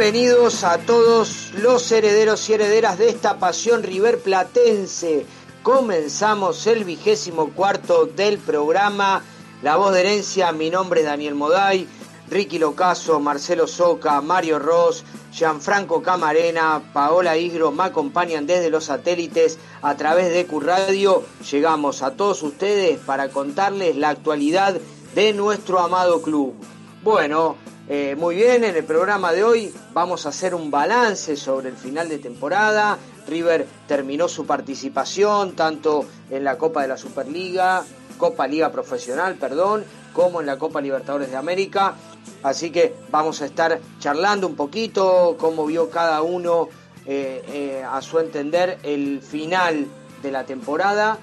bienvenidos a todos los herederos y herederas de esta pasión River Platense. Comenzamos el vigésimo cuarto del programa La Voz de Herencia. Mi nombre es Daniel Moday, Ricky Locaso, Marcelo Soca, Mario Ross, Gianfranco Camarena, Paola Igro me acompañan desde los satélites a través de Curradio. Llegamos a todos ustedes para contarles la actualidad de nuestro amado club. Bueno, eh, muy bien, en el programa de hoy vamos a hacer un balance sobre el final de temporada. River terminó su participación tanto en la Copa de la Superliga, Copa Liga Profesional, perdón, como en la Copa Libertadores de América. Así que vamos a estar charlando un poquito cómo vio cada uno eh, eh, a su entender el final de la temporada.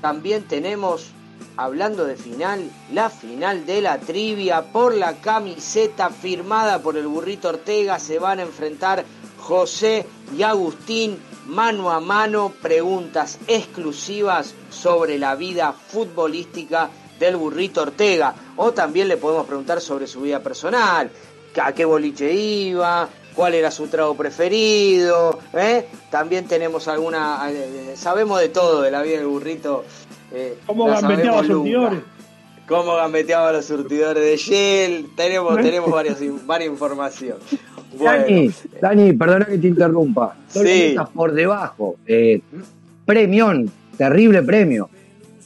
También tenemos hablando de final, la final de la trivia por la camiseta firmada por el burrito Ortega. Se van a enfrentar José y Agustín mano a mano, preguntas exclusivas sobre la vida futbolística del burrito Ortega. O también le podemos preguntar sobre su vida personal, a qué boliche iba, cuál era su trago preferido. ¿eh? También tenemos alguna, eh, sabemos de todo de la vida del burrito eh, ¿Cómo gambeteaba los surtidores? ¿Cómo gambeteaba los surtidores de Shell? Tenemos, tenemos varias, varias información. Dani, Dani, perdona que te interrumpa. Sí. por debajo. Eh, premión, terrible premio.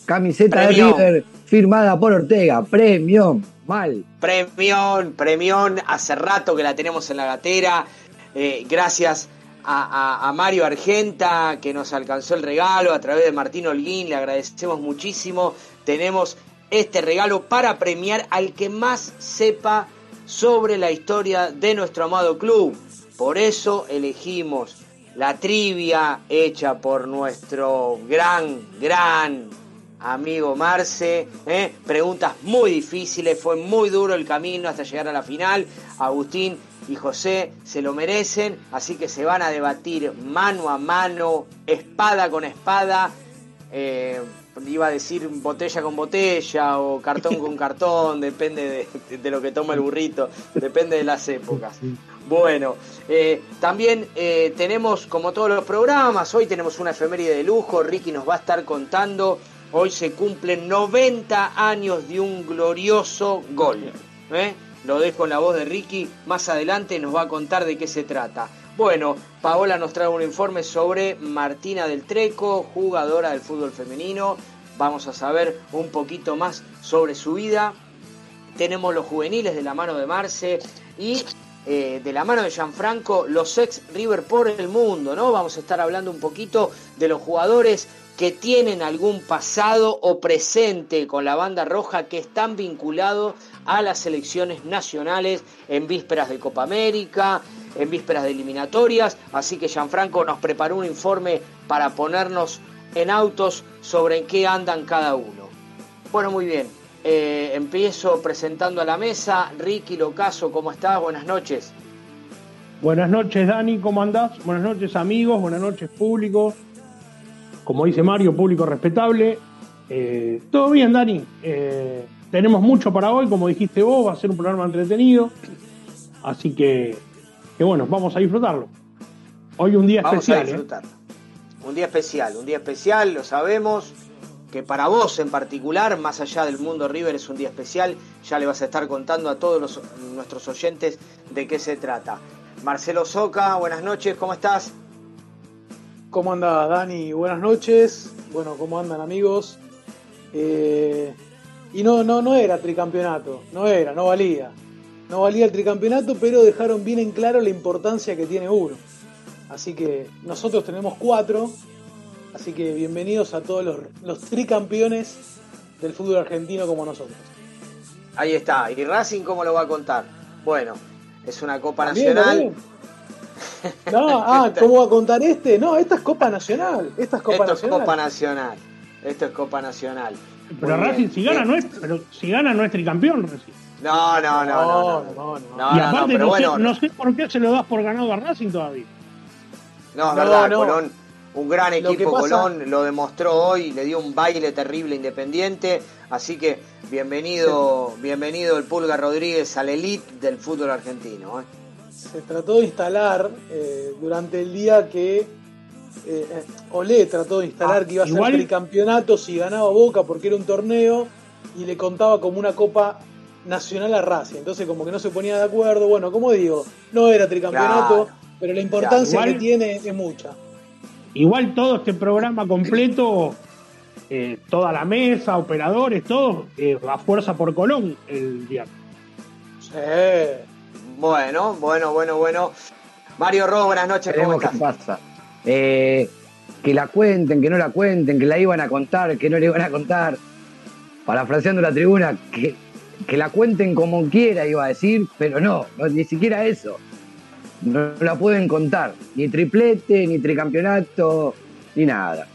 Camiseta de River firmada por Ortega. Premión, mal. Premión, premión. Hace rato que la tenemos en la gatera. Eh, gracias a, Mario Argenta que nos alcanzó el regalo a través de Martín Holguín, le agradecemos muchísimo. Tenemos este regalo para premiar al que más sepa sobre la historia de nuestro amado club. Por eso elegimos la trivia hecha por nuestro gran, gran amigo Marce. ¿eh? Preguntas muy difíciles, fue muy duro el camino hasta llegar a la final. Agustín y José se lo merecen, así que se van a debatir mano a mano, espada con espada. Eh, iba a decir botella con botella o cartón con cartón, depende de, lo que toma el burrito, depende de las épocas. Bueno, eh, también eh, tenemos, como todos los programas, hoy tenemos una efeméride de lujo, Ricky nos va a estar contando, hoy se cumplen 90 años de un glorioso gol. ¿eh? Lo dejo en la voz de Ricky, más adelante nos va a contar de qué se trata. Bueno, Paola nos trae un informe sobre Martina del Treco, jugadora del fútbol femenino. Vamos a saber un poquito más sobre su vida. Tenemos los juveniles de la mano de Marce y eh, de la mano de Gianfranco, los ex River por el mundo, ¿no? Vamos a estar hablando un poquito de los jugadores que tienen algún pasado o presente con la banda roja que están vinculados a las selecciones nacionales en vísperas de Copa América, en vísperas de eliminatorias. Así que Gianfranco nos preparó un informe para ponernos en autos sobre en qué andan cada uno. Bueno, muy bien. Eh, empiezo presentando a la mesa. Ricky Locaso, ¿cómo estás? Buenas noches. Buenas noches, Dani, ¿cómo andás? Buenas noches, amigos. Buenas noches, público como dice Mario, público respetable. Eh, todo bien, Dani. Eh, tenemos mucho para hoy, como dijiste vos, va a ser un programa entretenido. Así que, que bueno, vamos a disfrutarlo. Hoy un día vamos especial. A ¿eh? disfrutar. Un día especial, un día especial, lo sabemos. Que para vos en particular, más allá del mundo River, es un día especial. Ya le vas a estar contando a todos nuestros oyentes de qué se trata. Marcelo Soca, buenas noches, ¿cómo estás? ¿Cómo anda Dani? Buenas noches. Bueno, ¿cómo andan amigos? Eh, y no, no, no era tricampeonato, no era, no valía. No valía el tricampeonato, pero dejaron bien en claro la importancia que tiene uno. Así que nosotros tenemos cuatro, así que bienvenidos a todos los, los tricampeones del fútbol argentino como nosotros. Ahí está. ¿Y Racing cómo lo va a contar? Bueno, es una Copa Nacional. No, ah, ¿cómo va a contar este? No, esta es Copa Nacional. Esta es Copa Esto Nacional. es Copa Nacional. Esto es Copa Nacional. Pero Racing, si gana, no es, pero si gana no es tricampeón, Racing. No, no, no, no. no, no, y aparte, no, sé, no, sé, por qué se lo das por ganado a Racing todavía. No, es verdad, Colón, un gran equipo, Colón, lo demostró hoy, le dio un baile terrible Independiente, así que bienvenido, bienvenido el Pulga Rodríguez al elite del fútbol argentino. ¿eh? Se trató de instalar eh, durante el día que eh, eh, Olé trató de instalar Ah, que iba a ser tricampeonato si ganaba Boca porque era un torneo y le contaba como una copa nacional a Racing. Entonces como que no se ponía de acuerdo. Bueno, como digo, no era tricampeonato, Claro. pero la importancia Igual- que tiene es mucha. Igual todo este programa completo, eh, toda la mesa, operadores, todo, eh, a fuerza por Colón el día. Sí. Bueno, bueno, bueno, bueno. Mario Ro, buenas noches, ¿cómo qué estás? pasa. Eh, que la cuenten, que no la cuenten, que la iban a contar, que no la iban a contar. Parafraseando la tribuna, que, que la cuenten como quiera, iba a decir, pero no, no, ni siquiera eso. No la pueden contar. Ni triplete, ni tricampeonato, ni nada.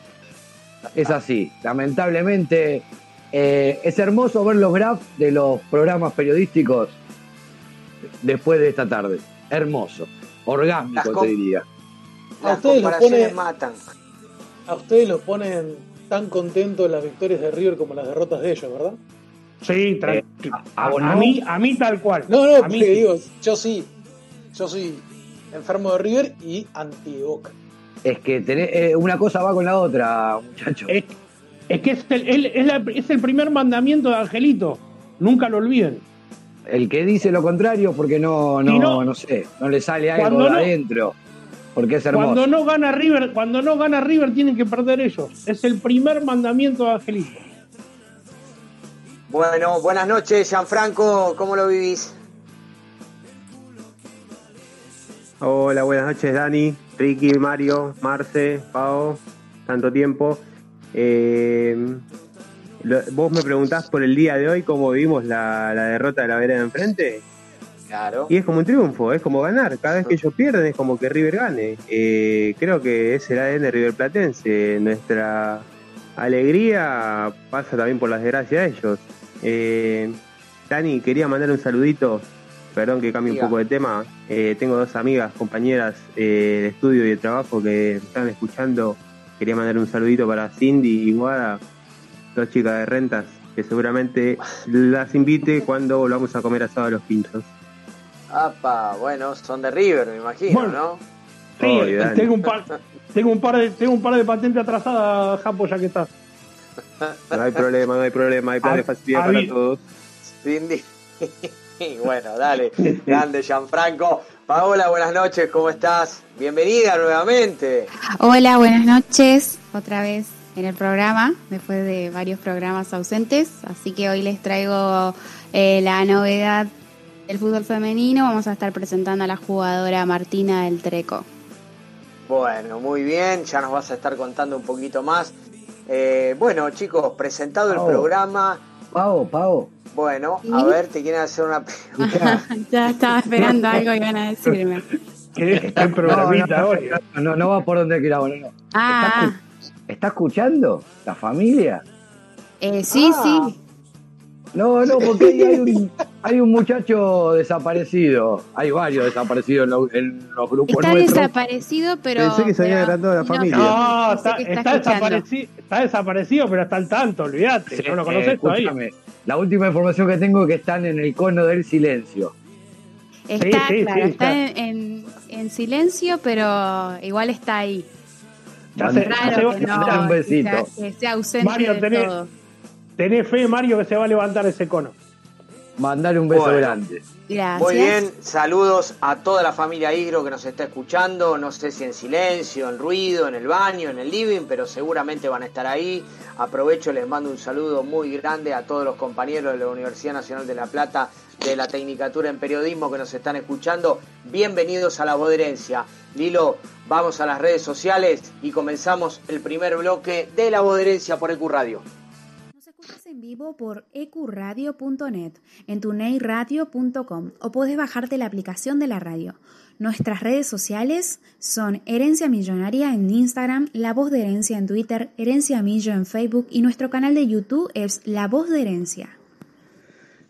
Es así. Lamentablemente, eh, es hermoso ver los graphs de los programas periodísticos después de esta tarde. Hermoso. Orgánico, te diría. A Las ustedes los comparaciones pone- matan. A ustedes los ponen tan contentos las victorias de River como las derrotas de ellos, ¿verdad? Sí, Eh, a, ¿a vos a mí, a mí tal cual. No, no, a mí sí. digo, yo sí. Yo soy enfermo de River y anti Boca. Es que tenés- eh, una cosa va con la otra, muchachos. Es, es que es el, el- es, la- es el primer mandamiento de Angelito. Nunca lo olviden. El que dice lo contrario porque no, no, no- no, sé, no le sale algo de no- adentro. Porque es hermoso. Cuando no gana River, cuando no gana River tienen que perder ellos. Es el primer mandamiento de Angelito. Bueno, buenas noches, Gianfranco, ¿cómo lo vivís? Hola, buenas noches Dani, Ricky, Mario, Marce, Pau, tanto tiempo. Eh, lo- vos me preguntás por el día de hoy cómo vimos la, la derrota de la vereda de enfrente. Claro. Y es como un triunfo, es como ganar. Cada vez que ellos pierden es como que River gane. Eh, creo que es el ADN River Platense. Nuestra alegría pasa también por las desgracias de ellos. Eh, Dani, quería mandar un saludito. Perdón que cambie Diga. un poco de tema. Eh, tengo dos amigas, compañeras eh, de estudio y de trabajo que están escuchando. Quería mandar un saludito para Cindy y Guada, dos chicas de rentas, que seguramente las invite cuando volvamos a comer asado a los pinchos. Apa, bueno, son de River, me imagino, Bueno. ¿no? Sí, tengo un par, tengo un par de, tengo un par de patentes atrasadas, Japo, ya que estás. No hay problema, no hay problema, hay plan de Ah, facilidad para bien. todos. Cindy. bueno, dale, grande Gianfranco. Paola, buenas noches, ¿cómo estás? Bienvenida nuevamente. Hola, buenas noches. Otra vez en el programa, después de varios programas ausentes. Así que hoy les traigo eh, la novedad del fútbol femenino. Vamos a estar presentando a la jugadora Martina del Treco. Bueno, muy bien, ya nos vas a estar contando un poquito más. Eh, bueno, chicos, presentado el programa. Pau, Pau, Bueno, a ver, te quieren hacer una pregunta. ya estaba esperando algo y van a decirme. Que el programita no, hoy. no, no, no va por donde quiera, no, no. Ah, ¿Está escuchando? ¿La familia? eh, sí, Ah. sí. No, no, porque ahí hay un, hay un muchacho desaparecido. Hay varios desaparecidos en, lo- en los grupos Está nuestros. desaparecido, pero. Pensé que se había agrandado la no, familia. No, está, está desaparecido, está desaparecido, pero está al tanto, olvídate. Sí, no lo eh, conoces todavía. escúchame, La última información que tengo es que están en el cono del silencio. Está, Sí, sí, claro, sí, está está. en, en- en silencio, pero igual está ahí. Ya se- va- que no, un besito. que sea- que sea ausente Mario, de tenés- todo. Tenés fe, Mario, que se va a levantar ese cono. Mandale un beso Bueno. grande. Gracias. Muy bien, saludos a toda la familia Higro que nos está escuchando, no sé si en silencio, en ruido, en el baño, en el living, pero seguramente van a estar ahí. Aprovecho, les mando un saludo muy grande a todos los compañeros de la Universidad Nacional de La Plata, de la Tecnicatura en Periodismo que nos están escuchando. Bienvenidos a la Boderencia. Lilo, vamos a las redes sociales y comenzamos el primer bloque de la Boderencia por EQ Radio. Nos escuchas en vivo por ecuradio.net, en tuneiradio.com o puedes bajarte la aplicación de la radio. Nuestras redes sociales son Herencia Millonaria en Instagram, La Voz de Herencia en Twitter, Herencia Millo en Facebook y nuestro canal de YouTube es La Voz de Herencia.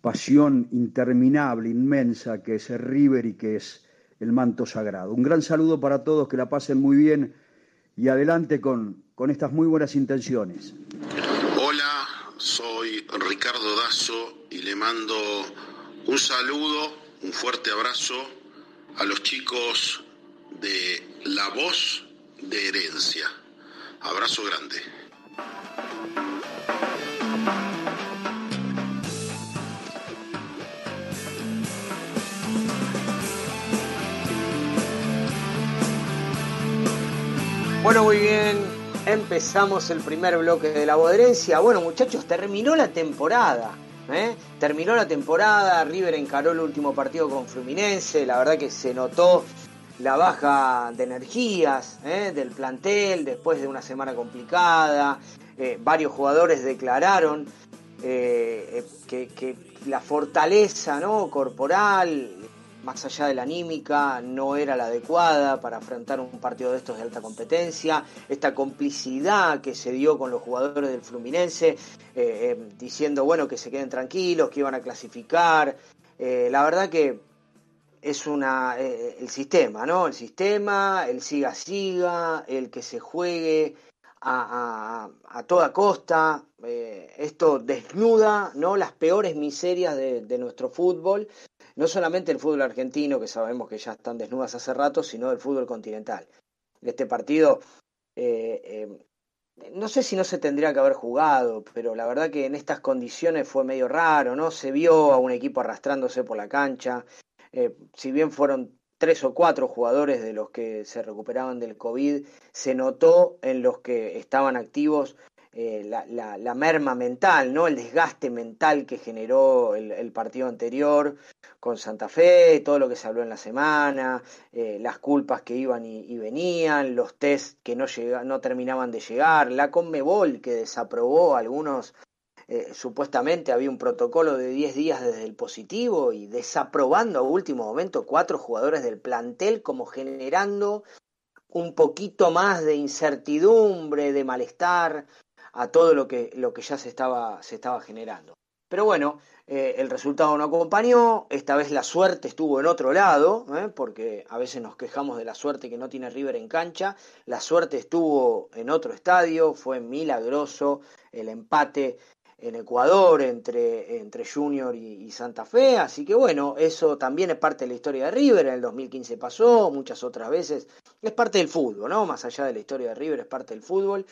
pasión interminable, inmensa, que es el River y que es el manto sagrado. Un gran saludo para todos, que la pasen muy bien y adelante con, con estas muy buenas intenciones. Hola, soy Ricardo Dazo y le mando un saludo, un fuerte abrazo a los chicos de La Voz de Herencia. Abrazo grande. Bueno, muy bien. Empezamos el primer bloque de la boderencia. Bueno, muchachos, terminó la temporada. ¿eh? Terminó la temporada. River encaró el último partido con Fluminense. La verdad que se notó la baja de energías ¿eh? del plantel después de una semana complicada. Eh, varios jugadores declararon que, que, la fortaleza ¿no? corporal más allá de la anímica, no era la adecuada para afrontar un partido de estos de alta competencia. Esta complicidad que se dio con los jugadores del Fluminense, eh, eh, diciendo, bueno, que se queden tranquilos, que iban a clasificar. Eh, la verdad que es una el sistema, ¿no? El sistema, el siga-siga, el que se juegue a, toda costa. esto desnuda ¿no? las peores miserias de nuestro fútbol no solamente el fútbol argentino, que sabemos que ya están desnudas hace rato, sino el fútbol continental. Este partido, eh, eh, no sé si no se tendría que haber jugado, pero la verdad que en estas condiciones fue medio raro, ¿no? Se vio a un equipo arrastrándose por la cancha, eh, si bien fueron tres o cuatro jugadores de los que se recuperaban del COVID, se notó en los que estaban activos eh, la, merma mental, ¿no? El desgaste mental que generó el, partido anterior con Santa Fe, todo lo que se habló en la semana, eh, las culpas que iban y, venían, los test que no, no terminaban de llegar, la Conmebol que desaprobó algunos eh, supuestamente había un protocolo de 10 días desde el positivo y desaprobando a último momento cuatro jugadores del plantel como generando un poquito más de incertidumbre, de malestar, a todo lo que, lo que ya se estaba, se estaba generando. Pero bueno, eh, el resultado no acompañó, esta vez la suerte estuvo en otro lado, ¿eh? porque a veces nos quejamos de la suerte que no tiene River en cancha, la suerte estuvo en otro estadio, fue milagroso el empate en Ecuador entre, entre Junior y, y, Santa Fe, así que bueno, eso también es parte de la historia de River, en el 2015 pasó, muchas otras veces, es parte del fútbol, ¿no? Más allá de la historia de River, es parte del fútbol,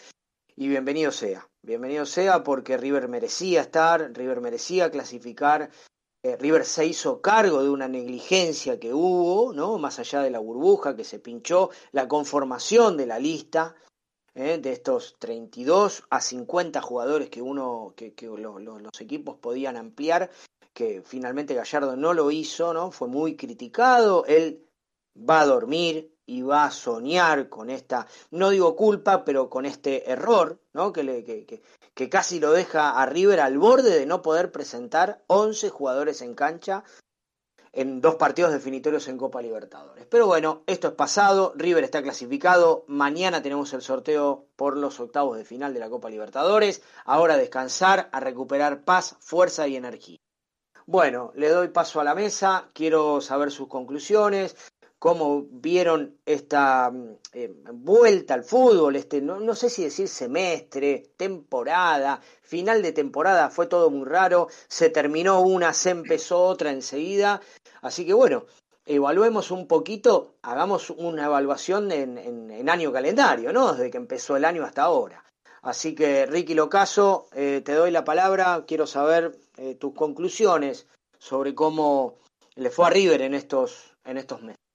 y bienvenido sea. Bienvenido sea porque River merecía estar, River merecía clasificar. Eh, River se hizo cargo de una negligencia que hubo, ¿no? Más allá de la burbuja que se pinchó, la conformación de la lista ¿eh? de estos 32 a 50 jugadores que uno, que, los equipos podían ampliar, que finalmente Gallardo no lo hizo, ¿no? Fue muy criticado. Él va a dormir, y va a soñar con esta, no digo culpa, pero con este error, ¿no? que, le, que, que, casi lo deja a River al borde de no poder presentar 11 jugadores en cancha en dos partidos definitorios en Copa Libertadores. Pero bueno, esto es pasado, River está clasificado, mañana tenemos el sorteo por los octavos de final de la Copa Libertadores, ahora descansar, a recuperar paz, fuerza y energía. Bueno, le doy paso a la mesa, quiero saber sus conclusiones, cómo vieron esta mm, eh, vuelta al fútbol, este, no, no, sé si decir semestre, temporada, final de temporada, fue todo muy raro, se terminó una, se empezó otra enseguida, así que bueno, evaluemos un poquito, hagamos una evaluación en, año calendario, ¿no? Desde que empezó el año hasta ahora. Así que Ricky Locaso, eh, te doy la palabra, quiero saber eh, tus conclusiones sobre cómo le fue a River en estos, en estos meses.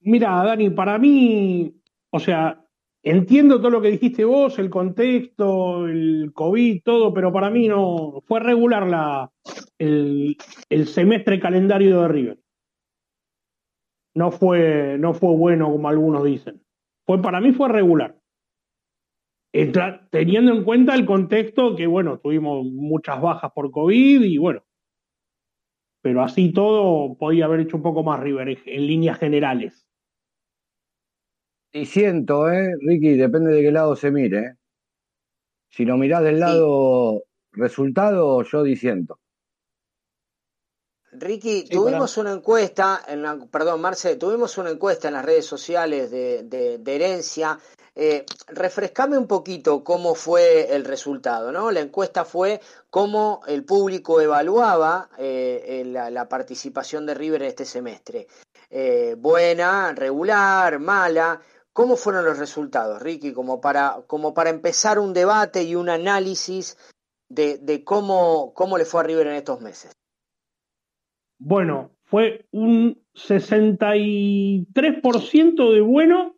Mira, Dani, para mí, o sea, entiendo todo lo que dijiste vos, el contexto, el COVID, todo, pero para mí no fue regular la, el, semestre calendario de River. No fue, no fue bueno como algunos dicen. Fue, para mí fue regular. teniendo en cuenta el contexto que, bueno, tuvimos muchas bajas por COVID y bueno, pero así todo podía haber hecho un poco más River en líneas generales. Y siento, ¿eh? Ricky, depende de qué lado se mire. ¿eh? Si lo mirás del lado resultado, yo disiento. Ricky, tuvimos una encuesta, en la, perdón, Marce, tuvimos una encuesta en las redes sociales de, de, herencia. Eh, refrescame un poquito cómo fue el resultado, ¿no? La encuesta fue cómo el público evaluaba eh, la, participación de River este semestre. Eh, buena, regular, mala. ¿Cómo fueron los resultados, Ricky? Como para, como para empezar un debate y un análisis de, de cómo, cómo le fue a River en estos meses. Bueno, fue un 63% de bueno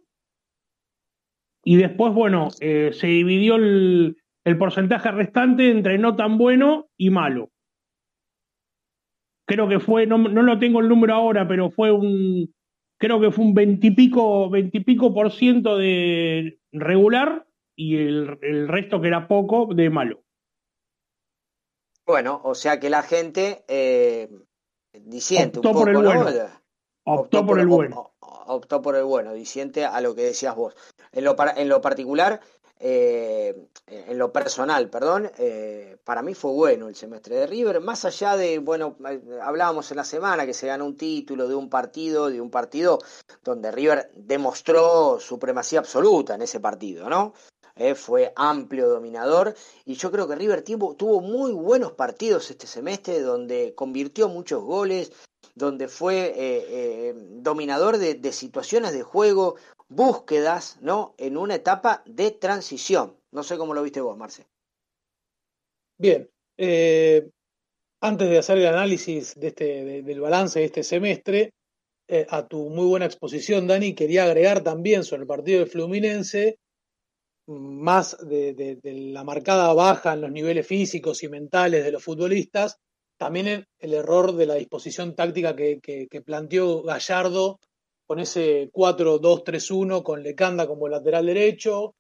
y después, bueno, eh, se dividió el, porcentaje restante entre no tan bueno y malo. Creo que fue, no, no lo tengo el número ahora, pero fue un, creo que fue un veintipico, veintipico por ciento de regular y el, el, resto que era poco de malo. Bueno, o sea que la gente eh, disiente optó por el bueno. Optó, por, el bueno. Optó por el bueno, disiente a lo que decías vos. En lo, en lo particular, eh, en lo personal, perdón, eh, para mí fue bueno el semestre de River, más allá de, bueno, eh, hablábamos en la semana que se ganó un título de un partido, de un partido donde River demostró supremacía absoluta en ese partido, ¿no? fue amplio dominador y yo creo que River tuvo, tuvo muy buenos partidos este semestre donde convirtió muchos goles, donde fue dominador de, situaciones de juego, búsquedas, ¿no? En una etapa de transición. No sé cómo lo viste vos, Marce. Bien. Eh, antes de hacer el análisis de este, del balance de este semestre, a tu muy buena exposición, Dani, quería agregar también sobre el partido del Fluminense más de, la marcada baja en los niveles físicos y mentales de los futbolistas, también el, error de la disposición táctica que, planteó Gallardo con ese 4-2-3-1 con Lecanda como lateral derecho,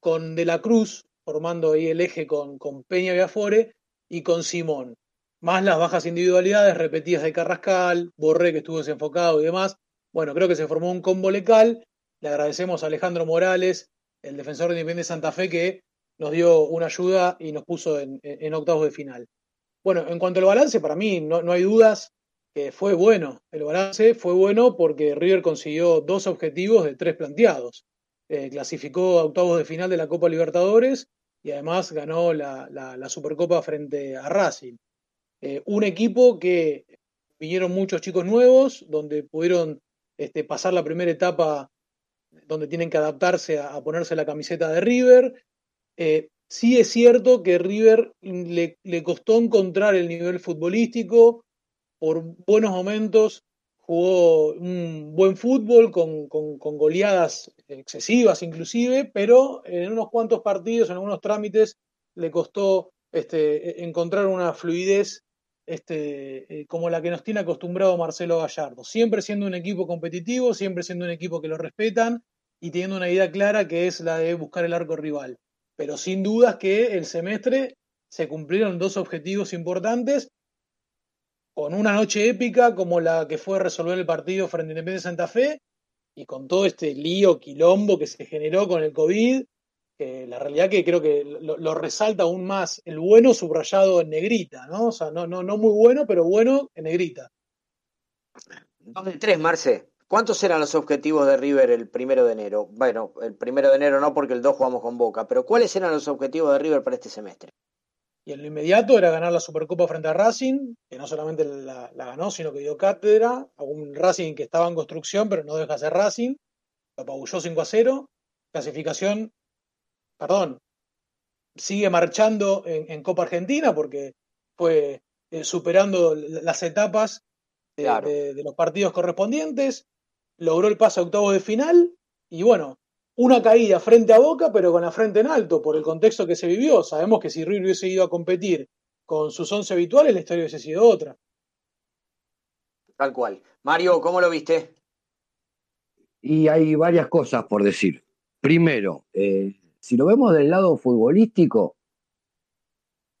con De la Cruz formando ahí el eje con, con Peña Viafore y con Simón. Más las bajas individualidades repetidas de Carrascal, Borré que estuvo desenfocado y demás. Bueno, creo que se formó un combo lecal. Le agradecemos a Alejandro Morales el defensor de Independiente Santa Fe, que nos dio una ayuda y nos puso en, octavos de final. Bueno, en cuanto al balance, para mí no, hay dudas fue bueno. El balance fue bueno porque River consiguió dos objetivos de tres planteados. Eh, clasificó a octavos de final de la Copa Libertadores y además ganó la, Supercopa frente a Racing. Eh, un equipo que vinieron muchos chicos nuevos, donde pudieron este, pasar la primera etapa donde tienen que adaptarse a, ponerse la camiseta de River. Eh, sí es cierto que River le, costó encontrar el nivel futbolístico, por buenos momentos jugó un buen fútbol con, goleadas excesivas inclusive, pero en unos cuantos partidos, en algunos trámites, le costó este, encontrar una fluidez este, eh, como la que nos tiene acostumbrado Marcelo Gallardo. Siempre siendo un equipo competitivo, siempre siendo un equipo que lo respetan y teniendo una idea clara que es la de buscar el arco rival. Pero sin dudas que el semestre se cumplieron dos objetivos importantes con una noche épica como la que fue resolver el partido frente a Independiente Santa Fe y con todo este lío, quilombo que se generó con el COVID, la realidad que creo que lo, resalta aún más el bueno subrayado en negrita, ¿no? O sea, no, no, no muy bueno, pero bueno en negrita. Dos de tres, Marce. ¿Cuántos eran los objetivos de River el primero de enero? Bueno, el primero de enero no porque el 2 jugamos con Boca, pero ¿cuáles eran los objetivos de River para este semestre? Y en lo inmediato era ganar la Supercopa frente a Racing, que no solamente la, ganó, sino que dio cátedra a un Racing que estaba en construcción, pero no deja de ser Racing. Lo apabulló 5 a 0. Clasificación, perdón, sigue marchando en, Copa Argentina porque fue eh, superando las etapas de, los partidos correspondientes logró el paso a octavos de final y bueno, una caída frente a Boca, pero con la frente en alto por el contexto que se vivió. Sabemos que si River hubiese ido a competir con sus once habituales, la historia hubiese sido otra. Tal cual. Mario, ¿cómo lo viste? Y hay varias cosas por decir. Primero, eh, si lo vemos del lado futbolístico,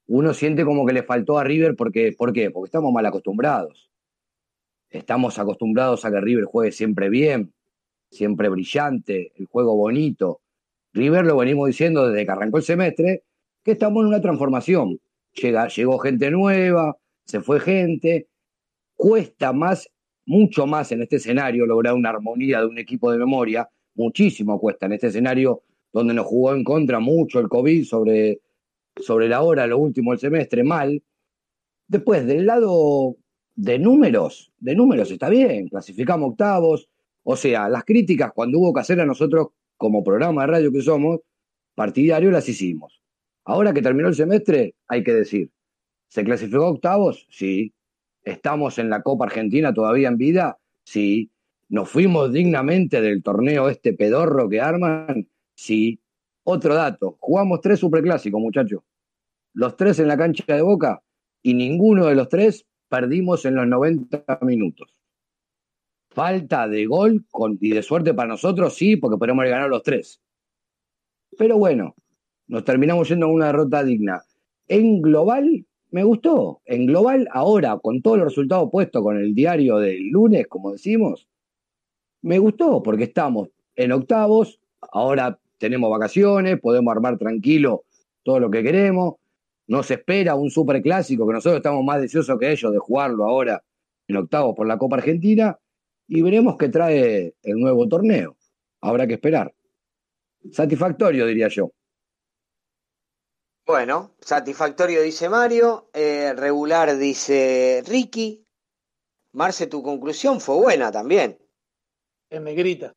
uno siente como que le faltó a River porque, ¿por qué? Porque estamos mal acostumbrados. Estamos acostumbrados a que River juegue siempre bien, siempre brillante, el juego bonito. River lo venimos diciendo desde que arrancó el semestre, que estamos en una transformación. Llega, llegó gente nueva, se fue gente. Cuesta más, mucho más en este escenario lograr una armonía de un equipo de memoria. Muchísimo cuesta en este escenario donde nos jugó en contra mucho el COVID sobre, sobre la hora, lo último del semestre, mal. Después, del lado de números, de números está bien, clasificamos octavos. O sea, las críticas cuando hubo que hacer a nosotros como programa de radio que somos, partidario las hicimos. Ahora que terminó el semestre, hay que decir, ¿se clasificó octavos? Sí. ¿Estamos en la Copa Argentina todavía en vida? Sí. ¿Nos fuimos dignamente del torneo este pedorro que arman? Sí. Otro dato, jugamos tres superclásicos, muchachos. Los tres en la cancha de Boca y ninguno de los tres perdimos en los 90 minutos. Falta de gol y de suerte para nosotros, sí, porque podemos ganar los tres. Pero bueno, nos terminamos yendo a una derrota digna. En global, me gustó. En global, ahora, con todos los resultados puestos con el diario del lunes, como decimos, me gustó porque estamos en octavos, ahora tenemos vacaciones, podemos armar tranquilo todo lo que queremos. Nos espera un superclásico que nosotros estamos más deseosos que ellos de jugarlo ahora en octavos por la Copa Argentina y veremos qué trae el nuevo torneo. Habrá que esperar. Satisfactorio, diría yo. Bueno, satisfactorio dice Mario, eh, regular dice Ricky. Marce, tu conclusión fue buena también. En negrita.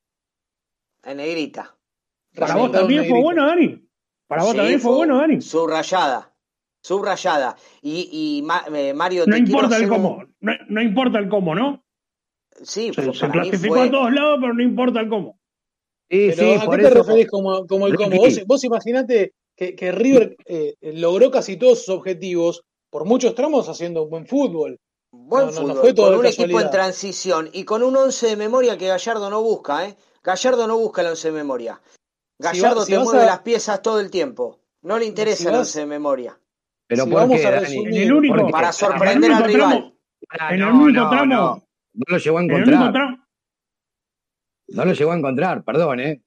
En negrita. ¿Para vos también fue bueno, Dani? ¿Para vos también fue, bueno, Dani? Subrayada. Subrayada. Y, y eh, Mario, no importa el cómo. No, importa el cómo, ¿no? Sí, se, se clasificó a todos lados, pero no importa el cómo. Sí, sí, ¿A qué te referís como, como el cómo? Vos, vos imaginate que, River eh, logró casi todos sus objetivos por muchos tramos haciendo un buen fútbol. Buen fútbol, fue todo con un equipo en transición y con un once de memoria que Gallardo no busca, ¿eh? Gallardo no busca el once de memoria. Gallardo te mueve las piezas todo el tiempo. No le interesa el once de memoria. Pero ¿por qué, en el único, para sorprender al rival. en el único tramo. No, lo llegó a encontrar. No lo llegó a encontrar, perdón, ¿eh?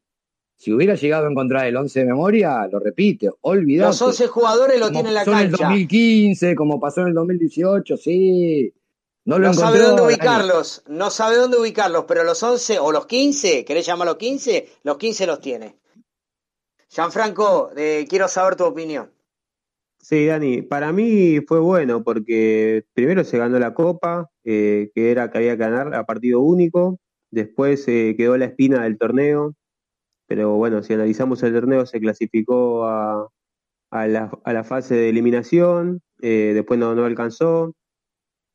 Si hubiera llegado a encontrar el 11 de memoria, lo repite, olvidate. Los 11 jugadores lo tienen en la cancha. en el 2015, como pasó en el 2018, sí. No lo no sabe dónde ubicarlos, no sabe dónde ubicarlos, pero los 11 o los 15, ¿querés llamarlos 15? Los 15 los tiene. Gianfranco, eh, quiero saber tu opinión. Sí, Dani, para mí fue bueno porque primero se ganó la Copa, eh, que era que había que ganar a partido único, después eh, quedó la espina del torneo, pero bueno, si analizamos el torneo se clasificó a, a, la, a la, fase de eliminación, eh, después no, no alcanzó,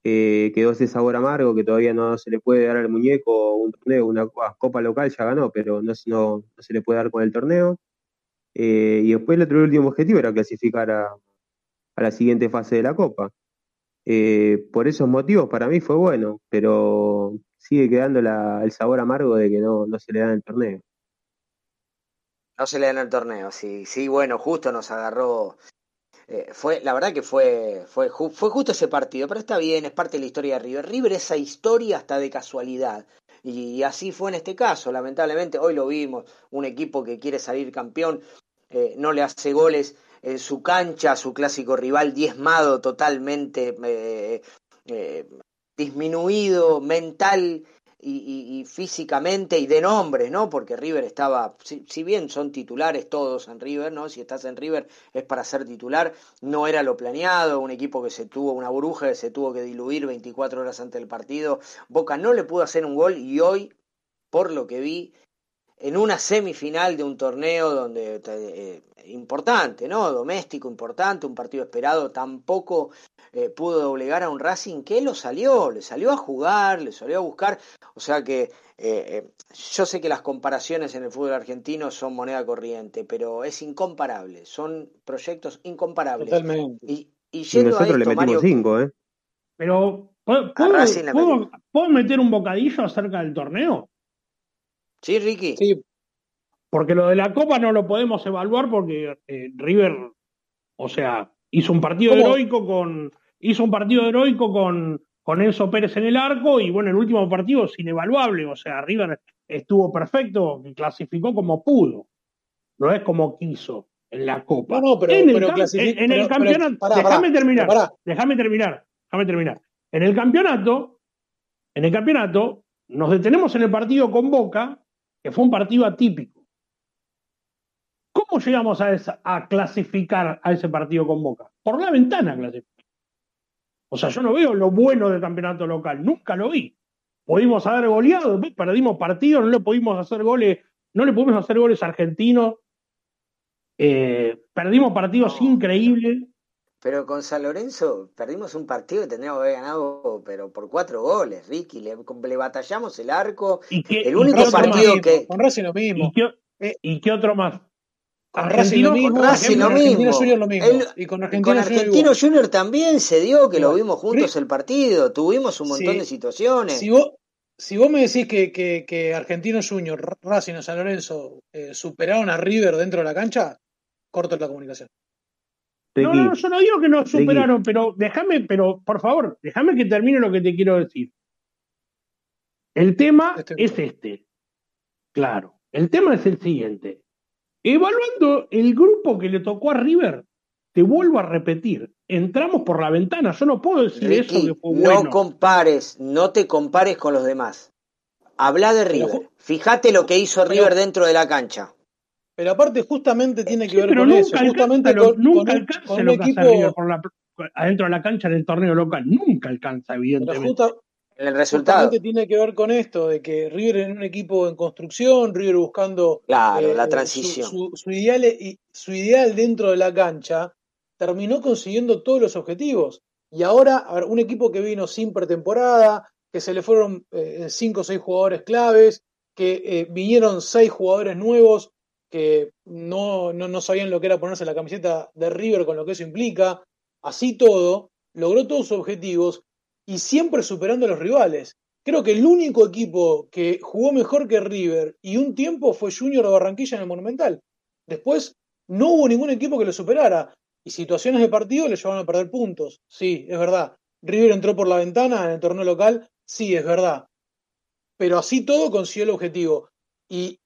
eh, quedó ese sabor amargo que todavía no se le puede dar al muñeco un torneo, una copa local ya ganó, pero no, no, no se le puede dar con el torneo. Y después el otro último objetivo era clasificar a, a la siguiente fase de la copa. Eh, por esos motivos para mí fue bueno, pero sigue quedando el sabor amargo de que no, no se le da el torneo. No se le dan el torneo, sí, sí, bueno, justo nos agarró. Eh, fue, la verdad que fue, fue, fue justo ese partido, pero está bien, es parte de la historia de River. River esa historia hasta de casualidad. Y, así fue en este caso, lamentablemente, hoy lo vimos, un equipo que quiere salir campeón, eh, no le hace goles en su cancha, su clásico rival diezmado, totalmente eh, eh, disminuido mental y, físicamente y de nombre, ¿no? Porque River estaba, si, bien son titulares todos en River, ¿no? Si estás en River es para ser titular, no era lo planeado, un equipo que se tuvo, una bruja que se tuvo que diluir 24 horas antes del partido, Boca no le pudo hacer un gol y hoy, por lo que vi, en una semifinal de un torneo donde eh, importante, ¿no? Doméstico importante, un partido esperado, tampoco eh, pudo doblegar a un Racing que lo salió, le salió a jugar, le salió a buscar. O sea que eh, eh, yo sé que las comparaciones en el fútbol argentino son moneda corriente, pero es incomparable, son proyectos incomparables. Totalmente. Y, y, nosotros le metimos cinco, ¿eh? Pero, ¿puedo, ¿puedo, meter un bocadillo acerca del torneo? Sí, Ricky. Sí. Porque lo de la Copa no lo podemos evaluar porque River, o sea, Hizo un partido heroico con. Hizo un partido heroico con, con Enzo Pérez en el arco y bueno, el último partido es inevaluable. O sea, River estuvo perfecto, clasificó como pudo. No es como quiso en la Copa. No, pero, en el, en, el campeonato. déjame terminar. Déjame terminar. Déjame terminar. En el campeonato, en el campeonato, nos detenemos en el partido con Boca, que fue un partido atípico. ¿Cómo llegamos a, a clasificar a ese partido con Boca? Por la ventana clasificar. O sea, yo no veo lo bueno del campeonato local, nunca lo vi. Pudimos haber goleado, perdimos partidos, no le pudimos hacer goles, no le pudimos hacer goles argentinos. Eh, perdimos partidos increíbles. Pero con San Lorenzo perdimos un partido que tendríamos que haber ganado, pero por cuatro goles, Ricky. Le, batallamos el arco. el único partido que. Con Racing lo mismo. ¿Y qué, otro más? Con Racing lo mismo. Junior lo mismo. y con Argentino, Junior, también se dio que lo vimos juntos el partido. Tuvimos un montón de situaciones. Si vos, si vos me decís que, que, que Argentino Junior, Racing o San Lorenzo eh, superaron a River dentro de la cancha, corto la comunicación. No, no, yo no digo que nos superaron, pero déjame, pero por favor, déjame que termine lo que te quiero decir. El tema es este. Claro, el tema es el siguiente. Evaluando el grupo que le tocó a River, te vuelvo a repetir, entramos por la ventana. Yo no puedo decir eso que fue bueno. No compares, no te compares con los demás. Habla de River. Fíjate lo que hizo River dentro de la cancha. Pero aparte justamente tiene que ver con eso, justamente con, nunca alcanza un equipo por la, adentro de la cancha en el torneo local, nunca alcanza evidentemente. en el resultado. tiene que ver con esto, de que River en un equipo en construcción, River buscando claro, la eh, transición. Su, ideal, su ideal dentro de la cancha, terminó consiguiendo todos los objetivos. Y ahora, a ver, un equipo que vino sin pretemporada, que se le fueron eh, cinco o seis jugadores claves, que eh, vinieron seis jugadores nuevos que no, no, sabían lo que era ponerse la camiseta de River con lo que eso implica. Así todo, logró todos sus objetivos y siempre superando a los rivales. Creo que el único equipo que jugó mejor que River y un tiempo fue Junior de Barranquilla en el Monumental. Después no hubo ningún equipo que lo superara. Y situaciones de partido le llevaron a perder puntos. Sí, es verdad. River entró por la ventana en el torneo local. Sí, es verdad. Pero así todo consiguió el objetivo. Y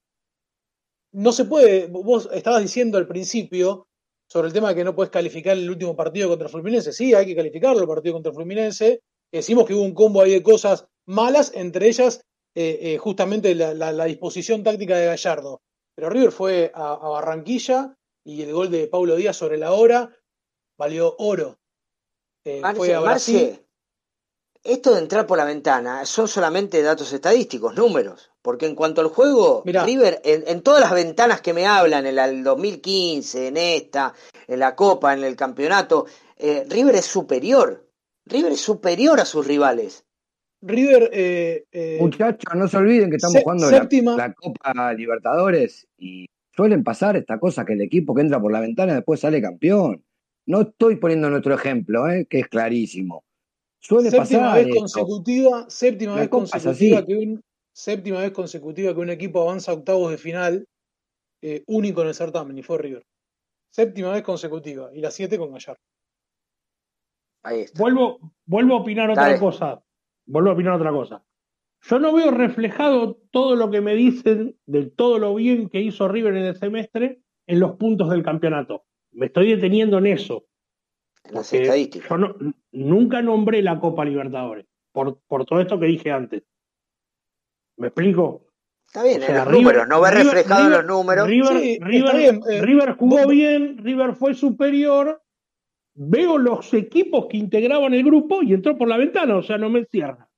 no se puede, vos estabas diciendo al principio sobre el tema de que no puedes calificar el último partido contra Fluminense. Sí, hay que calificarlo el partido contra Fluminense. Decimos que hubo un combo ahí de cosas malas, entre ellas eh, eh, justamente la, disposición táctica de Gallardo. Pero River fue a, Barranquilla y el gol de Paulo Díaz sobre la hora valió oro. Eh, fue a Brasil. Esto de entrar por la ventana son solamente datos estadísticos, números. Porque en cuanto al juego, River, en, todas las ventanas que me hablan, en el 2015, en esta, en la Copa, en el campeonato, eh, River es superior. River es superior a sus rivales. River. Eh, eh, Muchachos, no se olviden que estamos jugando la, Copa Libertadores y suelen pasar esta cosa que el equipo que entra por la ventana después sale campeón. No estoy poniendo nuestro ejemplo, que es clarísimo. Suele séptima Vez consecutiva, séptima vez consecutiva que un, séptima vez consecutiva que un equipo avanza a octavos de final, eh, único en el certamen, y fue River. Séptima vez consecutiva, y la siete con Gallardo. Ahí Vuelvo, vuelvo a opinar otra cosa. Vuelvo a opinar otra cosa. Yo no veo reflejado todo lo que me dicen de todo lo bien que hizo River en el semestre en los puntos del campeonato. Me estoy deteniendo en eso. En las estadísticas. Yo nunca nombré la Copa Libertadores, por, por todo esto que dije antes. ¿Me explico? Está bien, en los números, no ve reflejado en los números. River, eh, River, jugó bien, River fue superior. Veo los equipos que integraban el grupo y entró por la ventana, o sea, no me cierra.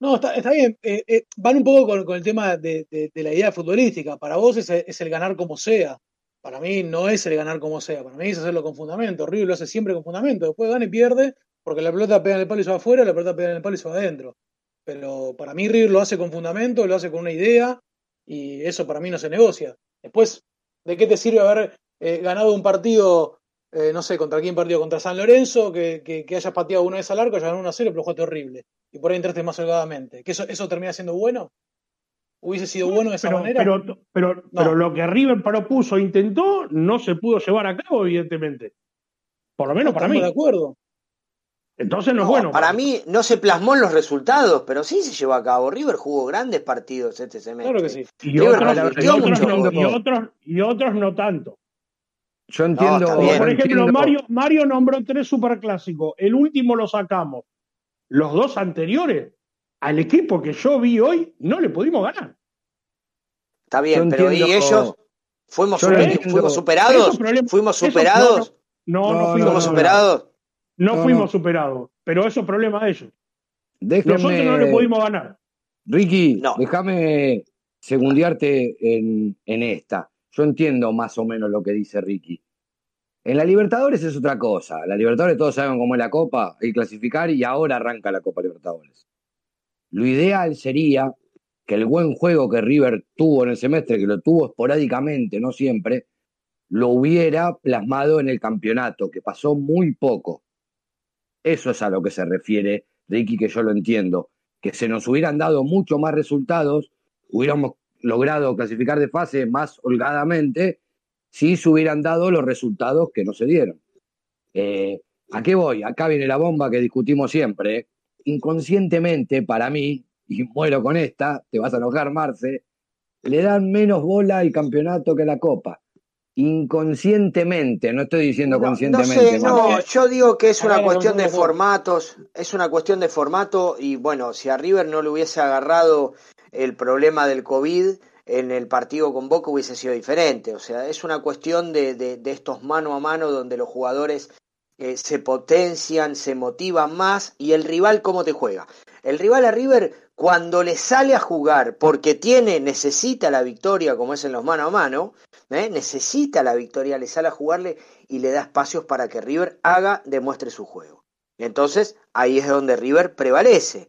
No, está, está bien. Eh, eh, van un poco con, el tema de, la idea futbolística. Para vos es, es, el ganar como sea. Para mí no es el ganar como sea. Para mí es hacerlo con fundamento. River lo hace siempre con fundamento. Después gana y pierde porque la pelota pega en el palo y se va afuera, la pelota pega en el palo y se va adentro. Pero para mí River lo hace con fundamento, lo hace con una idea y eso para mí no se negocia. Después, ¿de qué te sirve haber eh, ganado un partido, eh, no sé, contra quién partido? Contra San Lorenzo, que, que, hayas pateado una vez al arco, hayas ganado 1 a 0, pero jugaste horrible. Y por ahí entraste más holgadamente. ¿Que eso, eso termina siendo bueno? ¿Hubiese sido bueno de esa manera? Pero, pero, pero lo que River propuso, intentó, no se pudo llevar a cabo, evidentemente. Por lo menos para mí. de acuerdo. Entonces no, es bueno. Para mí no se plasmó en los resultados, pero sí se llevó a cabo. River jugó grandes partidos este semestre. Claro que sí. Y, otros, y, otros, no, tanto. Yo entiendo. por ejemplo, Mario, Mario nombró tres superclásicos. El último lo sacamos. Los dos anteriores, al equipo que yo vi hoy, no le pudimos ganar. Está bien, pero ¿y ellos? ¿Fuimos, ¿fuimos superados? ¿Fuimos superados? No, no, fuimos superados. No, fuimos superados, pero eso es problema de ellos. Nosotros no le pudimos ganar. Ricky, déjame segundiarte en, en esta. Yo entiendo más o menos lo que dice Ricky. En la Libertadores es otra cosa. La Libertadores todos saben cómo es la Copa, hay que clasificar y ahora arranca la Copa Libertadores. Lo ideal sería que el buen juego que River tuvo en el semestre, que lo tuvo esporádicamente, no siempre, lo hubiera plasmado en el campeonato, que pasó muy poco. Eso es a lo que se refiere Ricky, que yo lo entiendo. Que se nos hubieran dado mucho más resultados, hubiéramos logrado clasificar de fase más holgadamente, si se hubieran dado los resultados que no se dieron. Eh, ¿A qué voy? Acá viene la bomba que discutimos siempre. ¿eh? Inconscientemente, para mí, y muero con esta, te vas a enojar, Marce, le dan menos bola al campeonato que la Copa. Inconscientemente, no estoy diciendo conscientemente. No, no, yo digo que es una cuestión de formatos, es una cuestión de formato y bueno, si a River no le hubiese agarrado el problema del COVID en el partido con Boca hubiese sido diferente, o sea, es una cuestión de, de, estos mano a mano donde los jugadores eh, se potencian, se motivan más y el rival cómo te juega. El rival a River cuando le sale a jugar porque tiene, necesita la victoria, como es en los mano a mano, ¿eh? necesita la victoria, le sale a jugarle y le da espacios para que River haga, demuestre su juego. Entonces, ahí es donde River prevalece.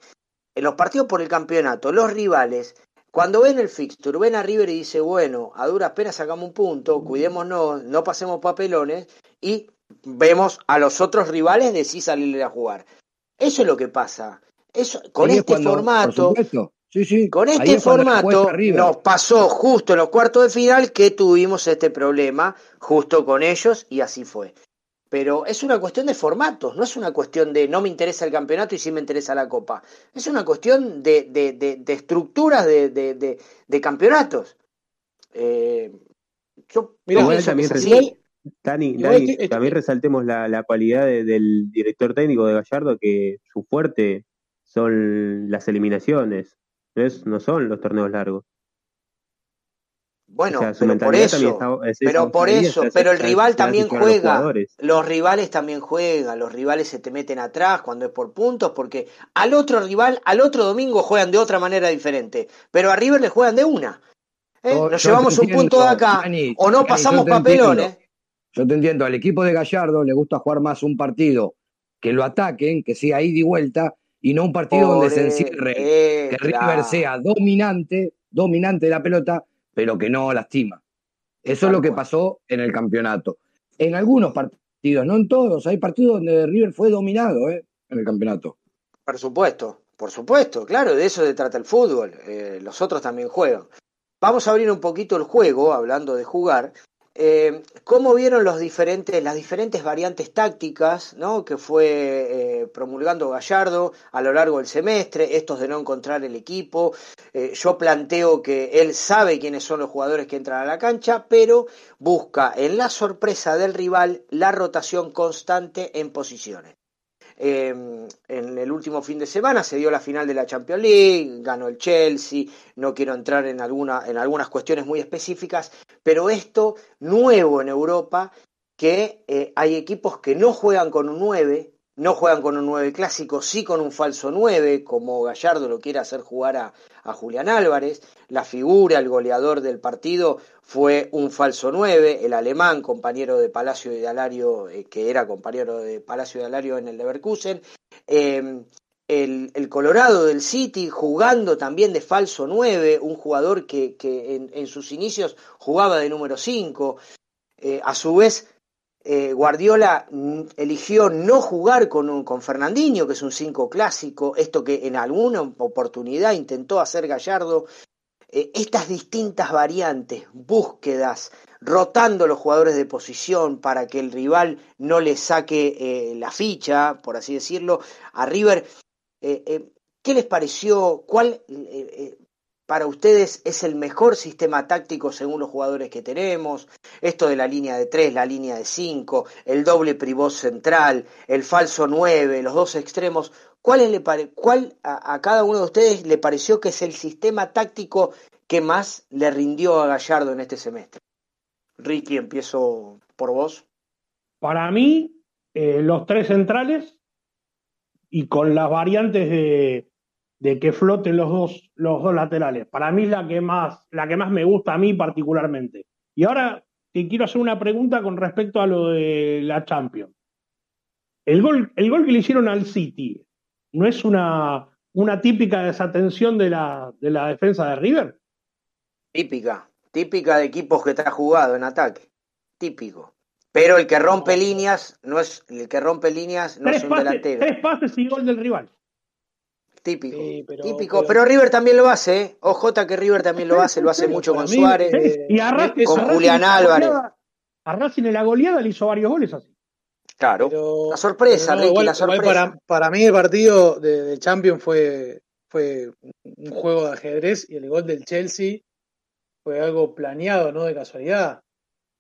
En los partidos por el campeonato, los rivales, cuando ven el fixture, ven a River y dice, bueno, a duras penas sacamos un punto, cuidémonos, no pasemos papelones, y vemos a los otros rivales de sí salirle a jugar. Eso es lo que pasa. Eso, con este formato, con este formato nos pasó justo en los cuartos de final que tuvimos este problema justo con ellos y así fue. Pero es una cuestión de formatos, no es una cuestión de no me interesa el campeonato y sí me interesa la copa. Es una cuestión de, de, de, estructuras de, de, campeonatos. Eh, yo también, Dani, también resaltemos la, la cualidad del director técnico de Gallardo, que su fuerte son las eliminaciones, no, no son los torneos largos. Bueno, pero por eso, pero por eso, pero el rival también juega, los, rivales también juegan, los rivales se te meten atrás cuando es por puntos, porque al otro rival, al otro domingo juegan de otra manera diferente, pero a River le juegan de una. ¿eh? Nos llevamos un punto de acá, o no pasamos papelones. Yo te entiendo, al equipo de Gallardo le gusta jugar más un partido que lo ataquen, que sea ida y vuelta, y no un partido donde se encierre, que River sea dominante, dominante de la pelota, pero que no lastima. Eso es lo que pasó en el campeonato. En algunos partidos, no en todos, hay partidos donde River fue dominado ¿eh? en el campeonato. Por supuesto, por supuesto, claro, de eso se trata el fútbol. Eh, los otros también juegan. Vamos a abrir un poquito el juego, hablando de jugar, eh, ¿Cómo vieron los diferentes, las diferentes variantes tácticas ¿no? que fue eh, promulgando Gallardo a lo largo del semestre? Estos de no encontrar el equipo. Eh, yo planteo que él sabe quiénes son los jugadores que entran a la cancha, pero busca en la sorpresa del rival la rotación constante en posiciones. Em, en el último fin de semana se dio la final de la Champions League, ganó el Chelsea, no quiero entrar en, alguna, en algunas cuestiones muy específicas, pero esto nuevo en Europa, que eh, hay equipos que no juegan con un 9, no juegan con un 9 clásico, sí con un falso 9, como Gallardo lo quiere hacer jugar a, Julián Álvarez. La figura, el goleador del partido fue un falso 9, el alemán, compañero de Palacio de Alario, eh, que era compañero de Palacio de Alario en el Leverkusen. Em, el, Colorado del City jugando también de falso 9, un jugador que, en, sus inicios jugaba de número 5. Eh, a su vez, eh, Guardiola mm, eligió no jugar con, con Fernandinho, que es un 5 clásico, esto que en alguna oportunidad intentó hacer Gallardo. eh, estas distintas variantes, búsquedas, rotando los jugadores de posición para que el rival no le saque eh, la ficha, por así decirlo, a River. ¿Qué les pareció? ¿Cuál para ustedes es el mejor sistema táctico según los jugadores que tenemos, esto de la línea de 3, la línea de 5, el doble privó central, el falso 9, los dos extremos, ¿cuál, le cuál a, cada uno de ustedes le pareció que es el sistema táctico que más le rindió a Gallardo en este semestre? Ricky, empiezo por vos. Para mí, eh, los tres centrales y con las variantes de, de que floten los dos, los dos laterales. Para mí es la que, más, la que más me gusta a mí particularmente. Y ahora te quiero hacer una pregunta con respecto a lo de la Champions. El gol, el gol que le hicieron al City, ¿no es una, una típica desatención de la, de la defensa de River? Típica, típica de equipos que está jugado en ataque. Típico. Pero el que rompe líneas no es el que rompe líneas no es un delantero. Tres pases y gol del rival. Típico, pero, típico. Pero, River también lo hace, ¿eh? OJ que River también lo hace, lo hace mucho con Suárez, y con Julián Álvarez. A Racing en la goleada le hizo varios goles así. Claro, la sorpresa, Ricky, la sorpresa. Para, para, mí el partido de, de, Champions fue, fue un juego de ajedrez y el gol del Chelsea fue algo planeado, no de casualidad.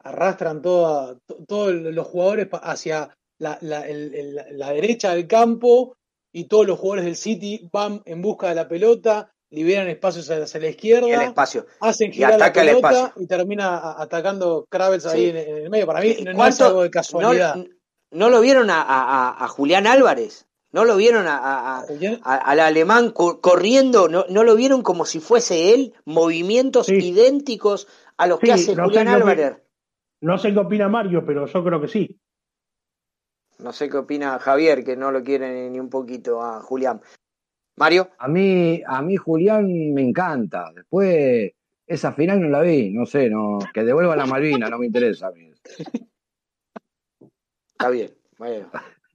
Arrastran toda, todos los jugadores hacia la, la, la derecha del campo y todos los jugadores del City van en busca de la pelota, liberan espacios hacia la izquierda, espacio. hacen girar la pelota y termina atacando Kravels ahí en, el medio. Para mí no, es algo de casualidad. No, lo vieron a, Julián Álvarez? ¿No lo vieron a, al alemán corriendo? ¿No, ¿No lo vieron como si fuese él? Movimientos idénticos a los que hace Julián Álvarez. no sé qué opina Mario, pero yo creo que sí. No sé qué opina Javier, que no lo quiere ni un poquito a Julián. Mario. A mí, a mí Julián me encanta. Después, esa final no la vi, no sé, no, que devuelva la Malvina, no me interesa a mí. Está bien, bueno.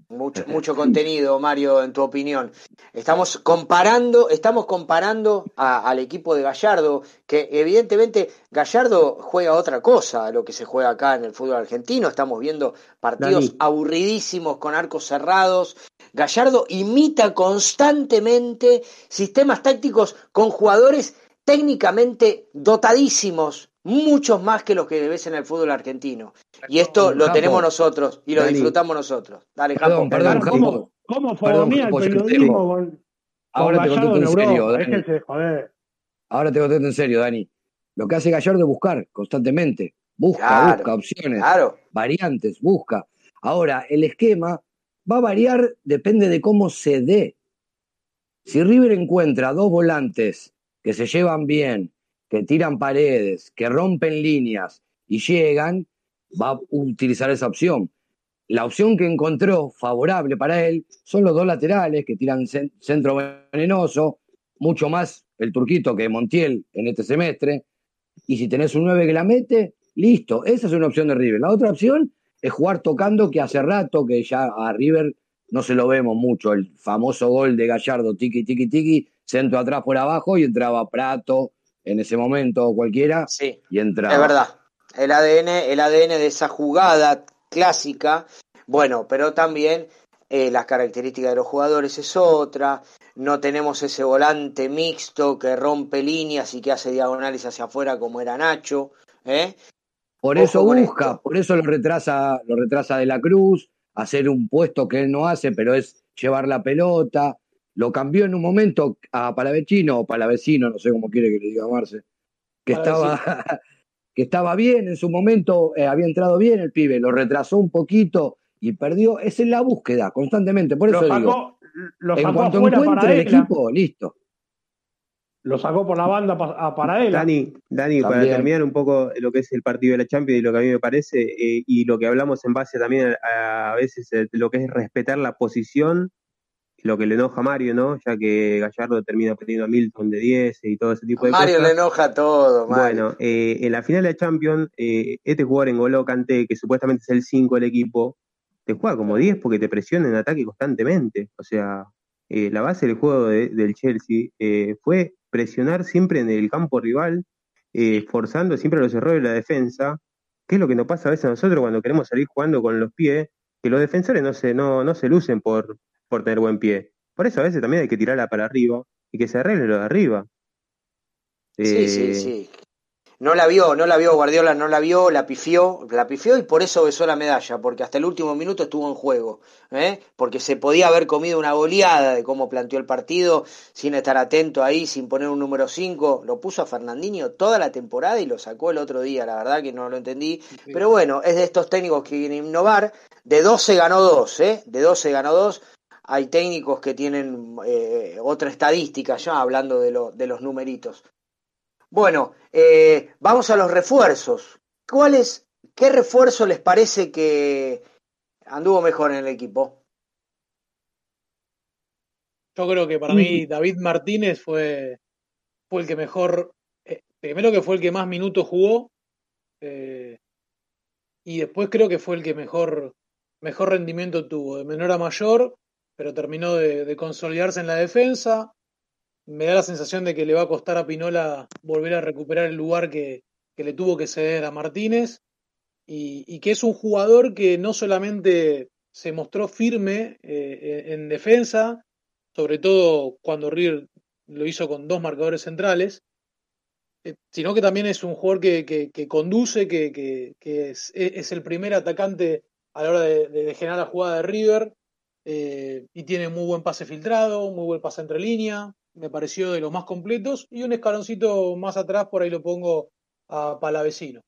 Mucho, mucho contenido, Mario, en tu opinión. Estamos comparando, estamos comparando al equipo de Gallardo, que evidentemente Gallardo juega otra cosa a lo que se juega acá en el fútbol argentino. Estamos viendo partidos aburridísimos con arcos cerrados. Gallardo imita constantemente sistemas tácticos con jugadores técnicamente dotadísimos, muchos más que los que ves en el fútbol argentino. Y esto lo tenemos nosotros y lo disfrutamos nosotros. Dale, perdón, perdón, ¿Cómo, cómo el periodismo con, Ahora te contesto en serio, Dani. Ahora te contesto en serio, Dani. Lo que hace Gallardo es buscar constantemente. Busca, busca opciones, variantes, busca. Ahora, el esquema va a variar, depende de cómo se dé. Si River encuentra dos volantes que se llevan bien, que tiran paredes, que rompen líneas y llegan, va a utilizar esa opción. La opción que encontró favorable para él son los dos laterales que tiran centro venenoso, mucho más el turquito que Montiel en este semestre. Y si tenés un 9 que la mete, listo. Esa es una opción de River. La otra opción es jugar tocando, que hace rato que ya a River no se lo vemos mucho. El famoso gol de Gallardo, tiki, tiki, tiki, centro atrás por abajo y entraba Prato, en ese momento cualquiera sí, y entra. Es verdad. El ADN, el ADN de esa jugada clásica, bueno, pero también eh, las características de los jugadores es otra. No tenemos ese volante mixto que rompe líneas y que hace diagonales hacia afuera como era Nacho. ¿eh? Por eso busca, por eso lo retrasa, lo retrasa de la Cruz, hacer un puesto que él no hace, pero es llevar la pelota lo cambió en un momento a Palavecino o Palavecino, no sé cómo quiere que le diga Marce, que estaba, que estaba bien en su momento, eh, había entrado bien el pibe, lo retrasó un poquito y perdió. Es en la búsqueda constantemente, por eso digo. en cuanto encuentre el equipo, listo. Lo sacó por la banda para él. Dani, Dani para terminar un poco lo que es el partido de la Champions y lo que a mí me parece, eh, y lo que hablamos en base también a, a veces de lo que es respetar la posición lo que le enoja a Mario, ¿no? Ya que Gallardo termina perdiendo a Milton de 10 y todo ese tipo de cosas. Mario le enoja todo, Mario. Bueno, eh, en la final de la Champions, eh, este jugador en Golo Kanté, que supuestamente es el 5 del equipo, te juega como 10 porque te presiona en ataque constantemente. O sea, eh, la base del juego del Chelsea fue presionar siempre en el campo rival, eh, forzando siempre los errores de la defensa, que es lo que nos pasa a veces a nosotros cuando queremos salir jugando con los pies, que los defensores no se, no, no se lucen por, por tener buen pie. Por eso a veces también hay que tirarla para arriba y que se arregle lo de arriba. Sí, sí, eh, sí. No la vio, no la vio Guardiola, no la vio, la pifió, la pifió y por eso besó la medalla, porque hasta el último minuto estuvo en juego, ¿eh? porque se podía haber comido una goleada de cómo planteó el partido, sin estar atento ahí, sin poner un número 5, lo puso a Fernandinho toda la temporada y lo sacó el otro día, la verdad que no lo entendí, pero bueno, es de estos técnicos que quieren innovar, de 12 ganó 2, ¿eh? de 12 ganó 2, hay técnicos que tienen eh, otra estadística ya hablando de, lo, de los numeritos. Bueno, eh, vamos a los refuerzos. ¿Cuáles, qué refuerzo les parece que anduvo mejor en el equipo? Yo creo que para mí David Martínez fue, fue el que mejor, eh, primero que fue el que más minutos jugó, eh, y después creo que fue el que mejor, mejor rendimiento tuvo, de menor a mayor, pero terminó de consolidarse en la defensa, me da la sensación de que le va a costar a Pinola volver a recuperar el lugar que, le tuvo que ceder a Martínez. Y, que es un jugador que no solamente se mostró firme eh, en defensa, sobre todo cuando River lo hizo con dos marcadores centrales, eh, sino que también es un jugador que, conduce, que, es, el primer atacante a la hora de, generar la jugada de River eh, y tiene muy buen pase filtrado, muy buen pase entre línea, me pareció de los más completos, y un escaloncito más atrás, por ahí lo pongo a Palavecino.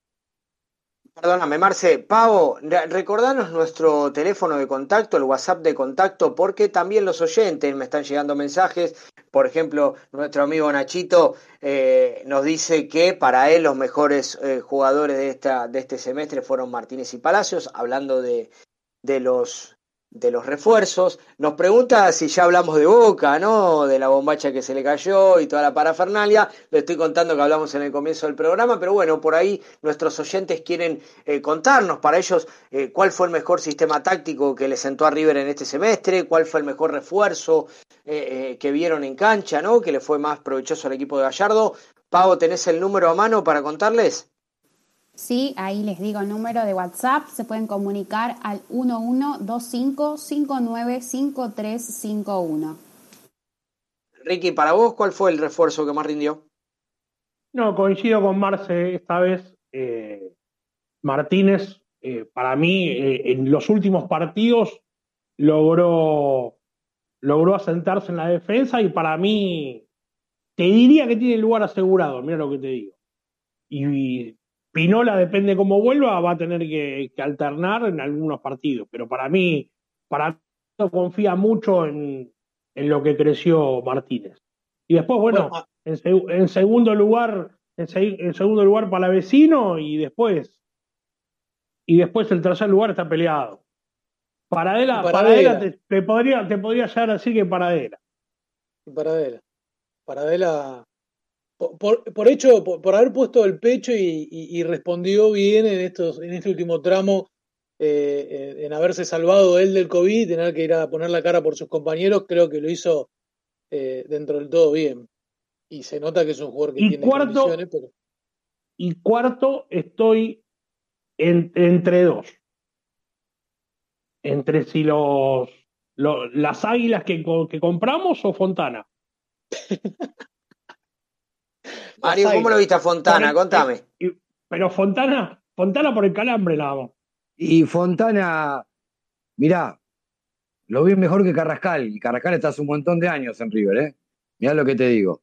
Perdóname, Marce. Pavo, recordanos nuestro teléfono de contacto, el WhatsApp de contacto, porque también los oyentes me están llegando mensajes. Por ejemplo, nuestro amigo Nachito eh, nos dice que para él los mejores eh, jugadores de, esta, de este semestre fueron Martínez y Palacios, hablando de, de los de los refuerzos. Nos pregunta si ya hablamos de Boca, ¿no? De la bombacha que se le cayó y toda la parafernalia. Le estoy contando que hablamos en el comienzo del programa, pero bueno, por ahí nuestros oyentes quieren eh, contarnos para ellos eh, cuál fue el mejor sistema táctico que le sentó a River en este semestre, cuál fue el mejor refuerzo eh, que vieron en cancha, ¿no? Que le fue más provechoso al equipo de Gallardo. Pavo, ¿tenés el número a mano para contarles? Sí, ahí les digo el número de WhatsApp. Se pueden comunicar al 1125-595351. Ricky, para vos, ¿cuál fue el refuerzo que más rindió? No, coincido con Marce esta vez. Eh, Martínez, eh, para mí, eh, en los últimos partidos logró, logró asentarse en la defensa y para mí, te diría que tiene lugar asegurado, mira lo que te digo. Y Pinola, depende cómo vuelva, va a tener que, alternar en algunos partidos. Pero para mí, para mí confía mucho en, lo que creció Martínez. Y después, bueno, en, segundo lugar, en, segundo lugar para vecino y después, y después el tercer lugar está peleado. Paradela, Paradela, te, podría, te podría llegar a decir que Paradela. Paradela. Paradela por, hecho, por, haber puesto el pecho y, respondió bien en, estos, en este último tramo, eh, en haberse salvado él del COVID y tener que ir a poner la cara por sus compañeros, creo que lo hizo eh, dentro del todo bien. Y se nota que es un jugador que tiene cuarto, condiciones, pero... Y cuarto, estoy entre dos. Entre si los, las águilas que, que compramos o Fontana. Mario, ¿cómo lo viste a Fontana? Contame. pero Fontana, Fontana por el calambre nada Y Fontana, mirá, lo vi mejor que Carrascal. Y Carrascal está hace un montón de años en River, ¿eh? Mirá lo que te digo.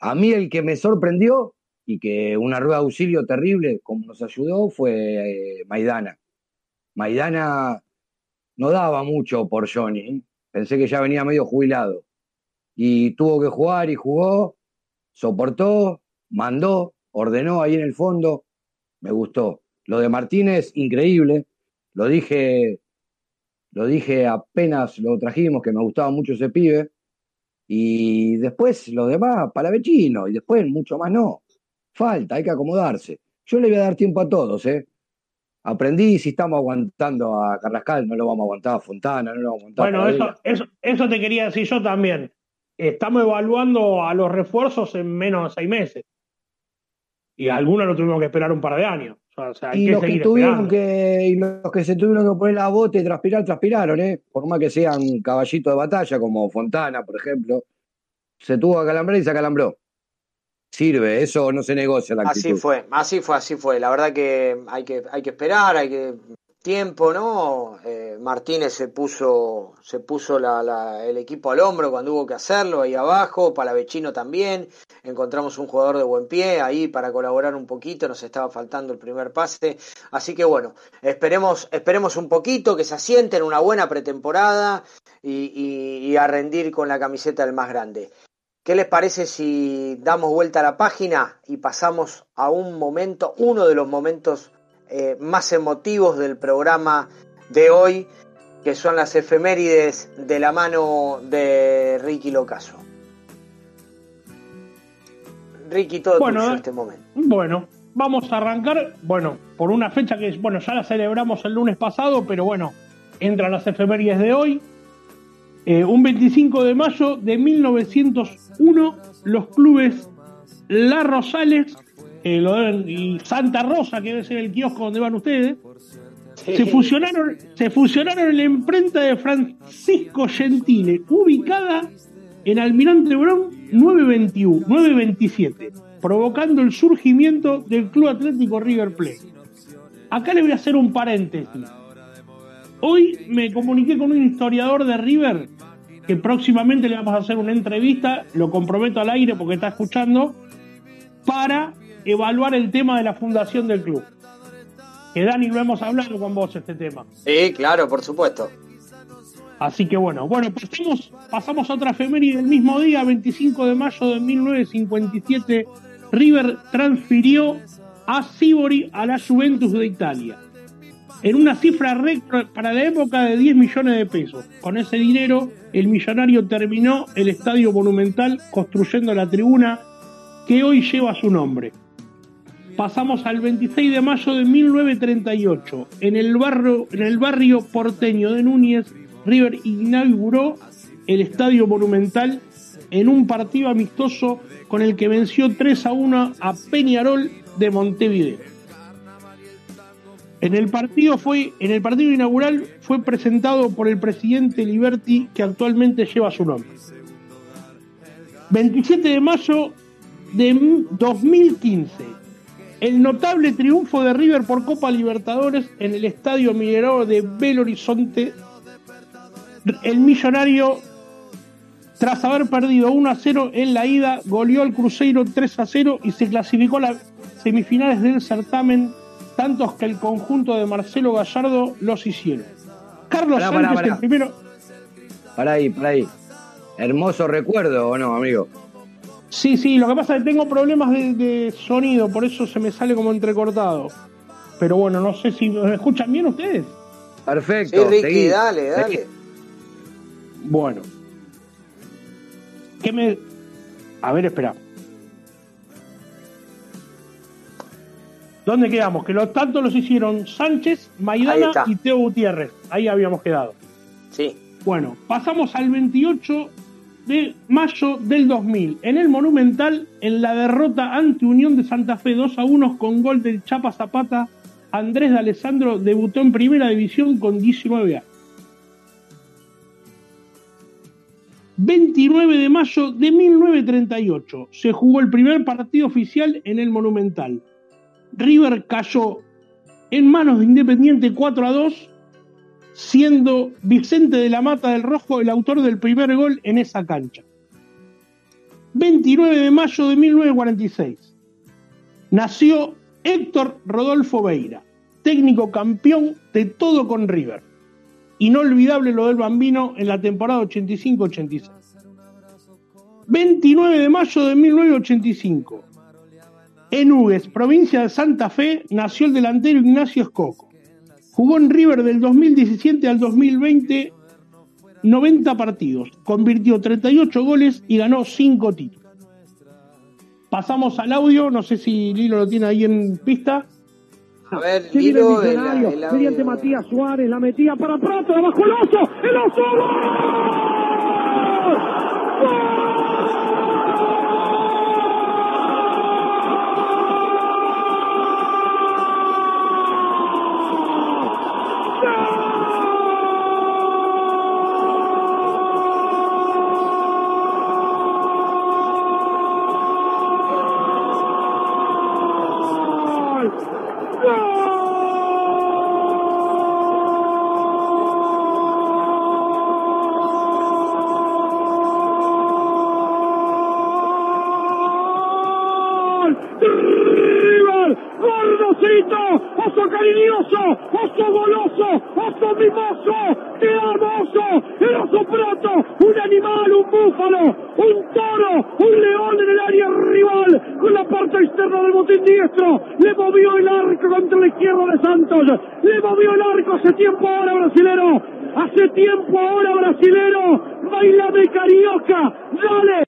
A mí el que me sorprendió y que una rueda de auxilio terrible, como nos ayudó, fue eh, Maidana. Maidana no daba mucho por Johnny. ¿eh? Pensé que ya venía medio jubilado. Y tuvo que jugar y jugó soportó, mandó, ordenó ahí en el fondo, me gustó. Lo de Martínez, increíble, lo dije, lo dije apenas lo trajimos, que me gustaba mucho ese pibe, y después lo demás, para vecino, y después mucho más no. Falta, hay que acomodarse. Yo le voy a dar tiempo a todos, ¿eh? Aprendí, si estamos aguantando a Carrascal, no lo vamos a aguantar a Fontana, no lo vamos a aguantar Bueno, eso, eso, eso te quería decir yo también estamos evaluando a los refuerzos en menos de seis meses. Y algunos lo tuvimos que esperar un par de años. y, los que tuvieron que, y los que se tuvieron que poner la bota y transpirar, transpiraron, ¿eh? Por más que sean caballitos de batalla, como Fontana, por ejemplo. Se tuvo que acalambrar y se acalambró. Sirve, eso no se negocia la actitud. Así fue, así fue, así fue. La verdad que hay que, hay que esperar, hay que tiempo, ¿no? Eh, Martínez se puso, se puso el equipo al hombro cuando hubo que hacerlo, ahí abajo, Palavecino también, encontramos un jugador de buen pie ahí para colaborar un poquito, nos estaba faltando el primer pase, así que bueno, esperemos, esperemos un poquito, que se asienten una buena pretemporada y, a rendir con la camiseta del más grande. ¿Qué les parece si damos vuelta a la página y pasamos a un momento, uno de los momentos eh, más emotivos del programa de hoy, que son las efemérides de la mano de Ricky Locaso. Ricky, todo bueno, en este momento. Bueno, vamos a arrancar, bueno, por una fecha que, bueno, ya la celebramos el lunes pasado, pero bueno, entran las efemérides de hoy. Eh, un 25 de mayo de 1901, los clubes La Rosales Santa Rosa, que debe ser el kiosco donde van ustedes, se fusionaron, se fusionaron en la imprenta de Francisco Gentile, ubicada en Almirante Brown 921, 927, provocando el surgimiento del Club Atlético River Plate. Acá le voy a hacer un paréntesis. Hoy me comuniqué con un historiador de River que próximamente le vamos a hacer una entrevista, lo comprometo al aire porque está escuchando, para evaluar el tema de la fundación del club. Que Dani, lo hemos hablado con vos este tema. Sí, claro, por supuesto. Así que bueno, bueno, pasamos, pasamos a otra efeméride del mismo día, 25 de mayo de 1957, River transfirió a Sibori a la Juventus de Italia. En una cifra récord para la época de 10 millones de pesos. Con ese dinero, el millonario terminó el estadio monumental construyendo la tribuna que hoy lleva su nombre pasamos al 26 de mayo de 1938. En el, barrio, en el barrio porteño de Núñez, River inauguró el Estadio Monumental en un partido amistoso con el que venció 3 a 1 a Peñarol de Montevideo. En el partido fue, en el partido inaugural fue presentado por el presidente Liberty que actualmente lleva su nombre. 27 de mayo de 2015 el notable triunfo de River por Copa Libertadores en el Estadio Minerador de Belo Horizonte. El millonario, tras haber perdido 1 a 0 en la ida, goleó al Cruzeiro 3 a 0 y se clasificó a las semifinales del certamen, tantos que el conjunto de Marcelo Gallardo los hicieron. Carlos Sánchez, el primero. Para ahí, para ahí. Hermoso recuerdo, ¿o no, amigo? Sí, sí, lo que pasa es que tengo problemas de, sonido, por eso se me sale como entrecortado. Pero bueno, no sé si me escuchan bien ustedes. Perfecto. Sí, Ricky, dale, dale. Bueno. ¿Qué me.? A ver, espera. ¿Dónde quedamos? Que los tantos los hicieron Sánchez, Maidana y Teo Gutiérrez. Ahí habíamos quedado. Sí. Bueno, pasamos al 28 de mayo del 2000, en el Monumental, en la derrota ante Unión de Santa Fe 2 a 1 con gol del Chapa Zapata, Andrés de Alessandro debutó en Primera División con 19 años. 29 de mayo de 1938 se jugó el primer partido oficial en el Monumental. River cayó en manos de Independiente 4 a 2 siendo Vicente de la Mata del Rojo el autor del primer gol en esa cancha. 29 de mayo de 1946. Nació Héctor Rodolfo Beira, técnico campeón de todo con River. Inolvidable lo del bambino en la temporada 85-86. 29 de mayo de 1985. En Hugues, provincia de Santa Fe, nació el delantero Ignacio Escoco. Jugó en River del 2017 al 2020 90 partidos, convirtió 38 goles y ganó 5 títulos. Pasamos al audio, no sé si Lilo lo tiene ahí en pista. A ver, Lilo, el, el Mediante Matías Suárez, la metía para Prato, bajo el oso, el oso. ¡Gol oso goloso, oso mimoso, te amo oso, el oso prato, un animal, un búfalo, un toro, un león en el área rival, con la parte externa del botín diestro, le movió el arco contra la izquierda de Santos, le movió el arco hace tiempo ahora brasilero, hace tiempo ahora brasilero, baila de carioca, dale,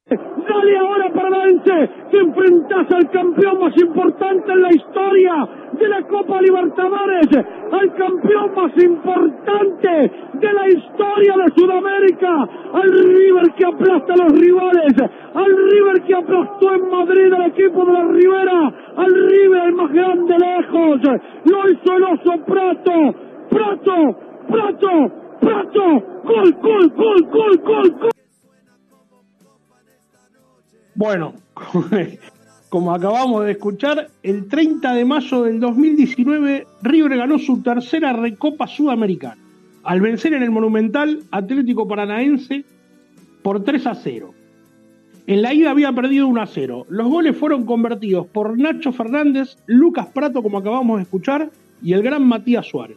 dale ahora para Vence, que enfrentas al campeón más importante en la historia de la Copa Libertadores, al campeón más importante de la historia de Sudamérica, al River que aplasta a los rivales, al River que aplastó en Madrid al equipo de la Rivera, al River el más grande lejos, lo hizo el oso Prato, Prato, Prato, gol, gol, gol, gol, gol, gol. Bueno, como acabamos de escuchar, el 30 de mayo del 2019 River ganó su tercera Recopa Sudamericana, al vencer en el Monumental Atlético Paranaense por 3 a 0. En la ida había perdido 1 a 0. Los goles fueron convertidos por Nacho Fernández, Lucas Prato, como acabamos de escuchar, y el gran Matías Suárez.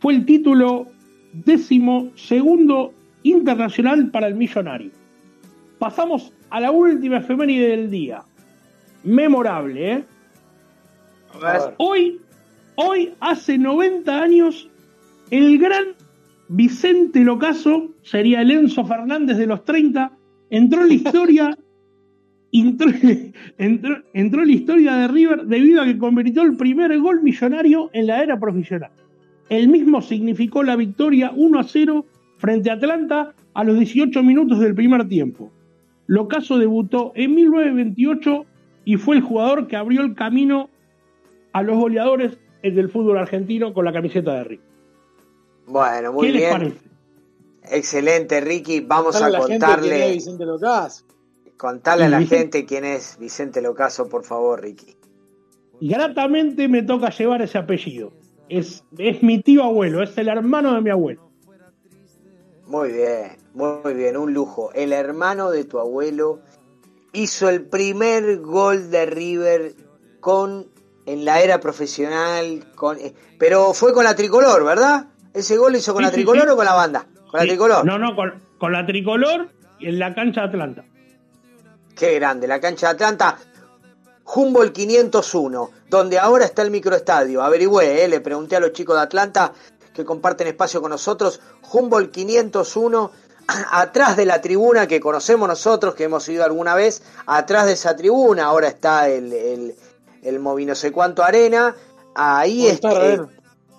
Fue el título décimo segundo internacional para el millonario. Pasamos a la última efeméride del día. Memorable, ¿eh? Hoy, hoy, hace 90 años, el gran Vicente Locaso, sería el Enzo Fernández de los 30, entró en la historia, entró, entró, entró en la historia de River debido a que convirtió el primer gol millonario en la era profesional. El mismo significó la victoria 1 a 0 frente a Atlanta a los 18 minutos del primer tiempo. Locaso debutó en 1928 y fue el jugador que abrió el camino a los goleadores del fútbol argentino con la camiseta de River. Bueno, muy ¿Qué les bien. parece? Excelente, Ricky. Vamos Contale a la gente quién es contarle, Vicente Locas. contarle a la Vicente- gente quién es Vicente Locaso, por favor, Ricky. Gratamente me toca llevar ese apellido. Es, es mi tío abuelo, es el hermano de mi abuelo. Muy bien, muy bien, un lujo. El hermano de tu abuelo hizo el primer gol de River con en la era profesional, con eh, pero fue con la tricolor, ¿verdad? Ese gol lo hizo con Sí, la tricolor sí. o con la banda? Con la tricolor. No, no, con, con la tricolor y en la cancha de Atlanta. Qué grande, la cancha de Atlanta. Humboldt 501, donde ahora está el microestadio. Averigüé, eh, le pregunté a los chicos de Atlanta que comparten espacio con nosotros. Humboldt 501, atrás de la tribuna que conocemos nosotros, que hemos ido alguna vez, atrás de esa tribuna, ahora está el, el, el Movi no sé cuánto Arena. Ahí, es- eh,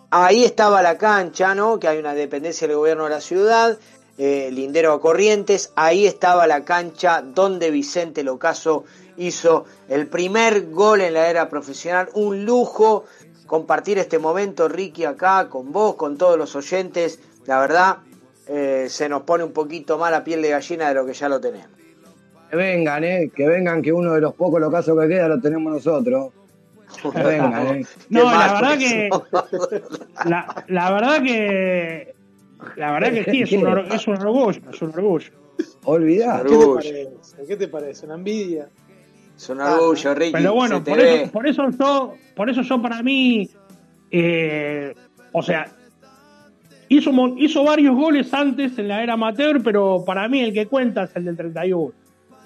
ahí estaba la cancha, ¿no? Que hay una dependencia del gobierno de la ciudad, eh, Lindero a Corrientes. Ahí estaba la cancha donde Vicente Locaso hizo el primer gol en la era profesional. Un lujo compartir este momento, Ricky, acá con vos, con todos los oyentes. La verdad, eh, se nos pone un poquito más la piel de gallina de lo que ya lo tenemos. Que vengan, ¿eh? Que vengan, que uno de los pocos locazos que queda lo tenemos nosotros. Que vengan, ¿eh? No, la verdad que. La, la verdad que. La verdad que sí, es un, es un orgullo, es un orgullo. Olvidá. ¿Qué te parece? ¿Qué te parece? ¿Una envidia? Es un orgullo, Ricky. Pero bueno, por eso, por eso yo, por eso yo para mí, eh, o sea, hizo, hizo varios goles antes en la era amateur, pero para mí el que cuenta es el del 31.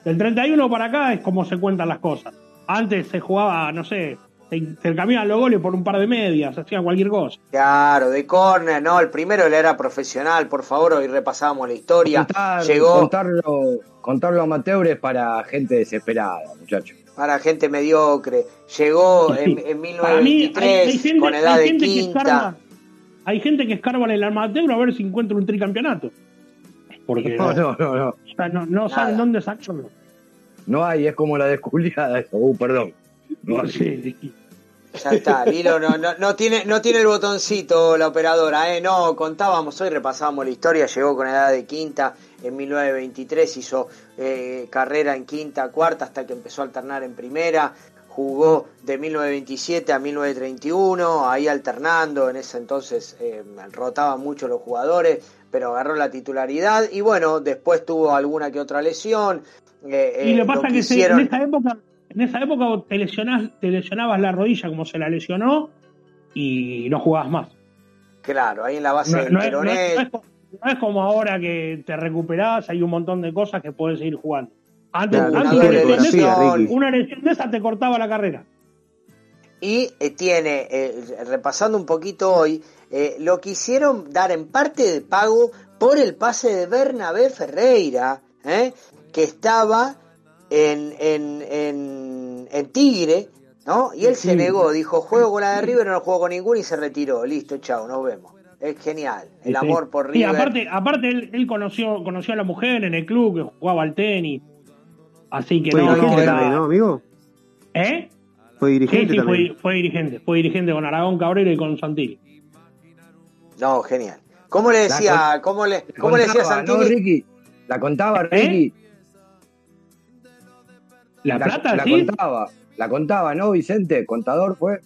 Del 31 para acá es como se cuentan las cosas. Antes se jugaba, no sé, se intercambiaban los goles por un par de medias, hacían cualquier cosa. Claro, de córner, no, el primero él era profesional, por favor, hoy repasábamos la historia. Contar- Llegó Contarlo, contarlo amateur es para gente desesperada, muchachos. para gente mediocre, llegó en, en mí, 1923 hay, hay gente, con edad de que quinta. escarba, hay gente que escarba en el amateur a ver si encuentra un tricampeonato. Porque No, no, no, no, no. o sea, no- no saben dónde sacarlo. No hay, es como la desculiada eso. Uh, perdón. No. Sí. Ya está, Lilo no, no, no tiene, no tiene el botoncito la operadora, ¿eh? No, contábamos hoy, repasábamos la historia, llegó con edad de quinta, en 1923 hizo eh, carrera en quinta, cuarta, hasta que empezó a alternar en primera, jugó de 1927 a 1931, ahí alternando, en ese entonces eh, rotaban mucho los jugadores, pero agarró la titularidad y bueno, después tuvo alguna que otra lesión. eh, Y lo que pasa que se- quisieron- en esa época, en esa época te, lesionás, te lesionabas la rodilla como se la lesionó y no jugabas más. Claro, ahí en la base del no, peroné. no es como ahora que te recuperás, hay un montón de cosas que puedes seguir jugando. Antes, Claro, antes una lesión de esa, una lesión de esa te cortaba la carrera. Y eh, tiene, eh, repasando un poquito hoy, eh, lo quisieron dar en parte de pago por el pase de Bernabé Ferreira, que estaba en, en, en, en Tigre, ¿no? Y él se negó, dijo, juego con la de River, no juego con ninguno y se retiró. Listo, chao, nos vemos. Es genial, el Sí. amor por Sí, River. aparte, aparte él, él conoció, conoció a la mujer en el club que jugaba al tenis. Así que Fue no, dirigente no era- también, ¿no, amigo? ¿Eh? Fue dirigente sí, también. fue, fue dirigente. Fue dirigente con Aragón Cabrera y con Santilli. No, genial. ¿Cómo le La decía, cómo le, La cómo le decía contaba, ¿no? Ricky? La contaba, ¿Eh? Ricky. ¿La, Plata, la sí? contaba. La contaba, ¿no, Vicente? Contador fue.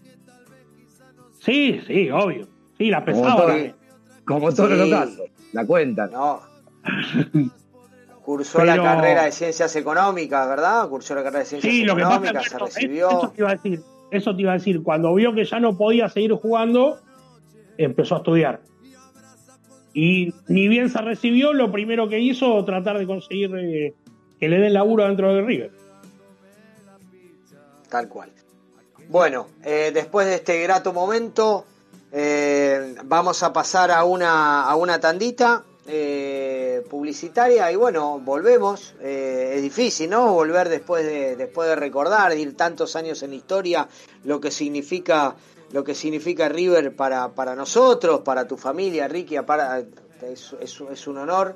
Sí, sí, obvio. Sí, la Como pesaba. todo, también. como todos Sí. los casos. La cuentan. No. Cursó la carrera de ciencias económicas, ¿verdad? Cursó la carrera de ciencias Sí, lo que pasa es económicas, que se recibió. eso te iba a decir. Eso te iba a decir. Cuando vio que ya no podía seguir jugando, empezó a estudiar. Y ni bien se recibió, lo primero que hizo tratar de conseguir eh, que le den laburo dentro de River. Tal cual. Bueno, eh, después de este grato momento, eh, vamos a pasar a una, a una tandita eh, publicitaria y bueno, volvemos. Es difícil, ¿no? Volver después de, después de recordar, de ir tantos años en historia, lo que significa lo que significa River para, para nosotros, para tu familia, Ricky, para, es- es un honor,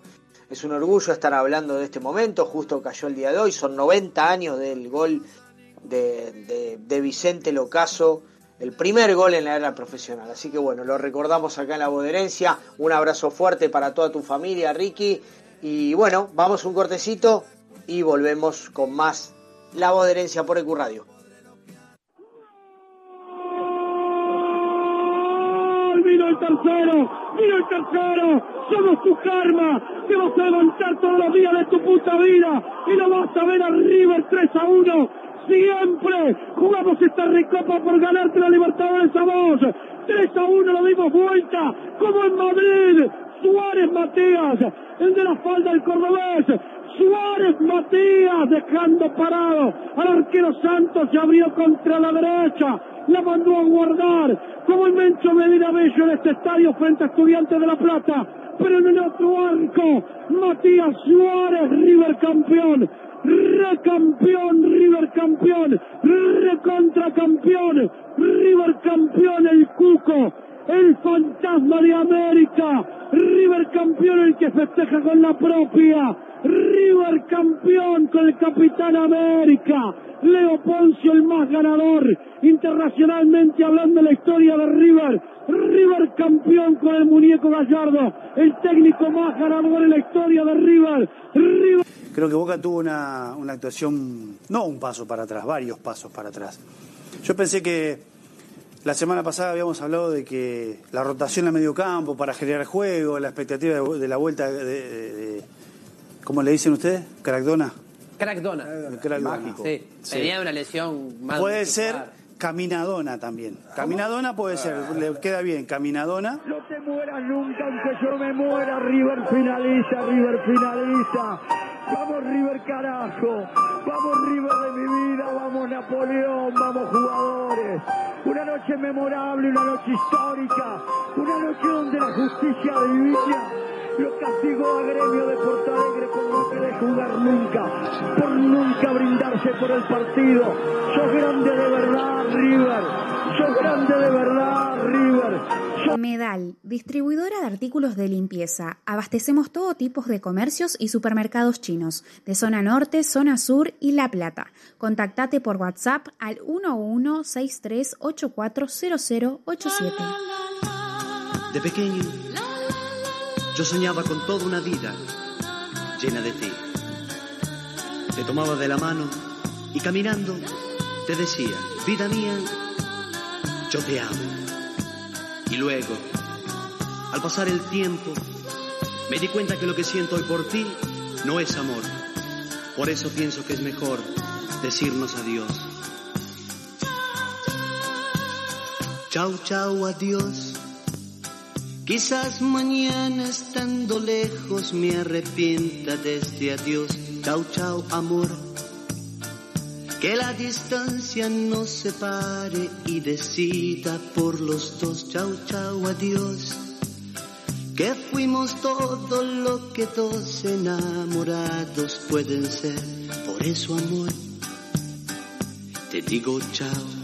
es un orgullo estar hablando de este momento, justo cayó el día de hoy, son 90 años del gol de, Vicente Locaso, el primer gol en la era profesional. Así que bueno, lo recordamos acá en la Boderencia. Un abrazo fuerte para toda tu familia, Ricky. Y bueno, vamos un cortecito y volvemos con más La Boderencia por EQ Radio. ¡Vino el tercero! ¡Vino el tercero! ¡Somos tu karma! Te vas a levantar todos los días de tu puta vida y no vas a ver a River 3 a 1. Siempre jugamos esta recopa por ganarte la Libertadores a vos. 3 a 1 lo dimos vuelta, como en Madrid. Suárez Matías, el de la falda del cordobés. Suárez Matías dejando parado al arquero Santos se abrió contra la derecha, la mandó a guardar como el Mencho Medina Bello en este estadio frente a Estudiantes de La Plata, pero en el otro arco, Matías Suárez, River campeón, recampeón, River campeón, recontra campeón, River campeón, el Cuco, el fantasma de América, River campeón el que festeja con la propia, River campeón con el capitán América, Leo Poncio el más ganador, internacionalmente hablando de la historia de River, River campeón con el muñeco Gallardo, el técnico más ganador en la historia de River, River Creo que Boca tuvo una, una actuación, no un paso para atrás, varios pasos para atrás. Yo pensé que la semana pasada habíamos hablado de que la rotación a medio campo para generar juego, la expectativa de, de la vuelta de, de- de- ¿Cómo le dicen ustedes? ¿Crackdona? Crackdona. Crackdona. Sí, Sí. tenía una lesión más Puede ser caminadona también. Caminadona puede ser, le queda bien, caminadona. No te mueras nunca, aunque yo me muera. River finaliza, River finaliza. Vamos River carajo. Vamos River de mi vida. Napoleón. Vamos jugadores. Una noche memorable, una noche histórica. Una noche donde la justicia divina lo castigó a Gremio de Porto Alegre por no querer jugar nunca. Por nunca brindarse por el partido. Sos grande de verdad, River. Sos grande de verdad, River. Medal, distribuidora de artículos de limpieza. Abastecemos todo tipo de comercios y supermercados chinos, de zona norte, zona sur y La Plata. Contactate por WhatsApp al 1163840087. De pequeño, yo soñaba con toda una vida llena de ti. Te tomaba de la mano y caminando te decía, vida mía, yo te amo. Y luego, al pasar el tiempo, me di cuenta que lo que siento hoy por ti no es amor. Por eso pienso que es mejor decirnos adiós. Chau, chau, adiós. Quizás mañana estando lejos me arrepienta de este adiós. Chau, chau, amor. Que la distancia nos separe y decida por los dos. Chau, chau, adiós. Que fuimos todo lo que dos enamorados pueden ser. Por eso, amor, te digo chao.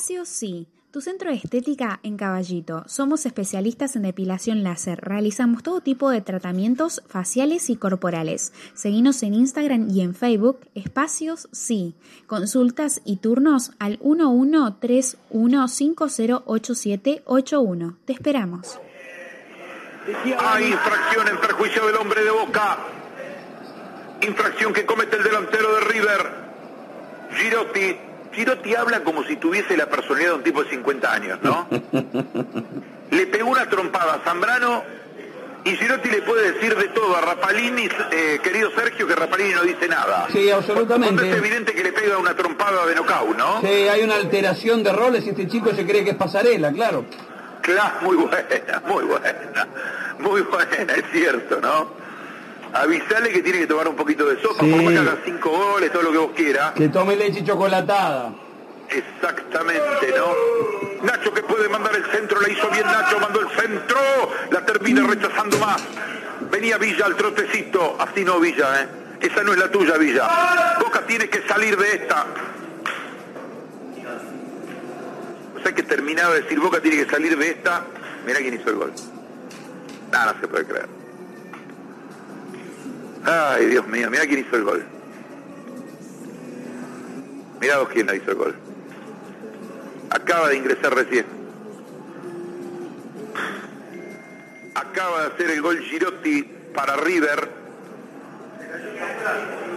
Espacio Sí, tu centro de estética en Caballito. Somos especialistas en depilación láser. Realizamos todo tipo de tratamientos faciales y corporales. Seguinos en Instagram y en Facebook. Espacios Sí. Consultas y turnos al 1131508781. Te esperamos. Hay infracción en perjuicio del hombre de Boca. Infracción que comete el delantero de River. Girotti. Girotti habla como si tuviese la personalidad de un tipo de 50 años, ¿no? le pegó una trompada a Zambrano y Girotti le puede decir de todo a Rapalini, eh, querido Sergio, que Rapalini no dice nada. Sí, absolutamente. Cuando es evidente que le pega una trompada de nocaut, ¿no? Sí, hay una alteración de roles y este chico se cree que es pasarela, claro. Claro, muy buena, muy buena, muy buena, es cierto, ¿no? Avisale que tiene que tomar un poquito de sopa, Sí. por más que haga cinco goles, todo lo que vos quieras. Que tome leche chocolatada. Exactamente, ¿no? Nacho que puede mandar el centro, la hizo bien Nacho, mandó el centro, la termina rechazando más. Venía Villa al trotecito, así no Villa, ¿eh? Esa no es la tuya, Villa. Boca tiene que salir de esta. O sea que terminaba de decir Boca tiene que salir de esta. Mirá quién hizo el gol. Nada, no se puede creer. Ay, Dios mío, mirá quién hizo el gol. Mirá vos quién la hizo el gol. Acaba de ingresar recién. Acaba de hacer el gol Girotti para River.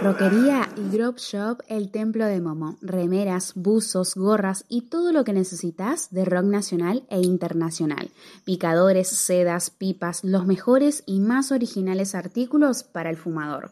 Roquería y Grove Shop El Templo de Momo. Remeras, buzos, gorras y todo lo que necesitas de rock nacional e internacional. Picadores, sedas, pipas, los mejores y más originales artículos para el fumador.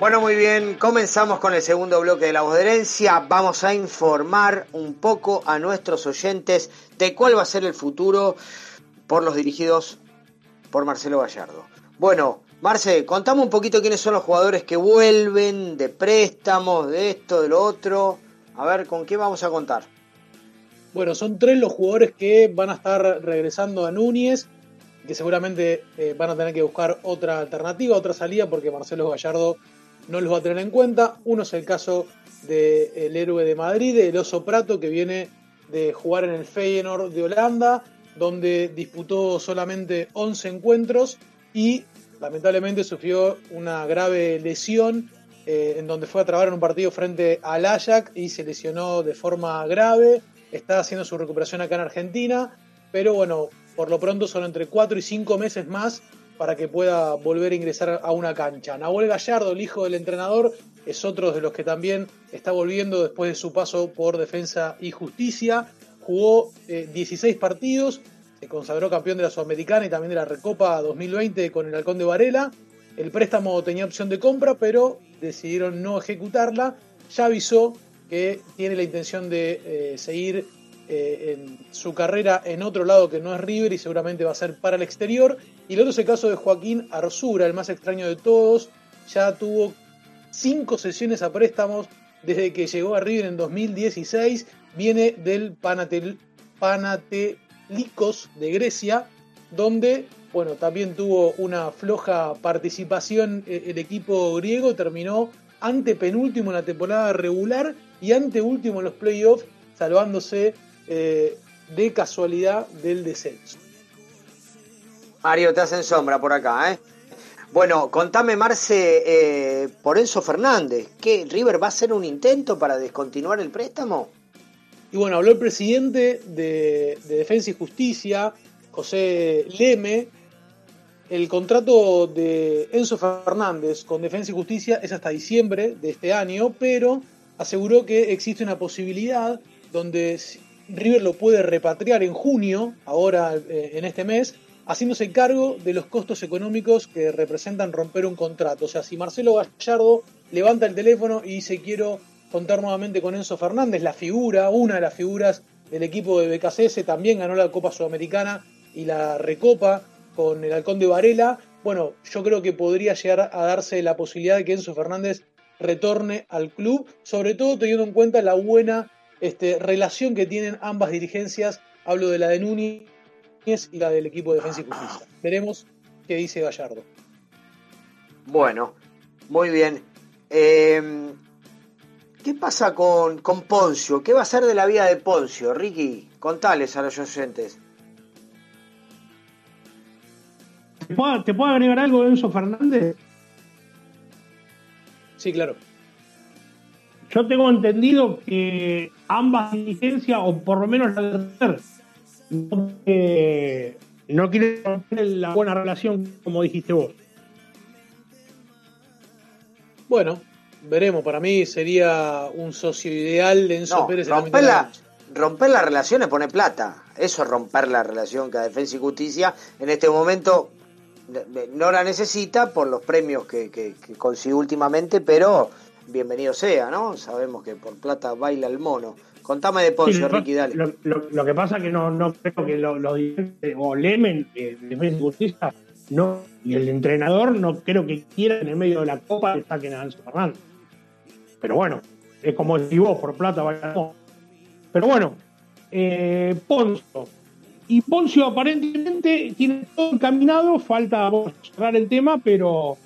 Bueno, muy bien, comenzamos con el segundo bloque de la voz de herencia. Vamos a informar un poco a nuestros oyentes de cuál va a ser el futuro por los dirigidos por Marcelo Gallardo. Bueno, Marce, contame un poquito quiénes son los jugadores que vuelven de préstamos, de esto, de lo otro. A ver, ¿con qué vamos a contar? Bueno, son tres los jugadores que van a estar regresando a Núñez, que seguramente eh, van a tener que buscar otra alternativa, otra salida, porque Marcelo Gallardo no los va a tener en cuenta. Uno es el caso del héroe de Madrid, el Oso Prato, que viene de jugar en el Feyenoord de Holanda, donde disputó solamente 11 encuentros y lamentablemente sufrió una grave lesión eh, en donde fue a trabajar en un partido frente al Ajax y se lesionó de forma grave. Está haciendo su recuperación acá en Argentina, pero bueno, por lo pronto son entre 4 y 5 meses más para que pueda volver a ingresar a una cancha. Nahuel Gallardo, el hijo del entrenador, es otro de los que también está volviendo después de su paso por Defensa y Justicia. Jugó 16 partidos, se consagró campeón de la Sudamericana y también de la Recopa 2020 con el Halcón de Varela. El préstamo tenía opción de compra, pero decidieron no ejecutarla. Ya avisó que tiene la intención de eh, seguir eh, en su carrera en otro lado que no es River y seguramente va a ser para el exterior. Y el otro es el caso de Joaquín Arzura, el más extraño de todos. Ya tuvo cinco sesiones a préstamos desde que llegó a River en 2016. Viene del Panatel, de Grecia, donde bueno, también tuvo una floja participación eh, el equipo griego, terminó ante penúltimo en la temporada regular y ante último en los playoffs, salvándose eh, de casualidad del descenso. Mario, te hacen sombra por acá, ¿eh? Bueno, contame, Marce, eh, por Enzo Fernández, ¿qué? ¿River va a hacer un intento para descontinuar el préstamo? Y bueno, habló el presidente de, de Defensa y Justicia, José Leme. El contrato de Enzo Fernández con Defensa y Justicia es hasta diciembre de este año, pero aseguró que existe una posibilidad donde River lo puede repatriar en junio, ahora eh, en este mes, haciéndose cargo de los costos económicos que representan romper un contrato. O sea, si Marcelo Gallardo levanta el teléfono y dice quiero contar nuevamente con Enzo Fernández, la figura, una de las figuras del equipo de BKCS, también ganó la Copa Sudamericana y la Recopa con el Halcón de Varela. Bueno, yo creo que podría llegar a darse la posibilidad de que Enzo Fernández retorne al club, sobre todo teniendo en cuenta la buena este, relación que tienen ambas dirigencias. Hablo de la de Núñez y la del equipo de Defensa y Justicia. Veremos qué dice Gallardo. Bueno, muy bien. Eh, ¿Qué pasa con, con Poncio? ¿Qué va a ser de la vida de Poncio? Ricky, contales a los oyentes. ¿Te puedo, ¿Te puedo agregar algo Enzo Fernández? Sí, claro. Yo tengo entendido que ambas dirigencias, o por lo menos la tercera, no, eh, no quieren romper la buena relación, como dijiste vos. Bueno, veremos. Para mí sería un socio ideal de Enzo No, Pérez romper, de la la, romper la relación es poner plata. Eso es romper la relación que a Defensa y Justicia en este momento de- de- no la necesita por los premios que, que, que consigue últimamente, pero bienvenido sea, ¿no? Sabemos que por plata baila el mono. Contame de Poncio, Sí, lo, Ricky, dale. lo- lo- lo que pasa es que no, no creo que los lo o Lemen, eh, de Defensa y Justicia, no, y el entrenador no creo que quiera en el medio de la copa que saquen a Enzo Fernández. Pero bueno, es como si vos por plata vaya Pero bueno, eh, Poncio. Y Poncio aparentemente tiene todo encaminado, falta cerrar el tema, pero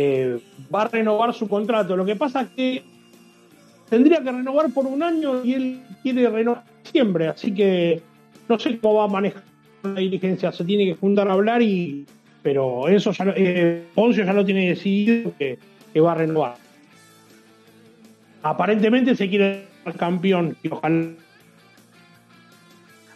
eh, va a renovar su contrato. Lo que pasa es que tendría que renovar por un año y él quiere renovar siempre, así que no sé cómo va a manejar la dirigencia. Se tiene que juntar a hablar y. Pero eso ya, eh, Poncio ya lo tiene decidido que, que va a renovar. Aparentemente se quiere ser campeón y ojalá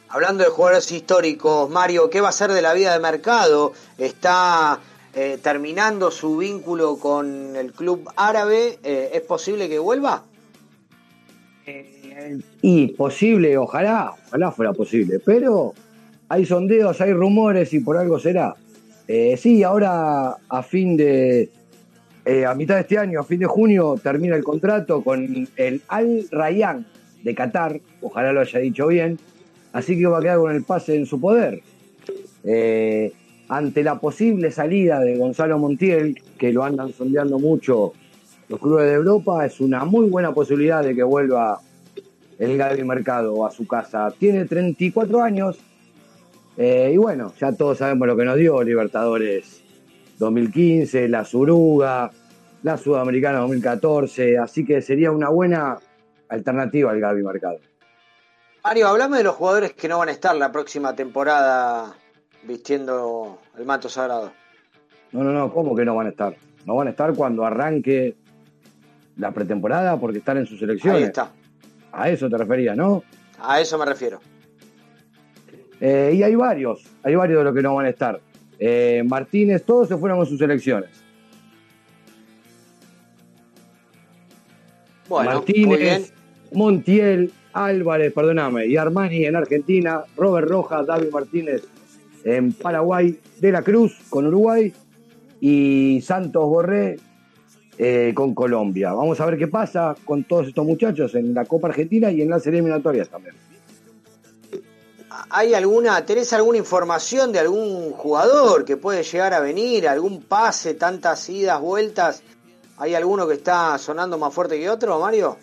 Hablando de jugadores históricos, Mario, ¿qué va a ser de la vida de mercado? Está eh, terminando su vínculo con el club árabe. eh, ¿Es posible que vuelva? Y posible, ojalá, ojalá fuera posible, pero hay sondeos, hay rumores y por algo será. Eh, sí, ahora a fin de, eh, a mitad de este año, a fin de junio, termina el contrato con el Al Rayyan de Qatar, ojalá lo haya dicho bien, así que va a quedar con el pase en su poder. Eh, ante la posible salida de Gonzalo Montiel, que lo andan sondeando mucho los clubes de Europa, es una muy buena posibilidad de que vuelva el Gaby Mercado a su casa. Tiene 34 años eh, y bueno, ya todos sabemos lo que nos dio Libertadores 2015, la Suruga, la Sudamericana 2014, así que sería una buena alternativa al Gaby Mercado. Mario, hablame de los jugadores que no van a estar la próxima temporada vistiendo el manto sagrado. No, no, no, ¿cómo que no van a estar? No van a estar cuando arranque la pretemporada porque están en sus selecciones. Ahí está. A eso te refería, ¿no? A eso me refiero. Eh, y hay varios, hay varios de los que no van a estar. Eh, Martínez, todos se fueron con sus selecciones. Bueno. Martínez, Montiel, Álvarez, perdóname, y Armani en Argentina, Robert Rojas, David Martínez en Paraguay, De la Cruz con Uruguay y Santos Borré eh, con Colombia. Vamos a ver qué pasa con todos estos muchachos en la Copa Argentina y en las eliminatorias también. ¿Hay alguna, tenés alguna información de algún jugador que puede llegar a venir? ¿Algún pase, tantas idas, vueltas? ¿Hay alguno que está sonando más fuerte que otro, Mario?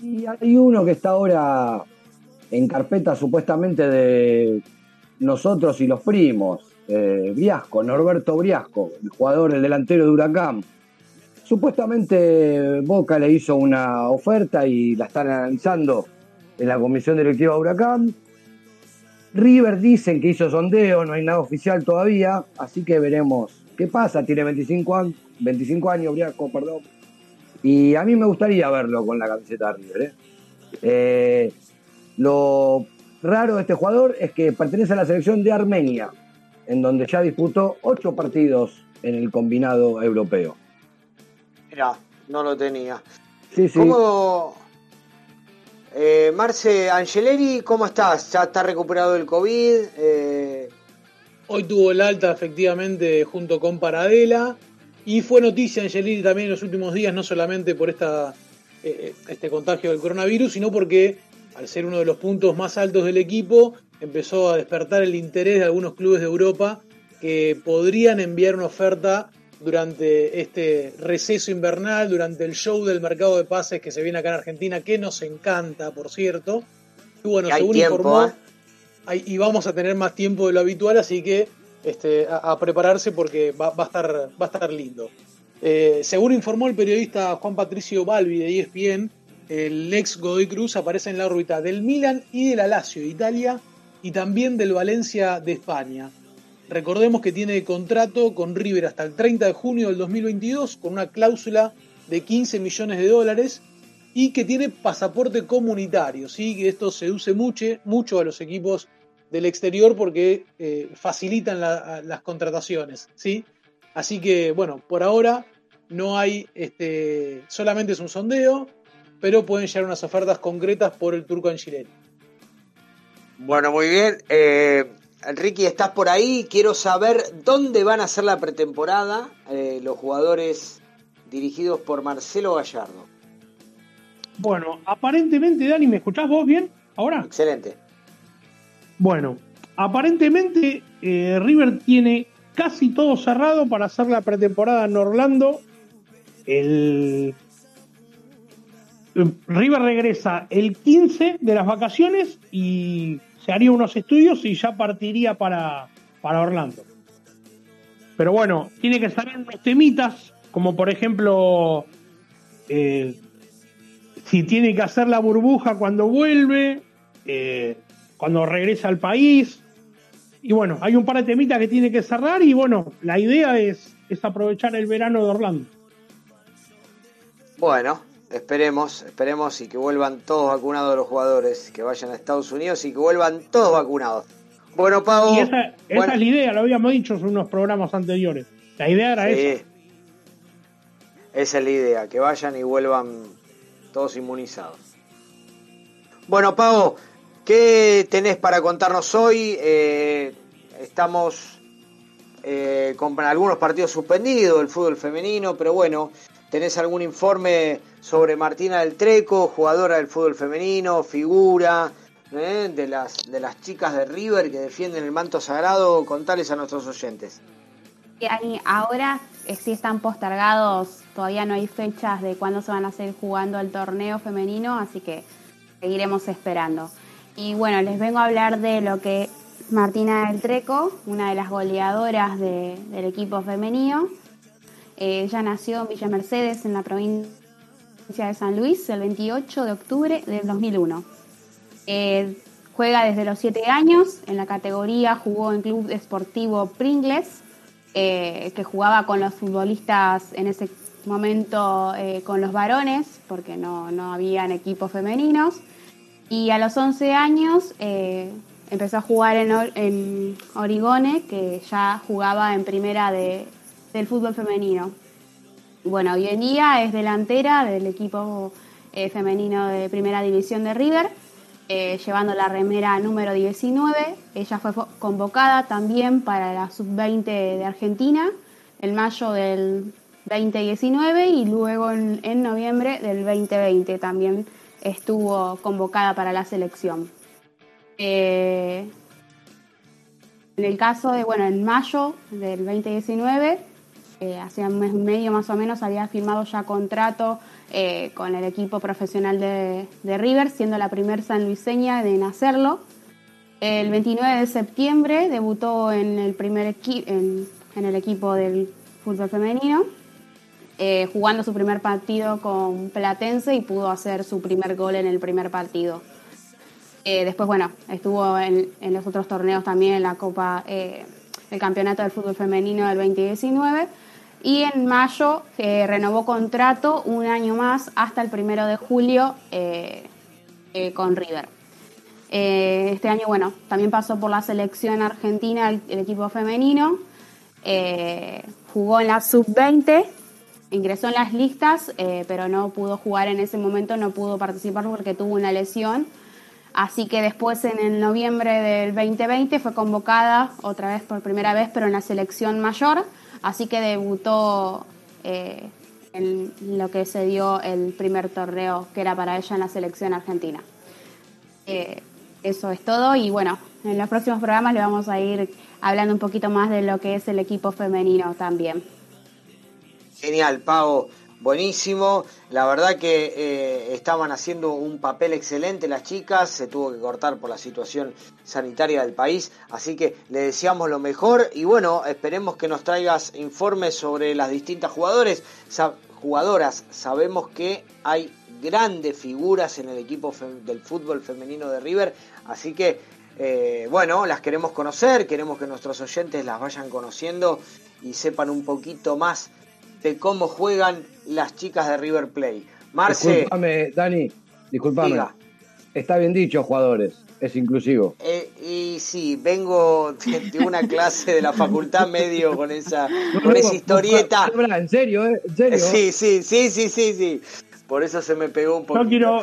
Y hay uno que está ahora en carpeta supuestamente de nosotros y los primos, eh, Briasco, Norberto Briasco, el jugador, el delantero de Huracán. Supuestamente Boca le hizo una oferta y la están analizando en la comisión directiva de Huracán. River dicen que hizo sondeo, no hay nada oficial todavía, así que veremos qué pasa. Tiene 25, años 25 años, Briasco, perdón. Y a mí me gustaría verlo con la camiseta de River. ¿eh? Eh, lo raro de este jugador es que pertenece a la selección de Armenia, en donde ya disputó ocho partidos en el combinado europeo. Mira, no lo tenía. Sí, sí. ¿Cómo, eh, Marce Angeleri, cómo estás? ¿Ya está recuperado del COVID? Eh, Hoy tuvo el alta efectivamente junto con Paradela y fue noticia Angelini también en los últimos días, no solamente por esta, eh, este contagio del coronavirus, sino porque al ser uno de los puntos más altos del equipo, empezó a despertar el interés de algunos clubes de Europa que podrían enviar una oferta durante este receso invernal, durante el show del mercado de pases que se viene acá en Argentina, que nos encanta, por cierto. Y bueno, según tiempo, informó, ¿eh? hay- y vamos a tener más tiempo de lo habitual, así que este, a, a prepararse porque va, va a estar, va a estar lindo. Eh, según informó el periodista Juan Patricio Balbi de ESPN, el ex Godoy Cruz aparece en la órbita del Milan y del Lazio de Italia y también del Valencia de España. Recordemos que tiene contrato con River hasta el 30 de junio del 2022 con una cláusula de 15 millones de dólares y que tiene pasaporte comunitario, ¿sí? que esto seduce mucho, mucho a los equipos del exterior porque eh, facilitan las contrataciones. ¿sí? Así que, bueno, por ahora no hay, este, solamente es un sondeo, pero pueden llegar unas ofertas concretas por el turco Angileri. Bueno, muy bien. Eh, Ricky, ¿estás por ahí? Quiero saber dónde van a hacer la pretemporada eh, los jugadores dirigidos por Marcelo Gallardo. Bueno, aparentemente, Dani, ¿me escuchás vos bien ahora? Excelente. Bueno, aparentemente eh, River tiene casi todo cerrado para hacer la pretemporada en Orlando. El River regresa el 15 de las vacaciones y se haría unos estudios y ya partiría para, para Orlando. Pero bueno, tiene que salir unos temitas como por ejemplo, eh, si tiene que hacer la burbuja cuando vuelve, eh, cuando regresa al país. Y bueno, hay un par de temitas que tiene que cerrar y bueno, la idea es, es aprovechar el verano de Orlando. Bueno, esperemos, esperemos y que vuelvan todos vacunados los jugadores, que vayan a Estados Unidos y que vuelvan todos vacunados. Bueno, Pau. Y esa, esa es la idea, lo habíamos dicho en unos programas anteriores. La idea era Sí. esa. Esa es la idea, que vayan y vuelvan todos inmunizados. Bueno, Pau, ¿qué tenés para contarnos hoy? Eh, estamos eh, con algunos partidos suspendidos del fútbol femenino, pero bueno, ¿tenés algún informe sobre Martina del Treco, jugadora del fútbol femenino, figura eh, de, las, de las chicas de River que defienden el manto sagrado? Contales a nuestros oyentes. Ahora eh, sí están postergados, todavía no hay fechas de cuándo se van a seguir jugando el torneo femenino, así que seguiremos esperando. Y bueno, les vengo a hablar de lo que Martina del Treco, una de las goleadoras de- del equipo femenino. Eh, ella nació en Villa Mercedes, en la provincia de San Luis, el 28 de octubre del 2001. Eh, juega desde los 7 años, en la categoría jugó en Club Esportivo Pringles, eh, que jugaba con los futbolistas en ese momento eh, con los varones, porque no, no habían equipos femeninos. Y a los 11 años eh, empezó a jugar en, en Origone, que ya jugaba en primera de, del fútbol femenino. Bueno, hoy en día es delantera del equipo eh, femenino de primera división de River, eh, llevando la remera número 19. Ella fue convocada también para la sub-20 de Argentina en mayo del 2019 y luego en, en noviembre del 2020 también estuvo convocada para la selección. Eh, en el caso de, bueno, en mayo del 2019, eh, hacía un mes y medio más o menos, había firmado ya contrato eh, con el equipo profesional de, de River, siendo la primer sanluiseña en hacerlo. El 29 de septiembre debutó en el, primer en, el equipo del fútbol femenino, eh, jugando su primer partido con Platense y pudo hacer su primer gol en el primer partido. Eh, después, bueno, estuvo en, en los otros torneos también, en la Copa, eh, el Campeonato del Fútbol Femenino del 2019. Y en mayo eh, renovó contrato un año más hasta el primero de julio eh, eh, con River. Este año, bueno, también pasó por la selección argentina, el, el equipo femenino. Jugó en la sub-20, ingresó en las listas, pero no pudo jugar en ese momento, no pudo participar porque tuvo una lesión. Así que después en el noviembre del 2020 fue convocada otra vez por primera vez, pero en la selección mayor. Así que debutó eh, en lo que se dio el primer torneo que era para ella en la selección argentina. Eh, eso es todo y bueno, en los próximos programas le vamos a ir hablando un poquito más de lo que es el equipo femenino también. Genial, Pau. Buenísimo. La verdad que eh, estaban haciendo un papel excelente las chicas. Se tuvo que cortar por la situación sanitaria del país. Así que le deseamos lo mejor. Y bueno, esperemos que nos traigas informes sobre las distintas jugadores, jugadoras. Sabemos que hay grandes figuras en el equipo del fútbol femenino de River. Así que, eh, bueno, las queremos conocer. Queremos que nuestros oyentes las vayan conociendo y sepan un poquito más de cómo juegan las chicas de River Plate. Marce, Disculpame, Dani, disculpame. Diga. Está bien dicho, jugadores, es inclusivo. eh, y sí, vengo de, de una clase de la facultad medio con esa, con esa historieta. En serio, ¿eh? En serio. Sí, sí, sí, sí, sí, sí. Por eso se me pegó un poquito. Yo quiero,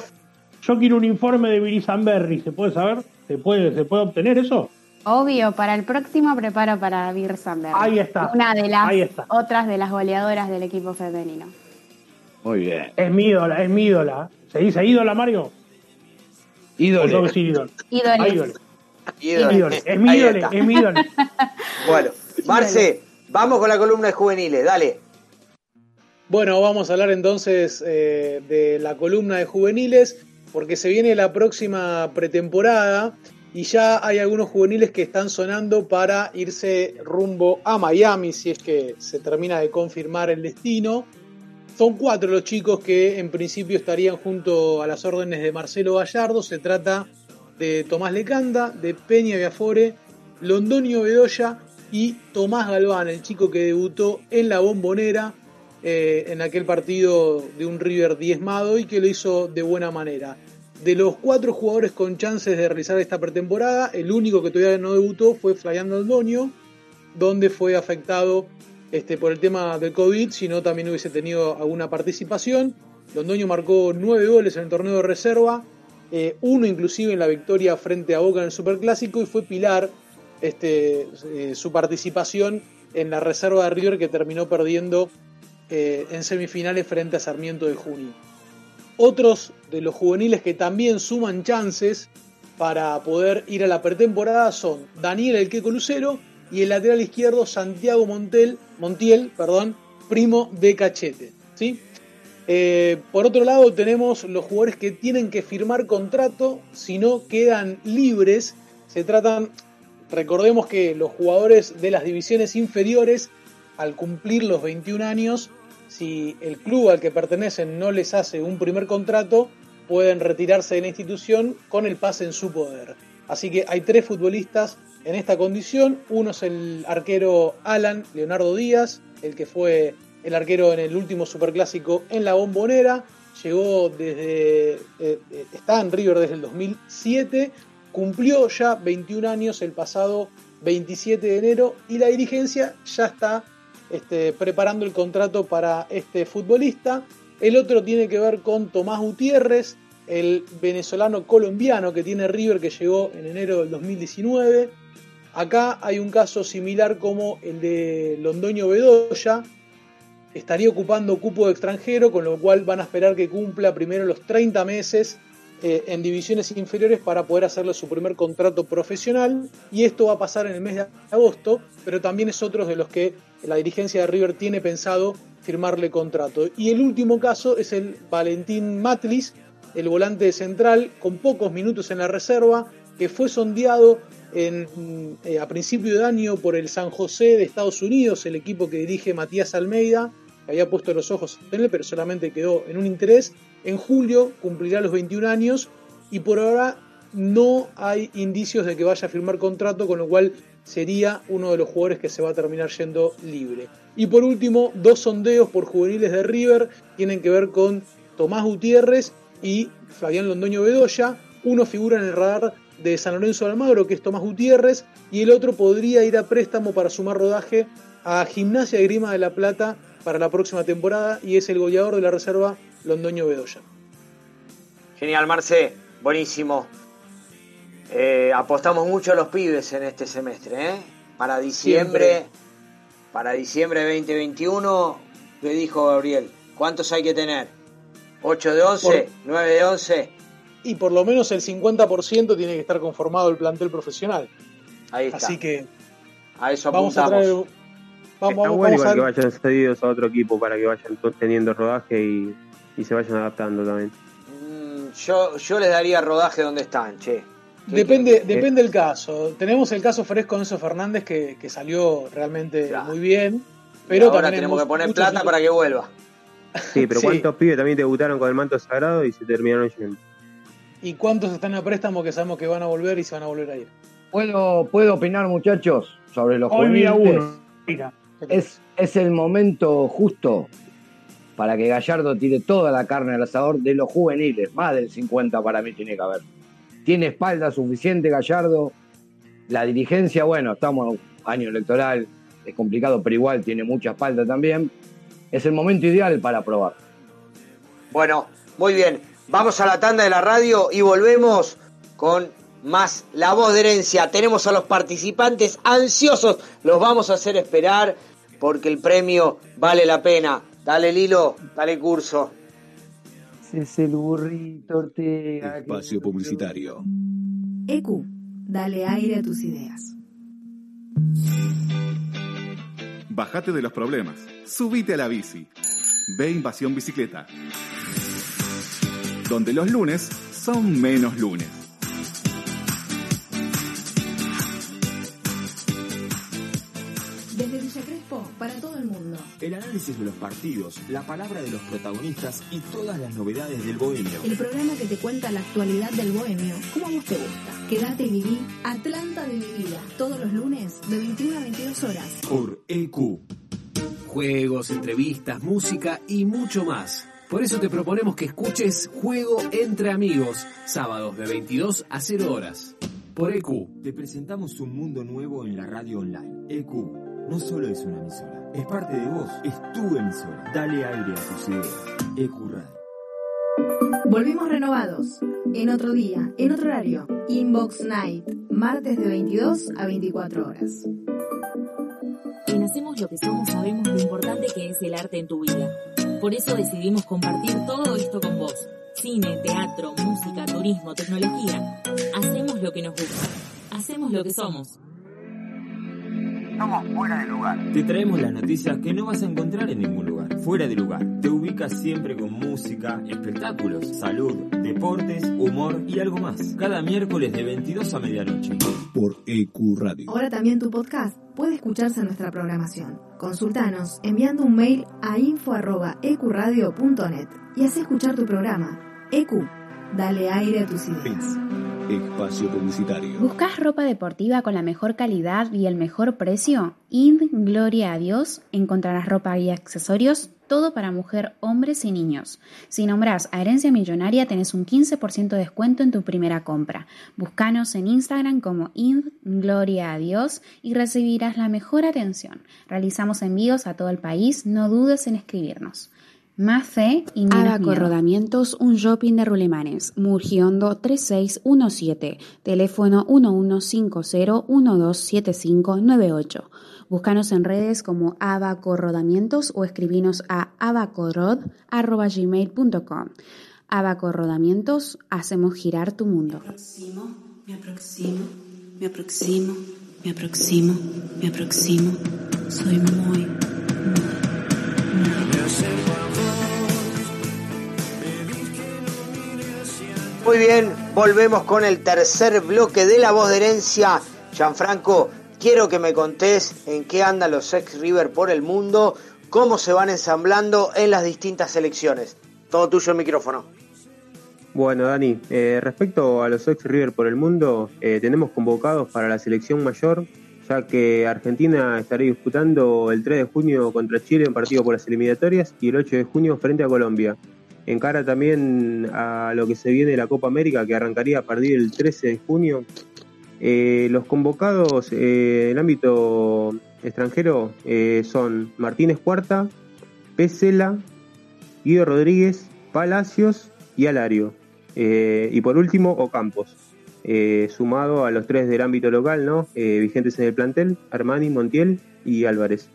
yo quiero un informe de Billy Berry, ¿se puede saber? ¿Se puede, ¿Se puede obtener eso? Obvio, para el próximo preparo para Bir Sandberg. Ahí está. Una de las Ahí está. otras de las goleadoras del equipo femenino. Muy bien. Es mi ídola, es mi ídola. ¿Se dice ídola, Mario? ¿O tengo que Ídole. decir ídola? Ídole. Ídole. Es mi ídole, es mi ídole. Bueno, Marce, vamos con la columna de juveniles, dale. Bueno, vamos a hablar entonces eh, de la columna de juveniles, porque se viene la próxima pretemporada y ya hay algunos juveniles que están sonando para irse rumbo a Miami si es que se termina de confirmar el destino. Son cuatro los chicos que en principio estarían junto a las órdenes de Marcelo Gallardo. Se trata de Tomás Lecanda, de Peña Viafore, Londonio Bedoya y Tomás Galván, el chico que debutó en la bombonera eh, en aquel partido de un River diezmado y que lo hizo de buena manera. De los cuatro jugadores con chances de realizar esta pretemporada, el único que todavía no debutó fue Flavián Londonio, donde fue afectado este, por el tema del COVID, si no también hubiese tenido alguna participación. Londoño marcó nueve goles en el torneo de reserva, eh, uno inclusive en la victoria frente a Boca en el Superclásico y fue pilar este, eh, su participación en la reserva de River que terminó perdiendo eh, en semifinales frente a Sarmiento de Junio. Otros de los juveniles que también suman chances para poder ir a la pretemporada son Daniel El Queco Lucero y el lateral izquierdo Santiago Montel, Montiel, perdón, primo de Cachete. ¿sí? Eh, por otro lado tenemos los jugadores que tienen que firmar contrato, si no quedan libres. Se tratan, recordemos que los jugadores de las divisiones inferiores, al cumplir los 21 años, si el club al que pertenecen no les hace un primer contrato, pueden retirarse de la institución con el pase en su poder. Así que hay tres futbolistas en esta condición. Uno es el arquero Alan Leonardo Díaz, el que fue el arquero en el último superclásico en la bombonera. Llegó desde. Eh, está en River desde el 2007. Cumplió ya 21 años el pasado 27 de enero y la dirigencia ya está este, preparando el contrato para este futbolista. El otro tiene que ver con Tomás Gutiérrez, el venezolano colombiano que tiene River que llegó en enero del 2019. Acá hay un caso similar como el de Londoño Bedoya. Estaría ocupando cupo de extranjero, con lo cual van a esperar que cumpla primero los 30 meses eh, en divisiones inferiores para poder hacerle su primer contrato profesional. Y esto va a pasar en el mes de agosto, pero también es otro de los que la dirigencia de River tiene pensado firmarle contrato. Y el último caso es el Valentín Matlis, el volante central con pocos minutos en la reserva, que fue sondeado eh, a principio de año por el San José de Estados Unidos, el equipo que dirige Matías Almeida, que había puesto los ojos en él, pero solamente quedó en un interés. En julio cumplirá los 21 años y por ahora no hay indicios de que vaya a firmar contrato, con lo cual sería uno de los jugadores que se va a terminar yendo libre. Y por último, dos sondeos por juveniles de River tienen que ver con Tomás Gutiérrez y Fabián Londoño Bedoya. Uno figura en el radar de San Lorenzo de Almagro, que es Tomás Gutiérrez, y el otro podría ir a préstamo para sumar rodaje a Gimnasia de Grima de la Plata para la próxima temporada, y es el goleador de la reserva Londoño Bedoya. Genial, Marce, buenísimo. Eh, apostamos mucho a los pibes en este semestre, ¿eh? Para diciembre, Siempre. para diciembre 2021, le dijo Gabriel, ¿cuántos hay que tener? ¿8 de 11? Por- ¿9 de 11? Y por lo menos el 50% tiene que estar conformado el plantel profesional. Ahí está. Así que a eso vamos a apuntamos. traer. Vamos, Está vamos, bueno vamos a igual que vayan cedidos a otro equipo para que vayan teniendo rodaje y, y se vayan adaptando también. Mm, Yo, yo les daría rodaje donde están, che. Depende, depende del caso. Tenemos el caso fresco de Enzo Fernández que, que salió realmente muy bien. Pero Y ahora tenemos que poner plata para que vuelva. Sí, pero Sí. ¿cuántos pibes también debutaron con el manto sagrado y se terminaron yendo? ¿Y cuántos están a préstamo que sabemos que van a volver y se van a volver a ir? ¿Puedo, ¿Puedo opinar, muchachos, sobre los Hoy juveniles? uno. Mira. Es, es el momento justo para que Gallardo tire toda la carne al asador de los juveniles. Más del 50 para mí tiene que haber. Tiene espalda suficiente Gallardo. La dirigencia, bueno, estamos año electoral, es complicado, pero igual tiene mucha espalda también. Es el momento ideal para probar. Bueno, muy bien. Vamos a la tanda de la radio y volvemos con más La Voz de Herencia. Tenemos a los participantes ansiosos. Los vamos a hacer esperar porque el premio vale la pena. Dale, Lilo, dale curso. Es el burrito Ortega. Espacio publicitario. EQ, dale aire a tus ideas. Bájate de los problemas. Subite a la bici. Ve Invasión Bicicleta. Donde los lunes son menos lunes. El análisis de los partidos, la palabra de los protagonistas y todas las novedades del bohemio. El programa que te cuenta la actualidad del bohemio, como a vos te gusta. Quédate y viví Atlanta de mi vida, todos los lunes de 21 a 22 horas. Por EQ. Juegos, entrevistas, música y mucho más. Por eso te proponemos que escuches Juego entre Amigos, sábados de 22 a 0 horas. Por EQ. Te presentamos un mundo nuevo en la radio online. EQ no solo es una emisora, es parte de vos, es tu emisora. Dale aire a tus ideas. EQ Radio. Volvimos renovados. En otro día, en otro horario. Inbox Night. Martes de 22 a 24 horas. En Hacemos lo que somos sabemos lo importante que es el arte en tu vida. Por eso decidimos compartir todo esto con vos. Cine, teatro, música, turismo, tecnología. Hacemos lo que nos gusta. Hacemos lo que somos. Somos fuera de lugar. Te traemos las noticias que no vas a encontrar en ningún lugar. Fuera de lugar. Te ubicas siempre con música, espectáculos, salud, deportes, humor y algo más. Cada miércoles de 22 a medianoche. Por EQ Radio. Ahora también tu podcast puede escucharse en nuestra programación. Consultanos enviando un mail a info.ecuradio.net y haz escuchar tu programa. EQ, dale aire a tus ideas. Espacio publicitario. ¿Buscas ropa deportiva con la mejor calidad y el mejor precio? In Gloria a Dios encontrarás ropa y accesorios, todo para mujer, hombres y niños. Si nombras a Herencia Millonaria tenés un 15% de descuento en tu primera compra. Búscanos en Instagram como In Gloria a Dios y recibirás la mejor atención. Realizamos envíos a todo el país, no dudes en escribirnos. Más fe y menos Abaco miedo. Rodamientos, un shopping de Rulemanes, Murgiondo 3617, teléfono 1150-127598. Búscanos en redes como Abaco Rodamientos o escribinos a abacorod.gmail.com. Abaco Rodamientos, hacemos girar tu mundo. Me aproximo, me aproximo, me aproximo, me aproximo. Soy muy, Muy bien, volvemos con el tercer bloque de La Voz de Herencia. Gianfranco, quiero que me contés en qué andan los ex River por el mundo, cómo se van ensamblando en las distintas selecciones. Todo tuyo el micrófono. Bueno, Dani, eh, respecto a los ex River por el mundo, eh, tenemos convocados para la selección mayor, ya que Argentina estaría disputando el 3 de junio contra Chile en partido por las eliminatorias y el 8 de junio frente a Colombia. Encara también a lo que se viene de la Copa América, que arrancaría a partir del 13 de junio. Eh, los convocados eh, en el ámbito extranjero eh, son Martínez Cuarta, Pesela, Guido Rodríguez, Palacios y Alario. Y por último, Ocampos, sumado a los tres del ámbito local, ¿no? Vigentes en el plantel, Armani, Montiel y Álvarez.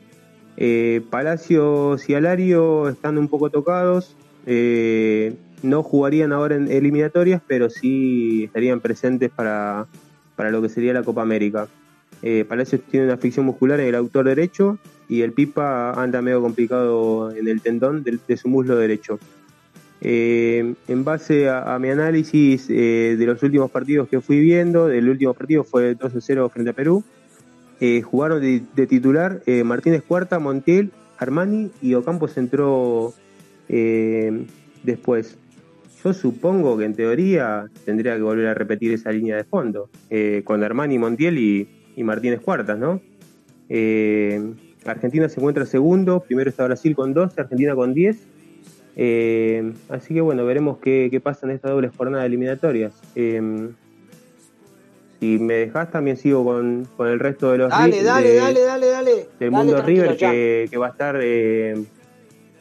Palacios y Alario están un poco tocados, eh, no jugarían ahora en eliminatorias, pero sí estarían presentes para, para lo que sería la Copa América. Eh, Palacios tiene una fricción muscular en el autor derecho y el Pipa anda medio complicado en el tendón de, su muslo derecho. Eh, en base a, mi análisis de los últimos partidos que fui viendo, del último partido fue 2-0 frente a Perú, jugaron de, de titular Martínez Cuarta, Montiel, Armani y Ocampos entró eh, después. Yo supongo que en teoría tendría que volver a repetir esa línea de fondo, eh, con Armani, Montiel y, y Martínez Cuartas, ¿no? Eh, Argentina se encuentra segundo, primero está Brasil con 12, Argentina con 10. Eh, así que bueno, veremos qué, qué pasa en esta doble jornada de eliminatorias. Si me dejas, también sigo con, con el resto de los Dale, ri- dale, de- dale, dale, dale. del Dale, mundo River que, que va a estar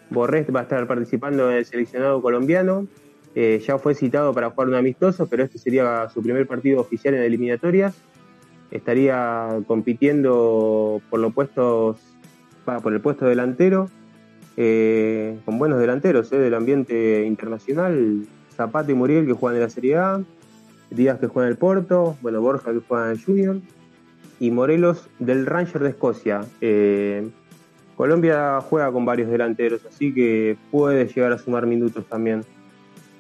Borrés va a estar participando en el seleccionado colombiano. Eh, ya fue citado para jugar un amistoso pero este sería su primer partido oficial en eliminatorias estaría compitiendo por los puestos va, por el puesto delantero eh, con buenos delanteros eh, del ambiente internacional. Zapata y Muriel que juegan en la Serie A. Díaz que juega en el Porto. Bueno Borja que juega en el Junior. Y Morelos del Ranger de Escocia. Colombia juega con varios delanteros, así que puede llegar a sumar minutos también.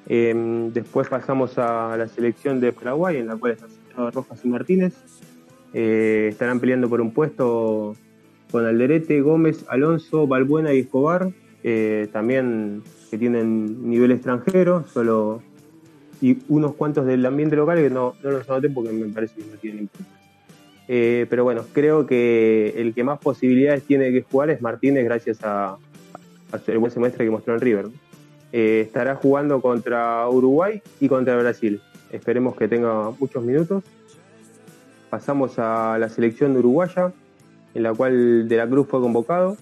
Eh, después pasamos a la selección de Paraguay, en la cual citados Rojas y Martínez. Eh, estarán peleando por un puesto con Alderete, Gómez, Alonso, Balbuena y Escobar, eh, también que tienen nivel extranjero, solo y unos cuantos del ambiente local que no, no los anoté porque me parece que no tienen. Eh, pero bueno, creo que el que más posibilidades tiene que jugar es Martínez gracias a, el buen semestre que mostró en River. Eh, estará jugando contra Uruguay y contra Brasil. Esperemos que tenga muchos minutos. Pasamos a la selección uruguaya, en la cual De la Cruz fue convocado.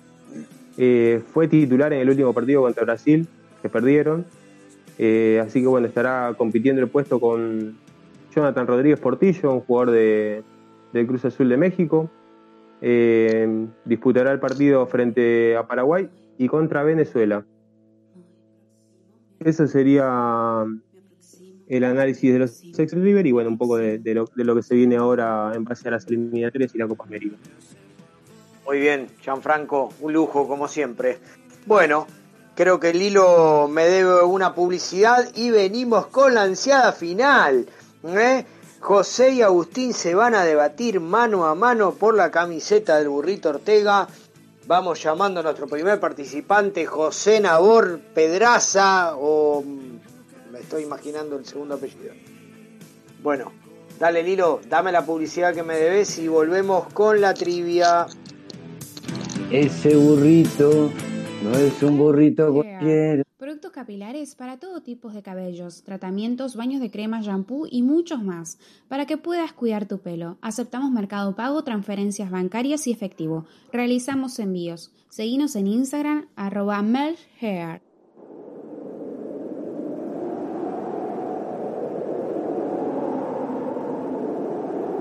Eh, fue titular en el último partido contra Brasil, que perdieron. Así que bueno, estará compitiendo el puesto con Jonathan Rodríguez Portillo, un jugador de, del Cruz Azul de México. Eh, disputará el partido frente a Paraguay y contra Venezuela. Eso sería el análisis de los ex River y bueno, un poco de, de lo, de lo que se viene ahora en base a las eliminatorias y la Copa América. Muy bien, Gianfranco, un lujo como siempre. Bueno, creo que Lilo me debe una publicidad y venimos con la ansiada final. ¿eh? José y Agustín se van a debatir mano a mano por la camiseta del burrito Ortega. Vamos llamando a nuestro primer participante, José Nabor Pedraza, o me estoy imaginando el segundo apellido. Bueno, dale Lilo, dame la publicidad que me debes y volvemos con la trivia. Ese burrito no es un burrito cualquiera. Productos capilares para todo tipo de cabellos, tratamientos, baños de crema, shampoo y muchos más, para que puedas cuidar tu pelo. Aceptamos mercado pago, transferencias bancarias y efectivo. Realizamos envíos. Seguinos en Instagram, arroba melhair.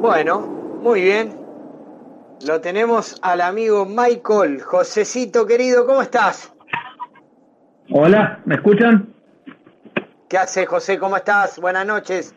Bueno, muy bien. Lo tenemos al amigo Michael. Josecito querido, ¿cómo estás? Hola, ¿me escuchan? ¿Qué haces, José? ¿Cómo estás? Buenas noches.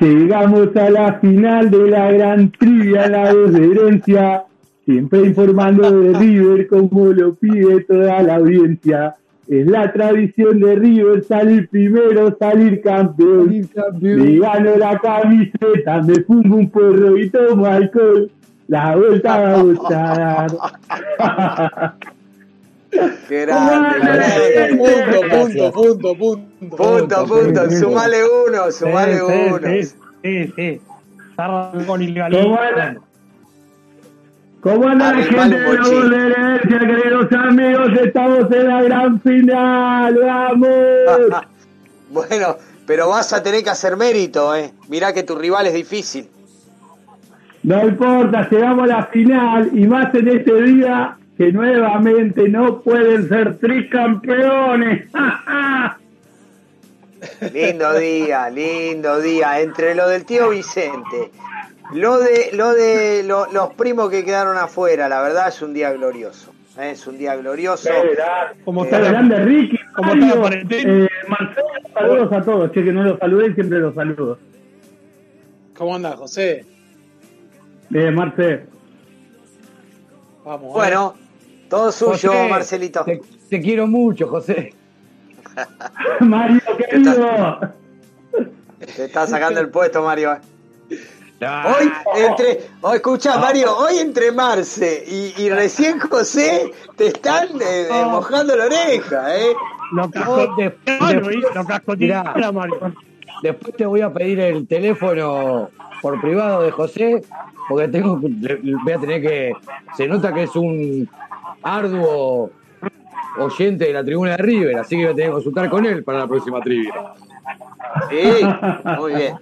Llegamos a la final de la gran trivia, la voz de herencia, siempre informando de River como lo pide toda la audiencia. Es la tradición de River salir primero, salir campeón. Me gano la camiseta, me fumo un porro y tomo alcohol. La vuelta vamos a dar. Qué grande, grande. Punto, punto, punto, punto. Punto, punto. Sumale uno, sumale uno. Sí, sí, sí. Está con ilegalidad. ¿Cómo anda la gente de la voz de herencia, queridos amigos? Estamos en la gran final, ¡vamos! Bueno, pero vas a tener que hacer mérito, ¿eh? Mirá que tu rival es difícil. No importa, llegamos a la final y más en este día que nuevamente no pueden ser tricampeones. Lindo día, lindo día. Entre lo del tío Vicente, lo de, lo de lo- los primos que quedaron afuera, la verdad es un día glorioso. ¿eh? Es un día glorioso. Como Eh, está grande Ricky, ¿Cómo Mario, está eh, Marcelo, saludos a todos, che, que no los saludé y siempre los saludo. ¿Cómo anda, José? Eh, Marce, Vamos. Bueno, todo suyo, José, Marcelito. Te, te quiero mucho, José. Mario, querido. Te está sacando el puesto, Mario. ¿Eh? Ah, Hoy, entre, oh, escucha, Mario, hoy entre Marce y, y recién José te están eh, eh, mojando la oreja, ¿eh? Lo casco- de- de- Mirá, Después te voy a pedir el teléfono por privado de José, porque tengo, voy a tener que. Se nota que es un arduo oyente de la tribuna de River, así que voy a tener que consultar con él para la próxima trivia. Sí, muy bien.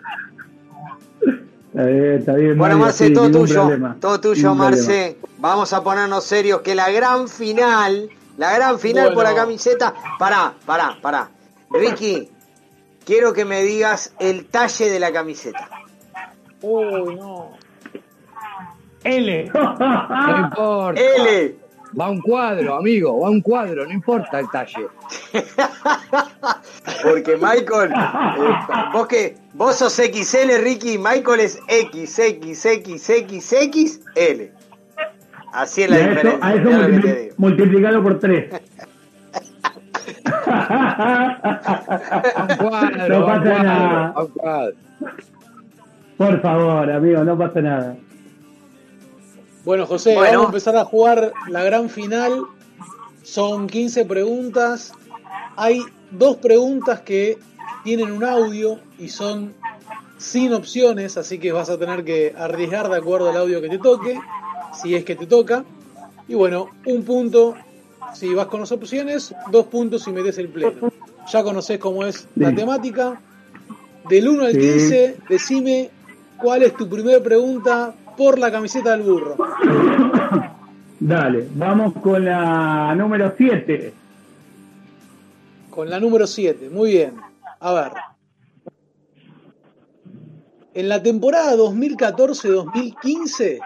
Está bien, está bien, Bueno, Mario, Marce, sí, todo tuyo. problema. Todo tuyo, problema. Marce. Vamos a ponernos serios que la gran final, la gran final por la camiseta. Pará, pará, pará. Ricky, quiero que me digas el talle de la camiseta. Uy, no. L. No importa. L. Va un cuadro, amigo, va un cuadro, no importa el talle. Porque Michael, eh, vos que vos sos XL, Ricky, Michael es XXXXXL. Así es Y la a eso, diferencia. a eso que te multipli- digo. multiplicado por tres. Un cuadro, No un pasa cuadro, nada. va un cuadro. Por favor, amigo, no pasa nada. Bueno, José, Bueno. vamos a empezar a jugar la gran final. Son 15 preguntas. Hay dos preguntas que tienen un audio y son sin opciones, así que vas a tener que arriesgar de acuerdo al audio que te toque, si es que te toca. Y bueno, un punto si vas con las opciones, dos puntos si metes el pleno. Ya conoces cómo es la temática. Del 1 al Sí. 15, decime cuál es tu primera pregunta por la camiseta del burro. Dale, vamos con la número 7. Con la número 7, muy bien. A ver. En la temporada 2014-2015,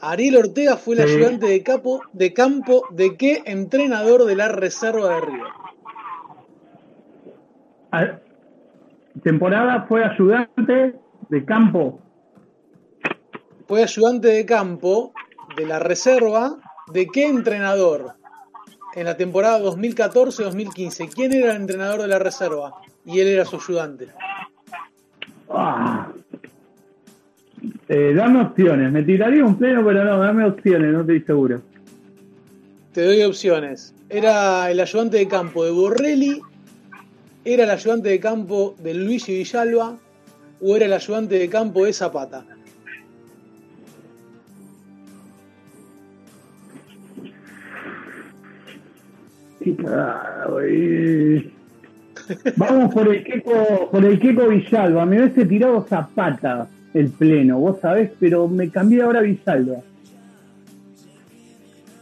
Ariel Ortega fue el Sí. ayudante de, capo, de campo de qué entrenador de la reserva de River. Temporada fue ayudante de campo. Fue ayudante de campo de la reserva de qué entrenador en la temporada 2014-2015. ¿Quién era el entrenador de la reserva? Y él era su ayudante. Ah. Eh, dame opciones. Me tiraría un pleno, pero no, dame opciones, no estoy seguro. Te doy opciones. Era el ayudante de campo de Borrelli, era el ayudante de campo de Luigi Villalba o era el ayudante de campo de Zapata. Vamos por el Queco, por el Queco Villalba. Me hubiese tirado Zapata el pleno, vos sabés, pero me cambié ahora a Villalba.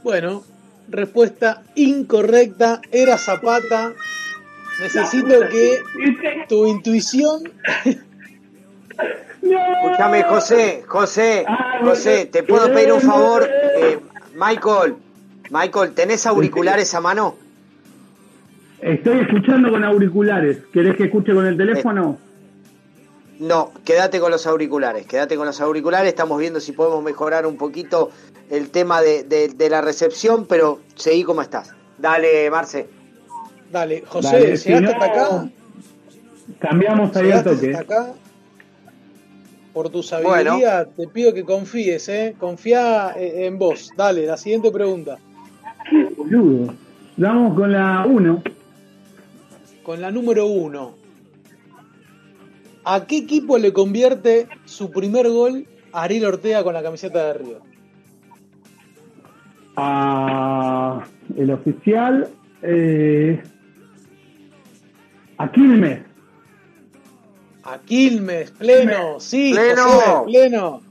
Bueno, respuesta incorrecta, era Zapata. Necesito que tu intuición... Escúchame, José, José, José, te puedo pedir un favor, Eh, Michael, Michael, ¿tenés auriculares a mano? Estoy escuchando con auriculares. ¿Querés que escuche con el teléfono? No, quédate con los auriculares, quédate con los auriculares, estamos viendo si podemos mejorar un poquito el tema de, de- de la recepción, pero seguí como estás. Dale, Marce. Dale, José, Dale, si llegaste no, hasta acá. Cambiamos ahí Llegaste toque. hasta acá. Por tu sabiduría, te pido que confíes, ¿eh? Confía eh, en vos. Dale, la siguiente pregunta. Boludo. Vamos con la 1. Con la número uno. ¿A qué equipo le convierte su primer gol Ariel Ortega con la camiseta de River? A el oficial. Eh, a Quilmes. A Quilmes, pleno, sí, Pleno. José, pleno.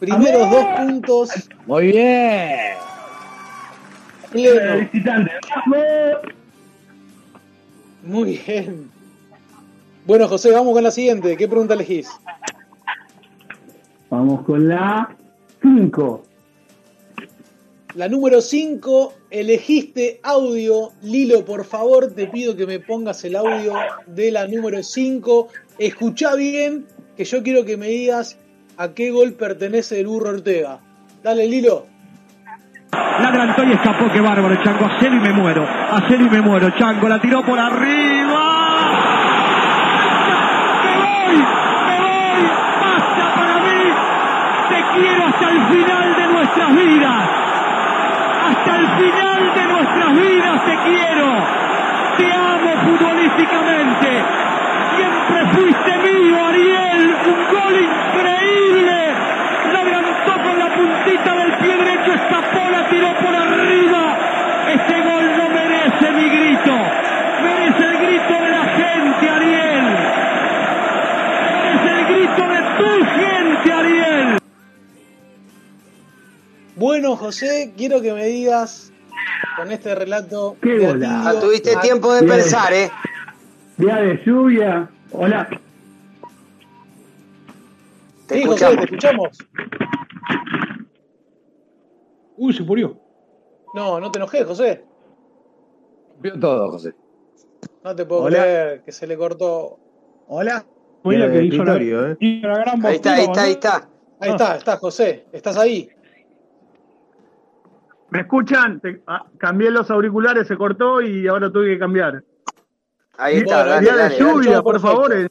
Primeros dos puntos, Muy bien. pleno. Visitante. Muy bien. Bueno, José, vamos con la siguiente. ¿Qué pregunta elegís? Vamos con la 5. La número 5, elegiste audio. Lilo, por favor, te pido que me pongas el audio de la número 5. Escucha bien, que yo quiero que me digas a qué gol pertenece el burro Ortega. Dale, Lilo. La adelantó y escapó, qué bárbaro, Chango. Hacelo y me muero. Hacelo y me muero, Chango. La tiró por arriba. ¡Me voy! ¡Me voy! ¡Basta para mí! Te quiero hasta el final de nuestras vidas. Hasta el final de nuestras vidas te quiero. Te amo futbolísticamente. Siempre fuiste mío, Ariel. Un gol increíble. Tiró por arriba. Este gol no merece mi grito. Merece el grito de la gente, Ariel. Merece el grito de tu gente, Ariel. Bueno, José, quiero que me digas con este relato. Qué. Atilio, Ah, tuviste tiempo de Bien. pensar, ¿eh? Día de lluvia. Hola. Te Sí, José, escuchamos. te escuchamos. Uy, se murió. No, no te enojes, José. Vio todo, José. No te puedo Hola. creer que se le cortó. Hola. Fue la Mira, que hizo la, ¿eh? hizo la gran Ahí está, ahí está, ahí está. Ahí está, está, José. ¿Estás ahí? ¿Me escuchan? Te- ah, cambié los auriculares, se cortó y ahora tuve que cambiar. Ahí está, Bueno, dale, Día dale, de lluvia, por favor. eh.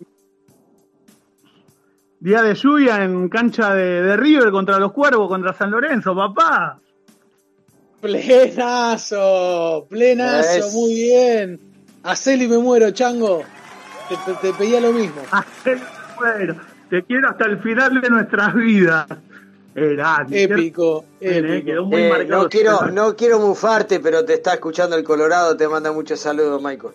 Día de lluvia en cancha de, de River contra los Cuervos, contra San Lorenzo, papá. Plenazo, plenazo, Es. muy bien. Hacelo y me muero, chango. Te, te- te pedía lo mismo. Bueno, te quiero hasta el final de nuestras vidas. Era Épico, épico. Quedó muy Eh, marcado. no quiero, no quiero mufarte, pero te está escuchando el Colorado, te manda muchos saludos, Michael.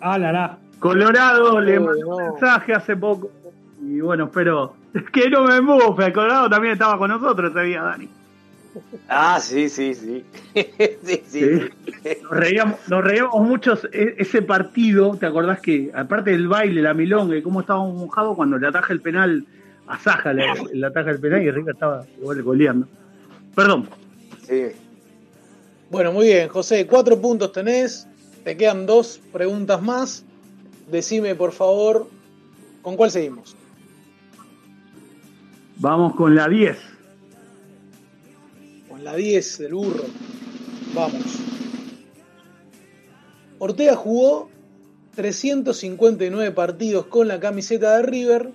Ah, la, la. Colorado le mandó no. un mensaje hace poco. Y bueno, espero que no me mufe. El Colorado también estaba con nosotros ese día, Dani. Ah, sí, sí, sí. sí, sí. Nos reíamos, nos reíamos mucho e- ese partido. ¿Te acordás que, aparte del baile, la milonga y cómo estábamos mojados cuando le ataja el penal a Saja, le, le ataja el penal y Rica estaba igual goleando? Perdón. Sí. Bueno, muy bien, José, cuatro puntos tenés. Te quedan dos preguntas más. Decime, por favor, ¿con cuál seguimos? Vamos con la 10. La 10 del burro. Vamos. Ortega jugó 359 partidos con la camiseta de River.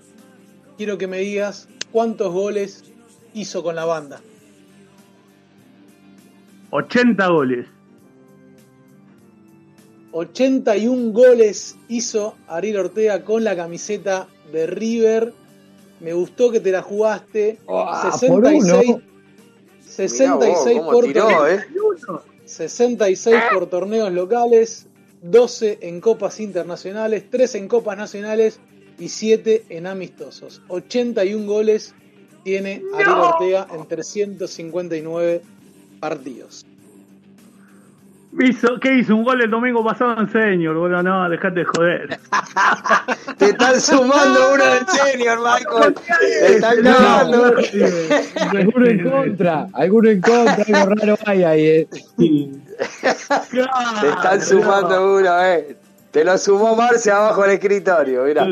Quiero que me digas cuántos goles hizo con la banda. 80 goles. 81 goles hizo Ariel Ortega con la camiseta de River. Me gustó que te la jugaste. Ah, 66, por uno. 66 Mirá vos, por tiró, torneo- eh. 66 por torneos locales, 12 en copas internacionales, 3 en copas nacionales y 7 en amistosos. 81 goles tiene Ariel Ortega en 359 partidos. Hizo, ¿Qué hizo? Un gol el domingo pasado en Senior. Bueno, no, dejate de joder. Te están sumando uno del senior, Michael. Te están cagando. Alguno en contra, alguno en contra, algo raro hay ahí, eh. Te están sumando uno, eh. Te lo sumó Marce abajo del escritorio, mira.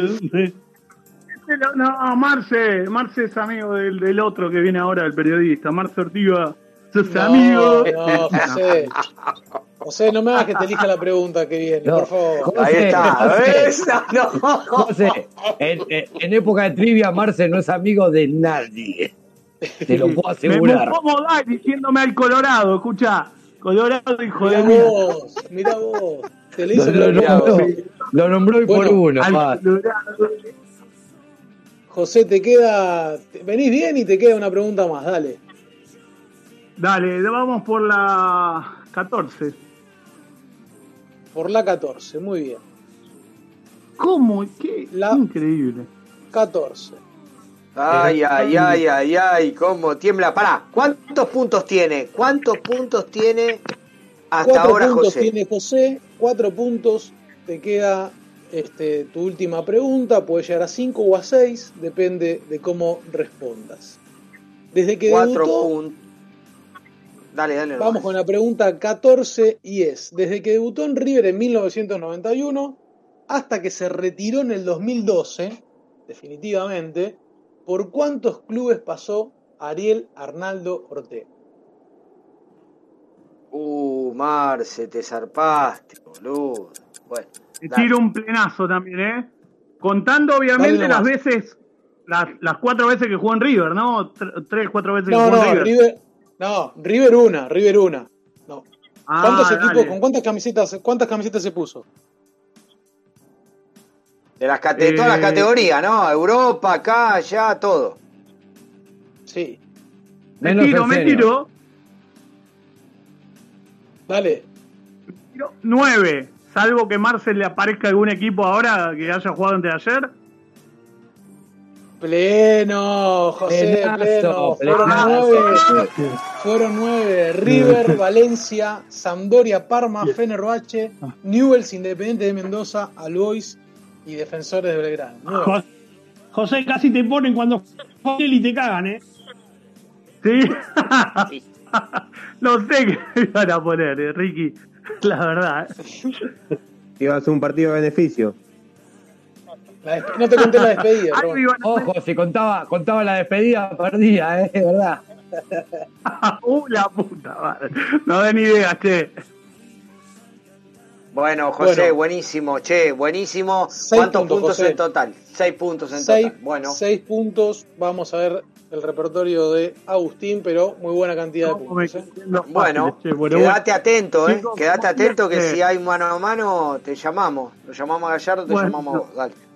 No, Marce, Marce es amigo del, del otro que viene ahora, el periodista. Marce Ortiga, sos No, amigo. no, José. José, no me hagas que te elija la pregunta que viene, No, por favor. José, Ahí está. No. José, en, época de trivia, Marce no es amigo de nadie. Te lo puedo Me asegurar. como Dai diciéndome al Colorado, escucha. Colorado, hijo Mirá de vos, mirá vos. Te le Lo, hizo lo el nombró, lo nombró y por uno. Al. José, te queda. Venís bien y te queda una pregunta más, dale. Dale, vamos por la 14. Por la 14, muy bien. ¿Cómo? Qué La- increíble. 14. Ay, ay, ay, ay, ay, cómo tiembla. Pará, ¿cuántos puntos tiene? ¿Cuántos puntos tiene hasta Cuatro ahora puntos José? tiene José, cuatro puntos. Te queda este, tu última pregunta. Puede llegar a 5 o a 6, depende de cómo respondas. Desde que Cuatro debutó, puntos. Dale, dale. Vamos nomás. con la pregunta 14 y es, desde que debutó en River en 1991 hasta que se retiró en el 2012, definitivamente, ¿por cuántos clubes pasó Ariel Arnaldo Ortega? Uh, Marce, te zarpaste, boludo. Bueno, Te tiro un plenazo también, ¿eh? Contando, obviamente, las veces, las, las cuatro veces que jugó en River, ¿no? Tr- tres, cuatro veces que No, jugó en. River, no, River una, River una. No. Ah, ¿Cuántos dale. equipos, con cuántas camisetas, cuántas camisetas se puso? De, las de todas las Eh, categorías, ¿no? Europa, acá, allá, todo. Sí. Me Menos tiro, en me tiro. Dale. tiro nueve. Salvo que Marcel le aparezca algún equipo ahora que haya jugado antes de ayer. Pleno, José, pleno. Fueron nueve. Fueron nueve. River, Valencia, Sampdoria, Parma, Fenerbahce, Newell's, Independiente de Mendoza, Albois y Defensores de Belgrano. Nueve. Jo- José, casi te ponen cuando él y te cagan, ¿eh? Sí. no sé qué me iban a poner, eh, Ricky. La verdad. eh. Iba a hacer un partido de beneficio. No te conté la despedida. Ojo, si contaba, contaba la despedida, perdía, ¿eh? ¿Verdad? uh, la puta madre. No da ni idea, che. Bueno, José, Bueno. buenísimo, che, buenísimo. Seis ¿Cuántos puntos, en total? Seis puntos en Seis, total. Bueno, seis puntos. Vamos a ver el repertorio de Agustín, pero muy buena cantidad de puntos. ¿eh? bueno, che, bueno, quedate bueno. atento, eh. ¿cómo atento que si hay mano a mano te llamamos. Lo llamamos a Gallardo, te Bueno. llamamos. Dale.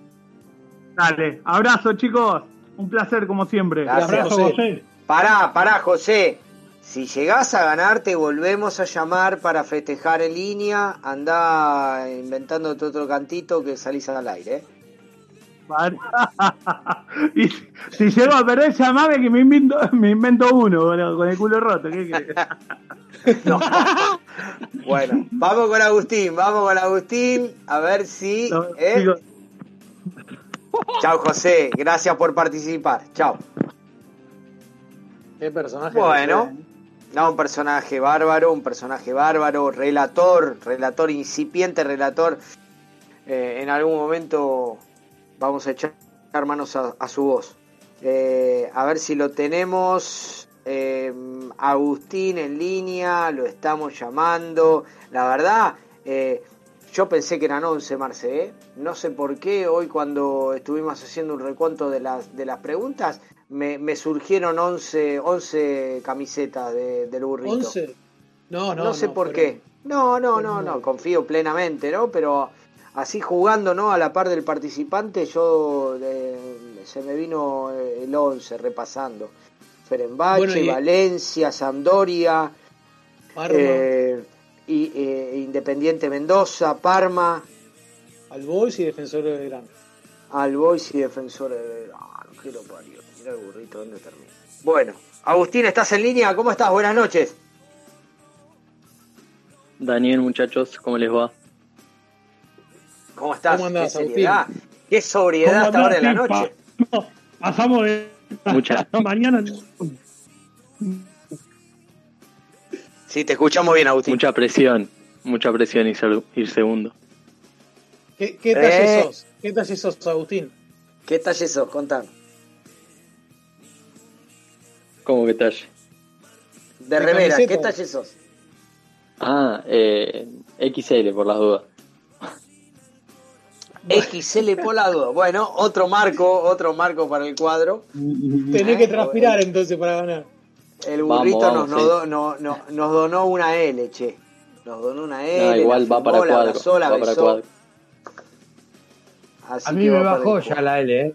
Dale, abrazo chicos. Un placer como siempre. Gracias, abrazo, José. José. Pará, pará, José. Si llegás a ganar, te volvemos a llamar para festejar en línea. Andá inventándote otro cantito que salís al aire. ¿eh? y si, si llego a perder, llamame que me invento, me invento uno con el culo roto. ¿qué querés? Bueno, vamos con Agustín, vamos con Agustín. A ver si. ¿eh? Chao, José. Gracias por participar. Chao. Qué personaje. Bueno, José. no, un personaje bárbaro, un personaje bárbaro, relator, relator, incipiente relator. Eh, en algún momento vamos a echar manos a, a su voz. Eh, a ver si lo tenemos. eh, Agustín en línea, lo estamos llamando. La verdad, eh, yo pensé que eran 11, Marce. ¿eh? No sé por qué hoy cuando estuvimos haciendo un recuento de las, de las preguntas, me, me surgieron 11, 11 camisetas de- del burrito. 11. No, no, No sé no, por qué. No, no, no, no, confío plenamente, ¿no? Pero así jugando, ¿no? A la par del participante, yo eh, se me vino eh, el 11 repasando. Ferenbache, Bueno, y- Valencia, Sampdoria, Parma. eh, y, eh, Independiente Mendoza, Parma, Al Boys y Defensor de Belgrano. al Boys y Defensores de Belgrano. qué lo parió. Mira el burrito, ¿dónde termina? Bueno, Agustín, ¿estás en línea? ¿Cómo estás? Buenas noches. Daniel, muchachos, ¿cómo les va? ¿Cómo estás? ¿Cómo andás, qué seriedad, Agustín? qué sobriedad a esta hora de la noche. Pipa? Pasamos de Mucha. mañana. Sí, te escuchamos bien, Agustín. Mucha presión, mucha presión ir segundo. ¿Qué, qué talle Eh. sos? ¿Qué talle sos, Agustín? ¿Qué talle sos? Contame. ¿Cómo que talle? De ¿De remera, ¿qué camiseta? talle sos? Ah, eh, XL por las dudas. XL por la duda. Bueno, otro marco, otro marco para el cuadro. Tenés que transpirar entonces para ganar. El burrito vamos, nos, sí. no- no- no- nos donó una L, che. Nos donó una L. No, igual va para cuadro. abrazó, la Va para besó. cuadro. Así A que mí me bajó ya la L, ¿eh?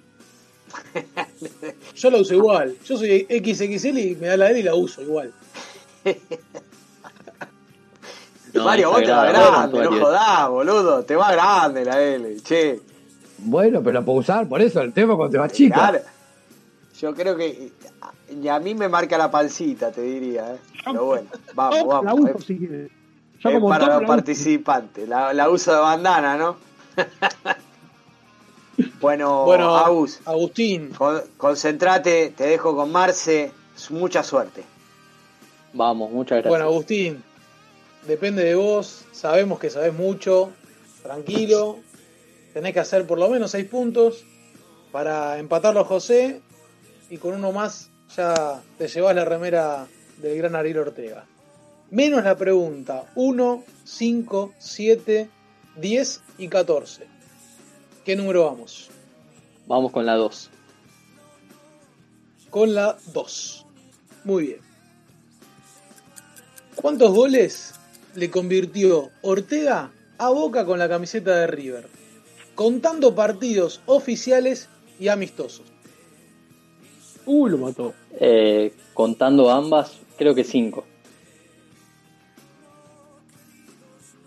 Yo la uso igual. Yo soy XXL y me da la L y la uso igual. No, Mario, vos te va grande, no jodás, boludo. Te va grande la L, che. Bueno, pero la puedo usar, por eso el tema cuando te va chica. Claro. Yo creo que y a mí me marca la pancita, te diría. ¿eh? Pero bueno, vamos, La vamos. uso Es, si quieres. Yo es como para los la participantes. La, la uso de bandana, ¿no? bueno, Bueno, Agus, Agustín, con- concentrate, te dejo con Marce. Mucha suerte. Vamos, muchas gracias. bueno, Agustín, depende de vos. Sabemos que sabés mucho. Tranquilo. Tenés que hacer por lo menos seis puntos para empatarlo a José. Y con uno más ya te llevas la remera del gran Ariel Ortega. Menos la pregunta 1, 5, 7, 10 y 14. ¿Qué número vamos? Vamos con la 2. Con la 2. Muy bien. ¿Cuántos goles le convirtió Ortega a Boca con la camiseta de River? Contando partidos oficiales y amistosos. Uy, lo mató. Eh, contando ambas, creo que 5.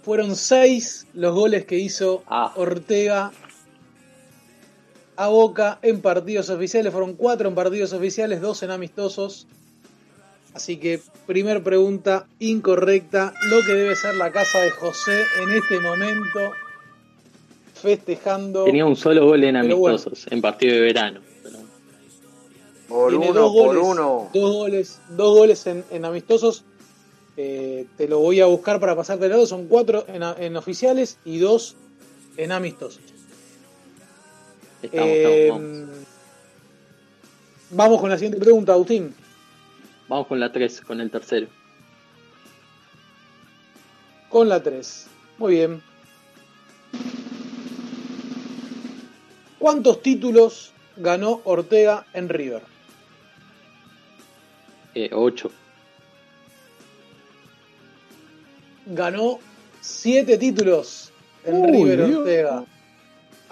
Fueron 6 los goles que hizo Ah. Ortega a Boca en partidos oficiales. Fueron 4 en partidos oficiales, 2 en amistosos. Así que, primer pregunta incorrecta. Lo que debe ser la casa de José en este momento. Festejando. Tenía un solo gol en bueno. amistosos, en partido de verano. Por Tiene uno, dos por goles, uno. Dos goles, dos goles en, en amistosos. Eh, te lo voy a buscar para pasarte el lado. Son cuatro en, en oficiales y dos en amistosos. Estamos, estamos, eh, vamos. vamos. con la siguiente pregunta, Agustín. Vamos con la 3, con el tercero. Con la 3. Muy bien. ¿Cuántos títulos ganó Ortega en River? 8. Eh, ganó 7 títulos en Uy, River Ortega.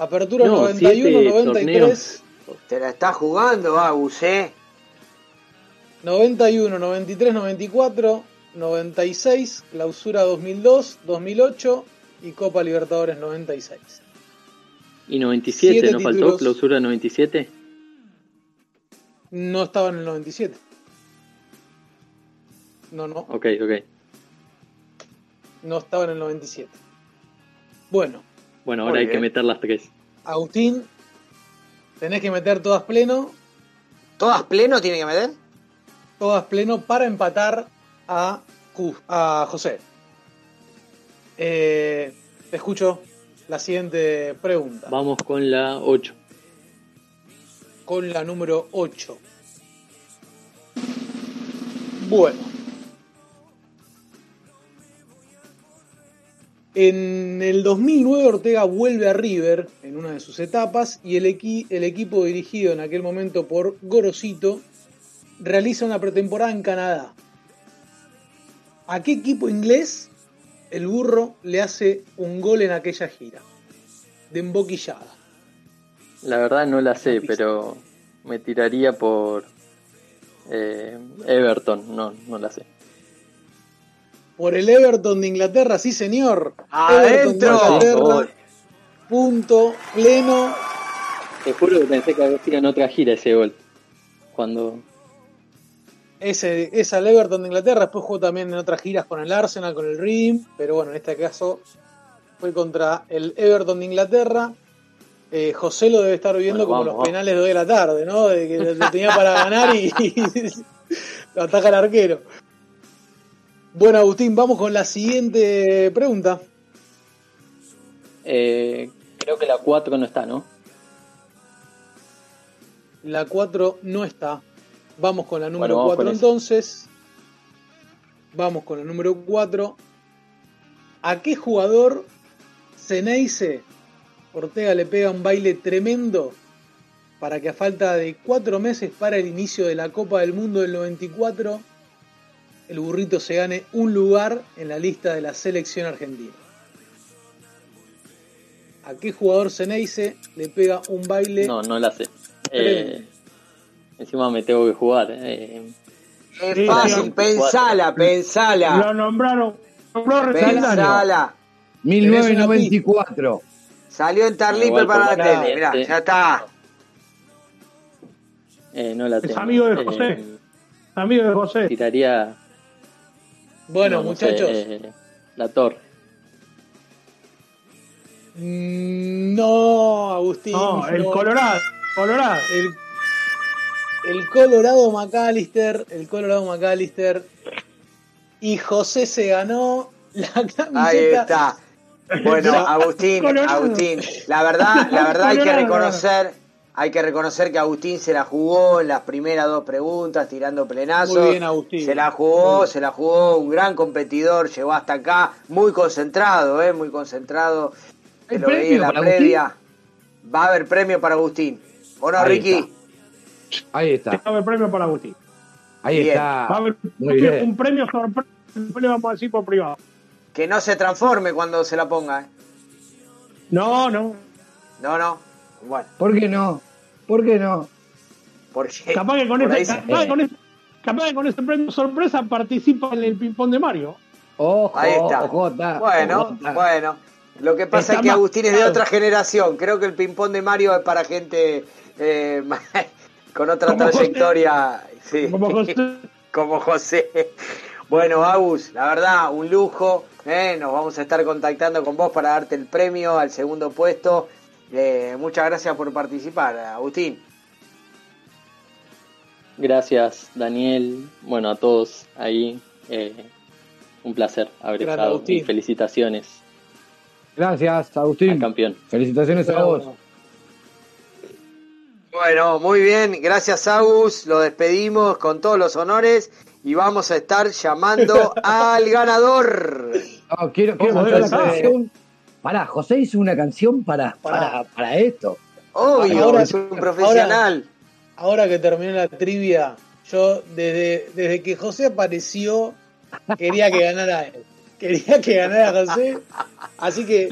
Apertura No, 91, siete 93, Te la está jugando, Agus, ¿eh? 91, 93, 94, 96, clausura 2002, 2008 y Copa Libertadores 96. Y 97, Siete ¿no faltó? títulos. Clausura 97. No estaba en el 97. No, no, Ok, ok. no estaba en el 97. Bueno, Bueno, Muy ahora hay bien. que meter las tres. Agustín, tenés que meter todas pleno, ¿Todas pleno tiene que meter? todas pleno para empatar a, a José. Eh, te escucho la siguiente pregunta. Vamos con la 8. con la número 8. Bueno. En el 2009 Ortega vuelve a River en una de sus etapas y el, equi- el equipo dirigido en aquel momento por Gorosito realiza una pretemporada en Canadá. ¿A qué equipo inglés el burro le hace un gol en aquella gira? De emboquillada. La verdad no la sé, pero me tiraría por eh, Everton. No, no la sé. Por el Everton de Inglaterra, sí señor. ¡Adentro! Everton de Inglaterra. Punto pleno. Te juro que pensé que había sido en otra gira ese gol. Cuando. Ese es al Everton de Inglaterra. Después jugó también en otras giras con el Arsenal, con el Reading. Pero bueno, en este caso fue contra el Everton de Inglaterra. Eh, José lo debe estar viendo Bueno, como vamos, los vamos. penales de hoy de la tarde, ¿no? De que lo lo tenía para ganar y, lo ataca el arquero. Bueno, Agustín, vamos con la siguiente pregunta. Eh, creo que la 4 no está, ¿no? La 4 no está. Vamos con la número vamos 4 con esa. entonces. Vamos con la número 4. ¿A qué jugador Ceneice Ortega le pega un baile tremendo para que a falta de 4 meses para el inicio de la Copa del Mundo del 94 el burrito se gane un lugar en la lista de la selección argentina? ¿A qué jugador Ceneice le pega un baile No, no la sé. Eh, encima me tengo que jugar. Eh, Es Sí, fácil, sí. pensala, Lo pensala. nombraron. Nombró. Pensala. 1994. Salió en Tarlipe Igual para la tele, mirá, este. ya está. eh, no la Es tengo. amigo de Eh, José. Amigo de José. tiraría. Bueno, no, no sé, muchachos. eh, la Torre. Mm, No, Agustín. No, el no. Colorado. Colorado. El, el Colorado McAllister. El Colorado McAllister. Y José se ganó la camiseta. Ahí está. Bueno. Agustín, Colorado. Agustín, la verdad, la verdad hay que Colorado. reconocer, hay que reconocer que Agustín se la jugó en las primeras dos preguntas, tirando plenazos. Muy bien, Agustín. Se la jugó, se la jugó, un gran competidor, llegó hasta acá, muy concentrado, eh, muy concentrado. Te ¿Hay lo veía en la para previa. Va a haber premio para Agustín. ¿O no, Ahí Ricky? está. Ahí está. Va a haber premio para Agustín. Ahí Bien. Va a está. haber Muy un, bien. premio sorpresa. Le vamos a decir por privado. Que no se transforme cuando se la ponga. eh. No, no. No, no. Bueno, ¿Por qué no? ¿Por qué no? porque Capaz que con ese, se- capaz que con ese, capaz que con ese premio sorpresa participa en el ping-pong de Mario. Ojo, Ahí está. ojota, Bueno, ojota. bueno. Lo que pasa Está es que más Agustín es de otra generación. Creo que el ping-pong de Mario es para gente eh, con otra Como José. trayectoria. Sí. Como José. Como José. Bueno, Agus, la verdad, un lujo. eh, Nos vamos a estar contactando con vos para darte el premio al segundo puesto. Eh, muchas gracias por participar, Agustín. Gracias, Daniel. Bueno, a todos ahí. eh, un placer haber estado. Agustín. Y felicitaciones Gracias, al Agustín. campeón. Felicitaciones a vos. Bueno, muy bien, gracias Agus, lo despedimos con todos los honores y vamos a estar llamando al ganador. No, quiero, quiero Vamos, mostrar la canción. Pará, José hizo una canción para, para, para esto. Obvio, Ahora- es un profesional. Ahora que terminé la trivia, yo desde, desde que José apareció, quería que ganara él. Quería que ganara José. Así que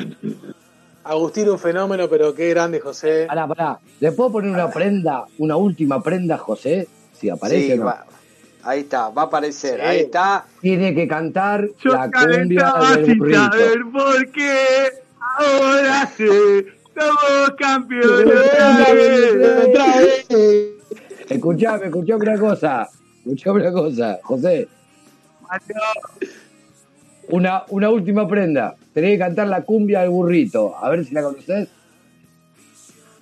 Agustín un fenómeno, pero qué grande José. Pará, pará. ¿Le puedo poner una prenda, una última prenda, José? Si aparece Sí, o no. va- ahí está, va a aparecer, Sí. ahí está. Tiene que cantar Yo la cumbia del sin burrito. saber por qué. Ahora sé, somos campeones. Escuchame, escuchame una cosa. Escuchame una cosa, José. Una, una última prenda. Tenés que cantar la cumbia del burrito. A ver si la conoces.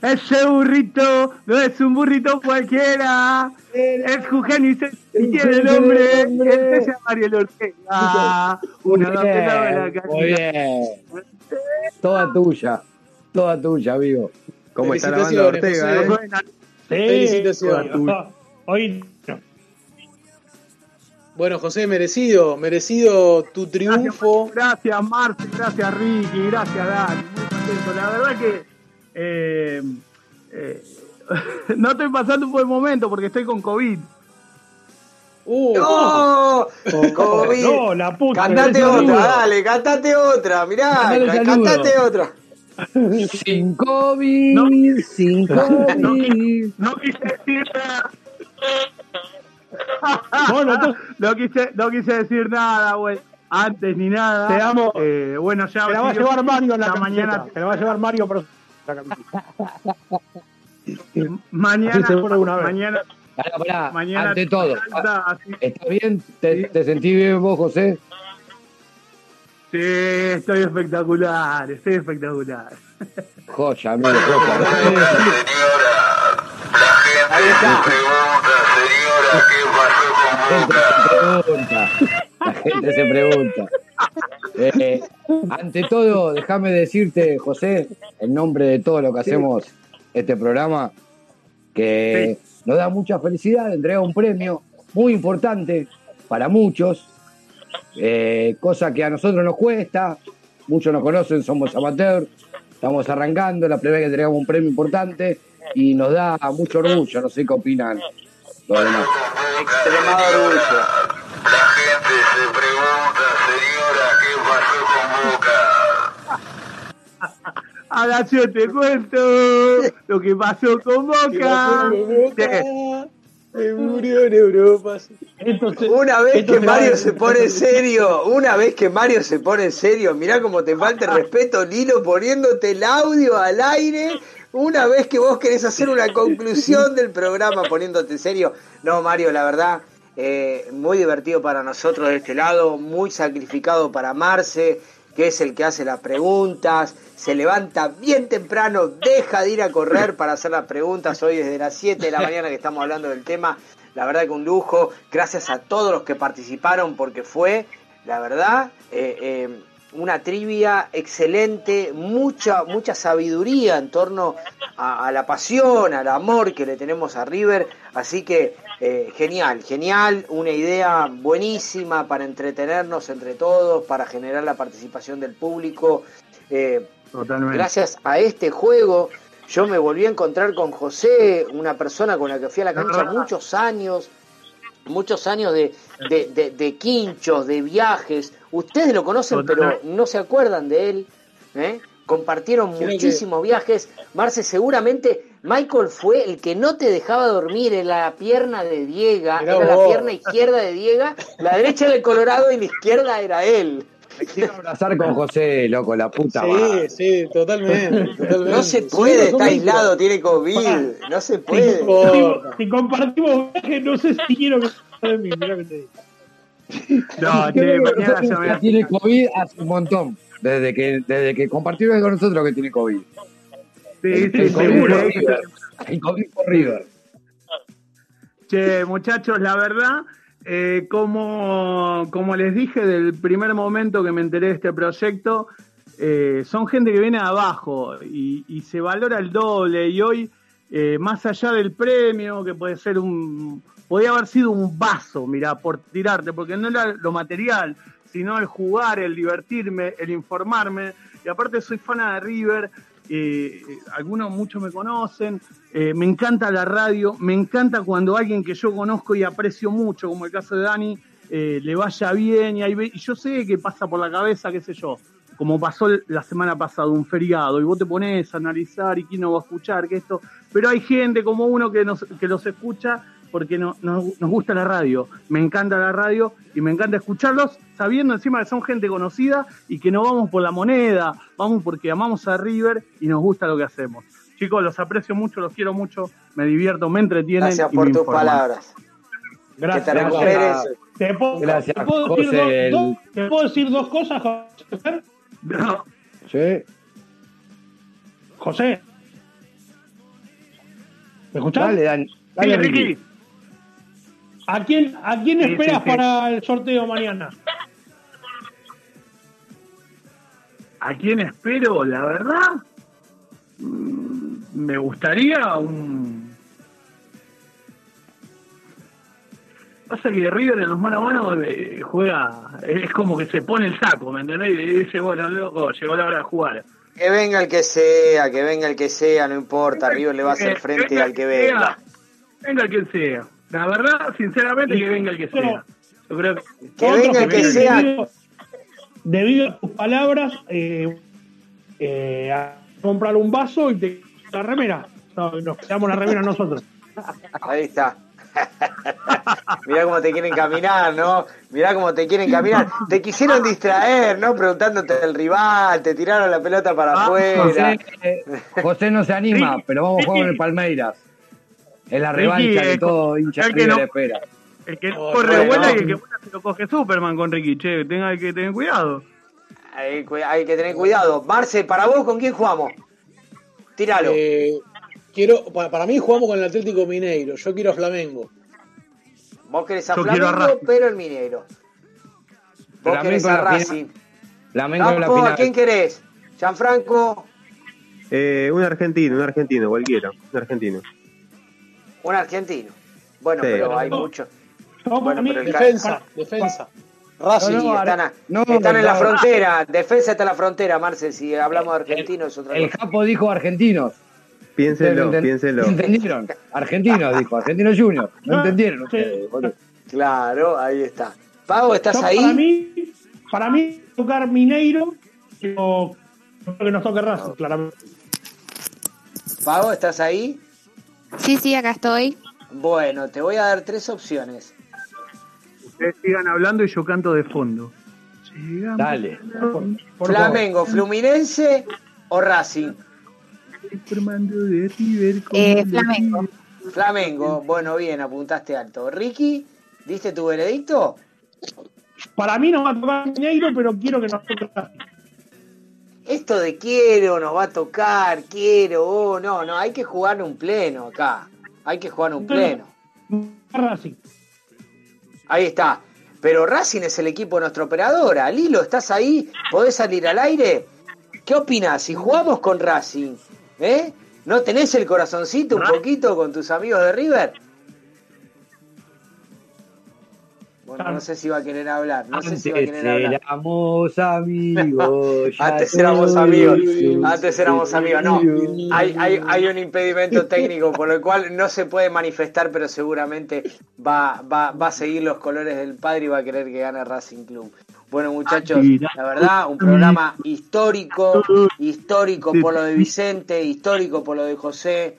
Ese burrito no es un burrito cualquiera. Es Eugenio y se y tiene el nombre. Este se llama Ariel Ortega. Una dos, tres, la cara. muy bien. Toda tuya. Toda tuya, amigo. ¿Cómo está la banda de Ortega? eh? Felicitaciones. Hoy Bueno, José, merecido, merecido tu triunfo. Gracias, Marce, gracias, Ricky, gracias, Dani. Muy contento. La verdad que eh, eh, no estoy pasando un buen momento porque estoy con COVID. Uh, ¡No! COVID. no, la puta. Cantate Saludo. otra, dale, cantate otra, mirá, cantate otra. Sin COVID, sin COVID. No quise decir nada. Bueno, no, quise, no quise decir nada, güey. Antes ni nada. Te amo. Eh, bueno, ya Te la va a llevar Mario en la mañana, Te la va a llevar Mario camiseta. mañana, mañana, Pará, pará. mañana Ante todo. Así- ¿Está bien? ¿Te, te sentís bien vos, José? Sí, estoy espectacular, estoy espectacular. Joya, amigo, joya. Ahí está. La gente se pregunta. Eh, ante todo, déjame decirte, José, en nombre de todo lo que hacemos este programa, que nos da mucha felicidad, entrega un premio muy importante para muchos, eh, cosa que a nosotros nos cuesta, muchos nos conocen, somos amateurs, estamos arrancando, la primera vez que entregamos un premio importante y nos da mucho orgullo, no sé qué opinan los demás. Extremado orgullo. Ahora yo te cuento lo que pasó con Boca. Se murió en Europa. Una vez que se va Mario se pone serio, una vez que Mario se pone serio, mirá cómo te falta el respeto, Lilo, poniéndote el audio al aire. Una vez que vos querés hacer una conclusión del programa poniéndote serio. No, Mario, la verdad, eh, muy divertido para nosotros de este lado, muy sacrificado para Marce, que es el que hace las preguntas, se levanta bien temprano, deja de ir a correr para hacer las preguntas hoy desde las 7 de la mañana que estamos hablando del tema. La verdad que un lujo, gracias a todos los que participaron porque fue, la verdad, eh, eh, una trivia excelente, mucha, mucha sabiduría en torno a, a la pasión, al amor que le tenemos a River. Así que eh, genial, genial, una idea buenísima para entretenernos entre todos, para generar la participación del público. Eh, Totalmente. gracias a este juego, yo me volví a encontrar con José, una persona con la que fui a la cancha muchos años, muchos años de, de, de- de quinchos, de viajes. Ustedes lo conocen, pero no se acuerdan de él. ¿eh? Compartieron que- muchísimos viajes. Marce, seguramente Michael fue el que no te dejaba dormir en la pierna de Diego, era la pierna izquierda de Diego, la derecha del Colorado y la izquierda era él. Me quiero abrazar con José, loco, la puta madre. Sí, sí, totalmente. totalmente. No se puede, está aislado, tiene COVID, no se puede. si compartimos viaje, no sé si quiero que de mí, mirá que te digo. No, che, mañana me tiene COVID hace un montón. Desde que, desde que compartió con nosotros que tiene COVID. Sí, El- sí, el COVID seguro. por River. El COVID por River. Che, muchachos, la verdad, eh, como, como les dije del primer momento que me enteré de este proyecto, eh, son gente que viene abajo y, y se valora el doble. Y hoy, eh, más allá del premio, que puede ser un. Podía haber sido un vaso, mira, por tirarte, porque no era lo material, sino el jugar, el divertirme, el informarme. Y aparte, soy fan de River. eh, algunos muchos me conocen, eh, me encanta la radio, me encanta cuando alguien que yo conozco y aprecio mucho, como el caso de Dani, eh, le vaya bien y, ahí ve- y yo sé que pasa por la cabeza, qué sé yo, como pasó la semana pasada, un feriado, y vos te pones a analizar y quién no va a escuchar, que esto, pero hay gente como uno que, nos, que los escucha porque no, nos, nos gusta la radio, me encanta la radio y me encanta escucharlos sabiendo encima que son gente conocida y que no vamos por la moneda, vamos porque amamos a River y nos gusta lo que hacemos. Chicos, los aprecio mucho, los quiero mucho, me divierto, me entretienen. Gracias y por me tus informan. palabras. Gracias. Que te recuperes. ¿Te puedo, Gracias, te puedo José, decir, dos- el- dos- ¿te puedo decir dos cosas, José? Sí. José. ¿Me escuchás? Dale, Dan. Dale, Sí, Ricky. Ricky. ¿A quién, a quién Sí, esperas sí, sí. para el sorteo mañana? ¿A quién espero? La verdad, mm, me gustaría un... Pasa que River en los mano a mano eh, juega, es como que se pone el saco, ¿me entendés? Y dice, bueno, loco, llegó la hora de jugar. Que venga el que sea, que venga el que sea, no importa. River le va a hacer frente al que venga. Venga el que sea. La verdad, sinceramente, que venga el que sea. Yo creo que... Que venga el que sea. Debido, debido a tus palabras, eh, eh, a comprar un vaso y te la remera. No, nos quedamos la remera nosotros. Ahí está. Mirá cómo te quieren caminar, ¿no? Mirá cómo te quieren caminar. Te quisieron distraer, ¿no? Preguntándote del rival, te tiraron la pelota para afuera. José, eh, José no se anima, pero vamos a jugar con el Palmeiras. En la revancha eh, que todo hincha el que no- espera. El que Oh, corre bueno. vuela y el que vuela se lo coge Superman con Ricky, che, tenga que tener cuidado. Hay, que tener cuidado. Marce, para vos, ¿con quién jugamos? Tíralo. Eh, quiero, para, para mí jugamos con el Atlético Mineiro. Yo quiero a Flamengo. Vos querés a Yo quiero a Flamengo, pero el Minero. Vos Flamengo querés a la Racing. Flamengo en la Campo, ¿a final. quién querés? Gianfranco, Eh, un argentino, un argentino, cualquiera, un argentino. Un argentino. Bueno, Sí. pero hay mucho. No, Bueno, pero el ca- Defensa, defensa. Racing. Están, a- no, están en la no. frontera. Defensa está en la frontera, Marce. Si hablamos de argentino es otra El cosa. Japo dijo argentinos. Piénselo, no piénselo. no entendieron? Argentinos, dijo. Argentinos Juniors. No entendieron sí. ustedes, boludo. Claro, ahí está. Pago, ¿estás Yo, ahí? Para mí, para mí tocar Mineiro, pero creo que nos toque Racing, claramente. Pago, ¿estás ahí? Sí, sí, acá estoy. Bueno, te voy a dar tres opciones. Ustedes sigan hablando y yo canto de fondo. Dale. Flamengo, Fluminense o Racing. Eh, Flamengo. Flamengo, bueno, bien, apuntaste alto. Ricky, ¿diste tu veredicto? Para mí nos va a tocar Mineiro, pero quiero que nos toque Racing. Esto de quiero, nos va a tocar, quiero, oh, no, no, hay que jugar un pleno acá. Hay que jugar un pleno. Racing. Ahí está. Pero Racing es el equipo de nuestra operadora. Lilo, ¿estás ahí? ¿Podés salir al aire? ¿Qué opinas si jugamos con Racing? ¿Eh? ¿No tenés el corazoncito un poquito con tus amigos de River? Bueno, no sé si va a querer hablar. No sé si va a Antes querer hablar. éramos amigos. Antes éramos amigos. Antes éramos amigos. No, hay, hay, hay un impedimento técnico por el cual no se puede manifestar, pero seguramente va, va, va a seguir los colores del padre y va a querer que gane Racing Club. Bueno, muchachos, la verdad, un programa histórico, histórico por lo de Vicente, histórico por lo de José.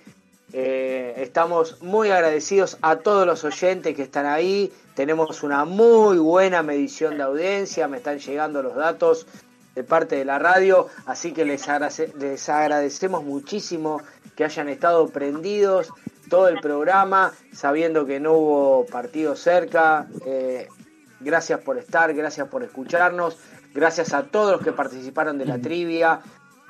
Eh, estamos muy agradecidos a todos los oyentes que están ahí. Tenemos una muy buena medición de audiencia, me están llegando los datos de parte de la radio, así que les, agrade- les agradecemos muchísimo que hayan estado prendidos todo el programa, sabiendo que no hubo partido cerca. Eh, gracias por estar, gracias por escucharnos, gracias a todos los que participaron de la trivia,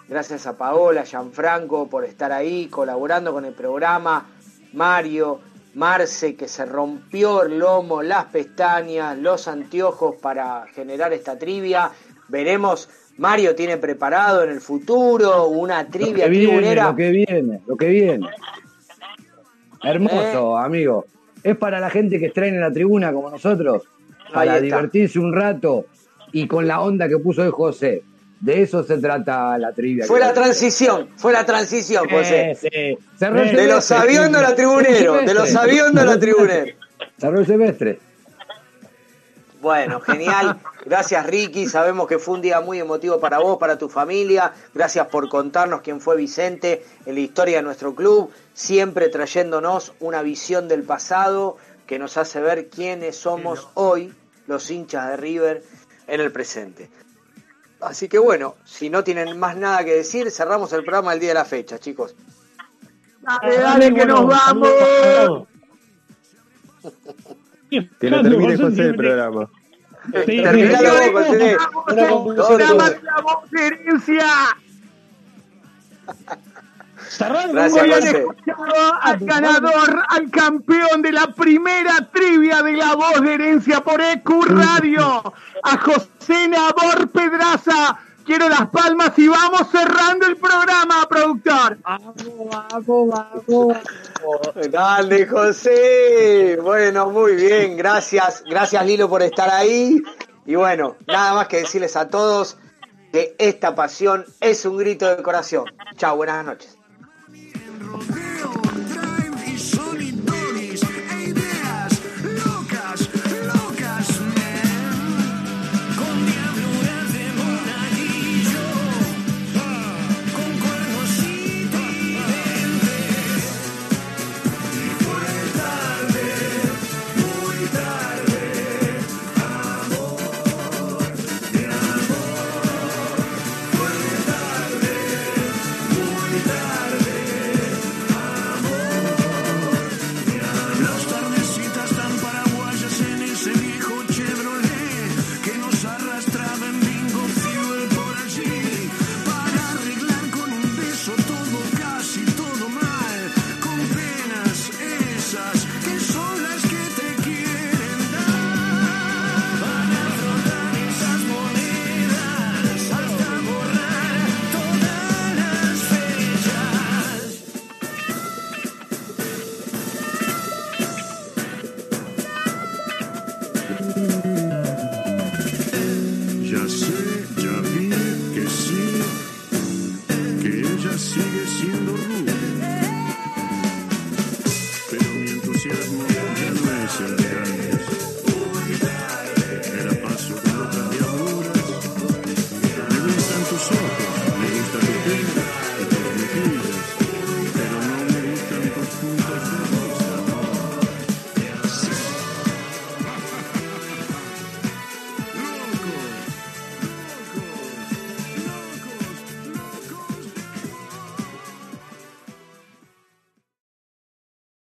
gracias a Paola, Gianfranco por estar ahí colaborando con el programa, Mario, Marce que se rompió el lomo, las pestañas, los anteojos para generar esta trivia. Veremos, Mario tiene preparado en el futuro una Lo trivia que viene, tribunera. lo que viene, lo que viene. Hermoso, Eh. amigo. Es para la gente que extrae en la tribuna como nosotros, para divertirse un rato y con la onda que puso hoy José. De eso se trata la trivia. Fue la transición, fue la transición, José. Sí, sí. De los sabiondos a la tribunero, de los sabiondos a la tribunero. Cerró el semestre. Bueno, genial. Gracias Ricky, sabemos que fue un día muy emotivo para vos, para tu familia. Gracias por contarnos quién fue Vicente en la historia de nuestro club, siempre trayéndonos una visión del pasado que nos hace ver quiénes somos hoy los hinchas de River en el presente. Así que bueno, si no tienen más nada que decir, cerramos el programa el día de la fecha, chicos. Dale, dale, que nos vamos. Que no termine José el programa. Sí, Terminalo vos. José. Programa de herencia. Gracias, José. al ganador, al campeón de la primera trivia de la voz de herencia por EQ Radio, a José Nabor Pedraza. Quiero las palmas y vamos cerrando el programa, productor. Grande José. Bueno, muy bien. Gracias, gracias Lilo por estar ahí. Y bueno, nada más que decirles a todos que esta pasión es un grito de corazón. Chao, buenas noches.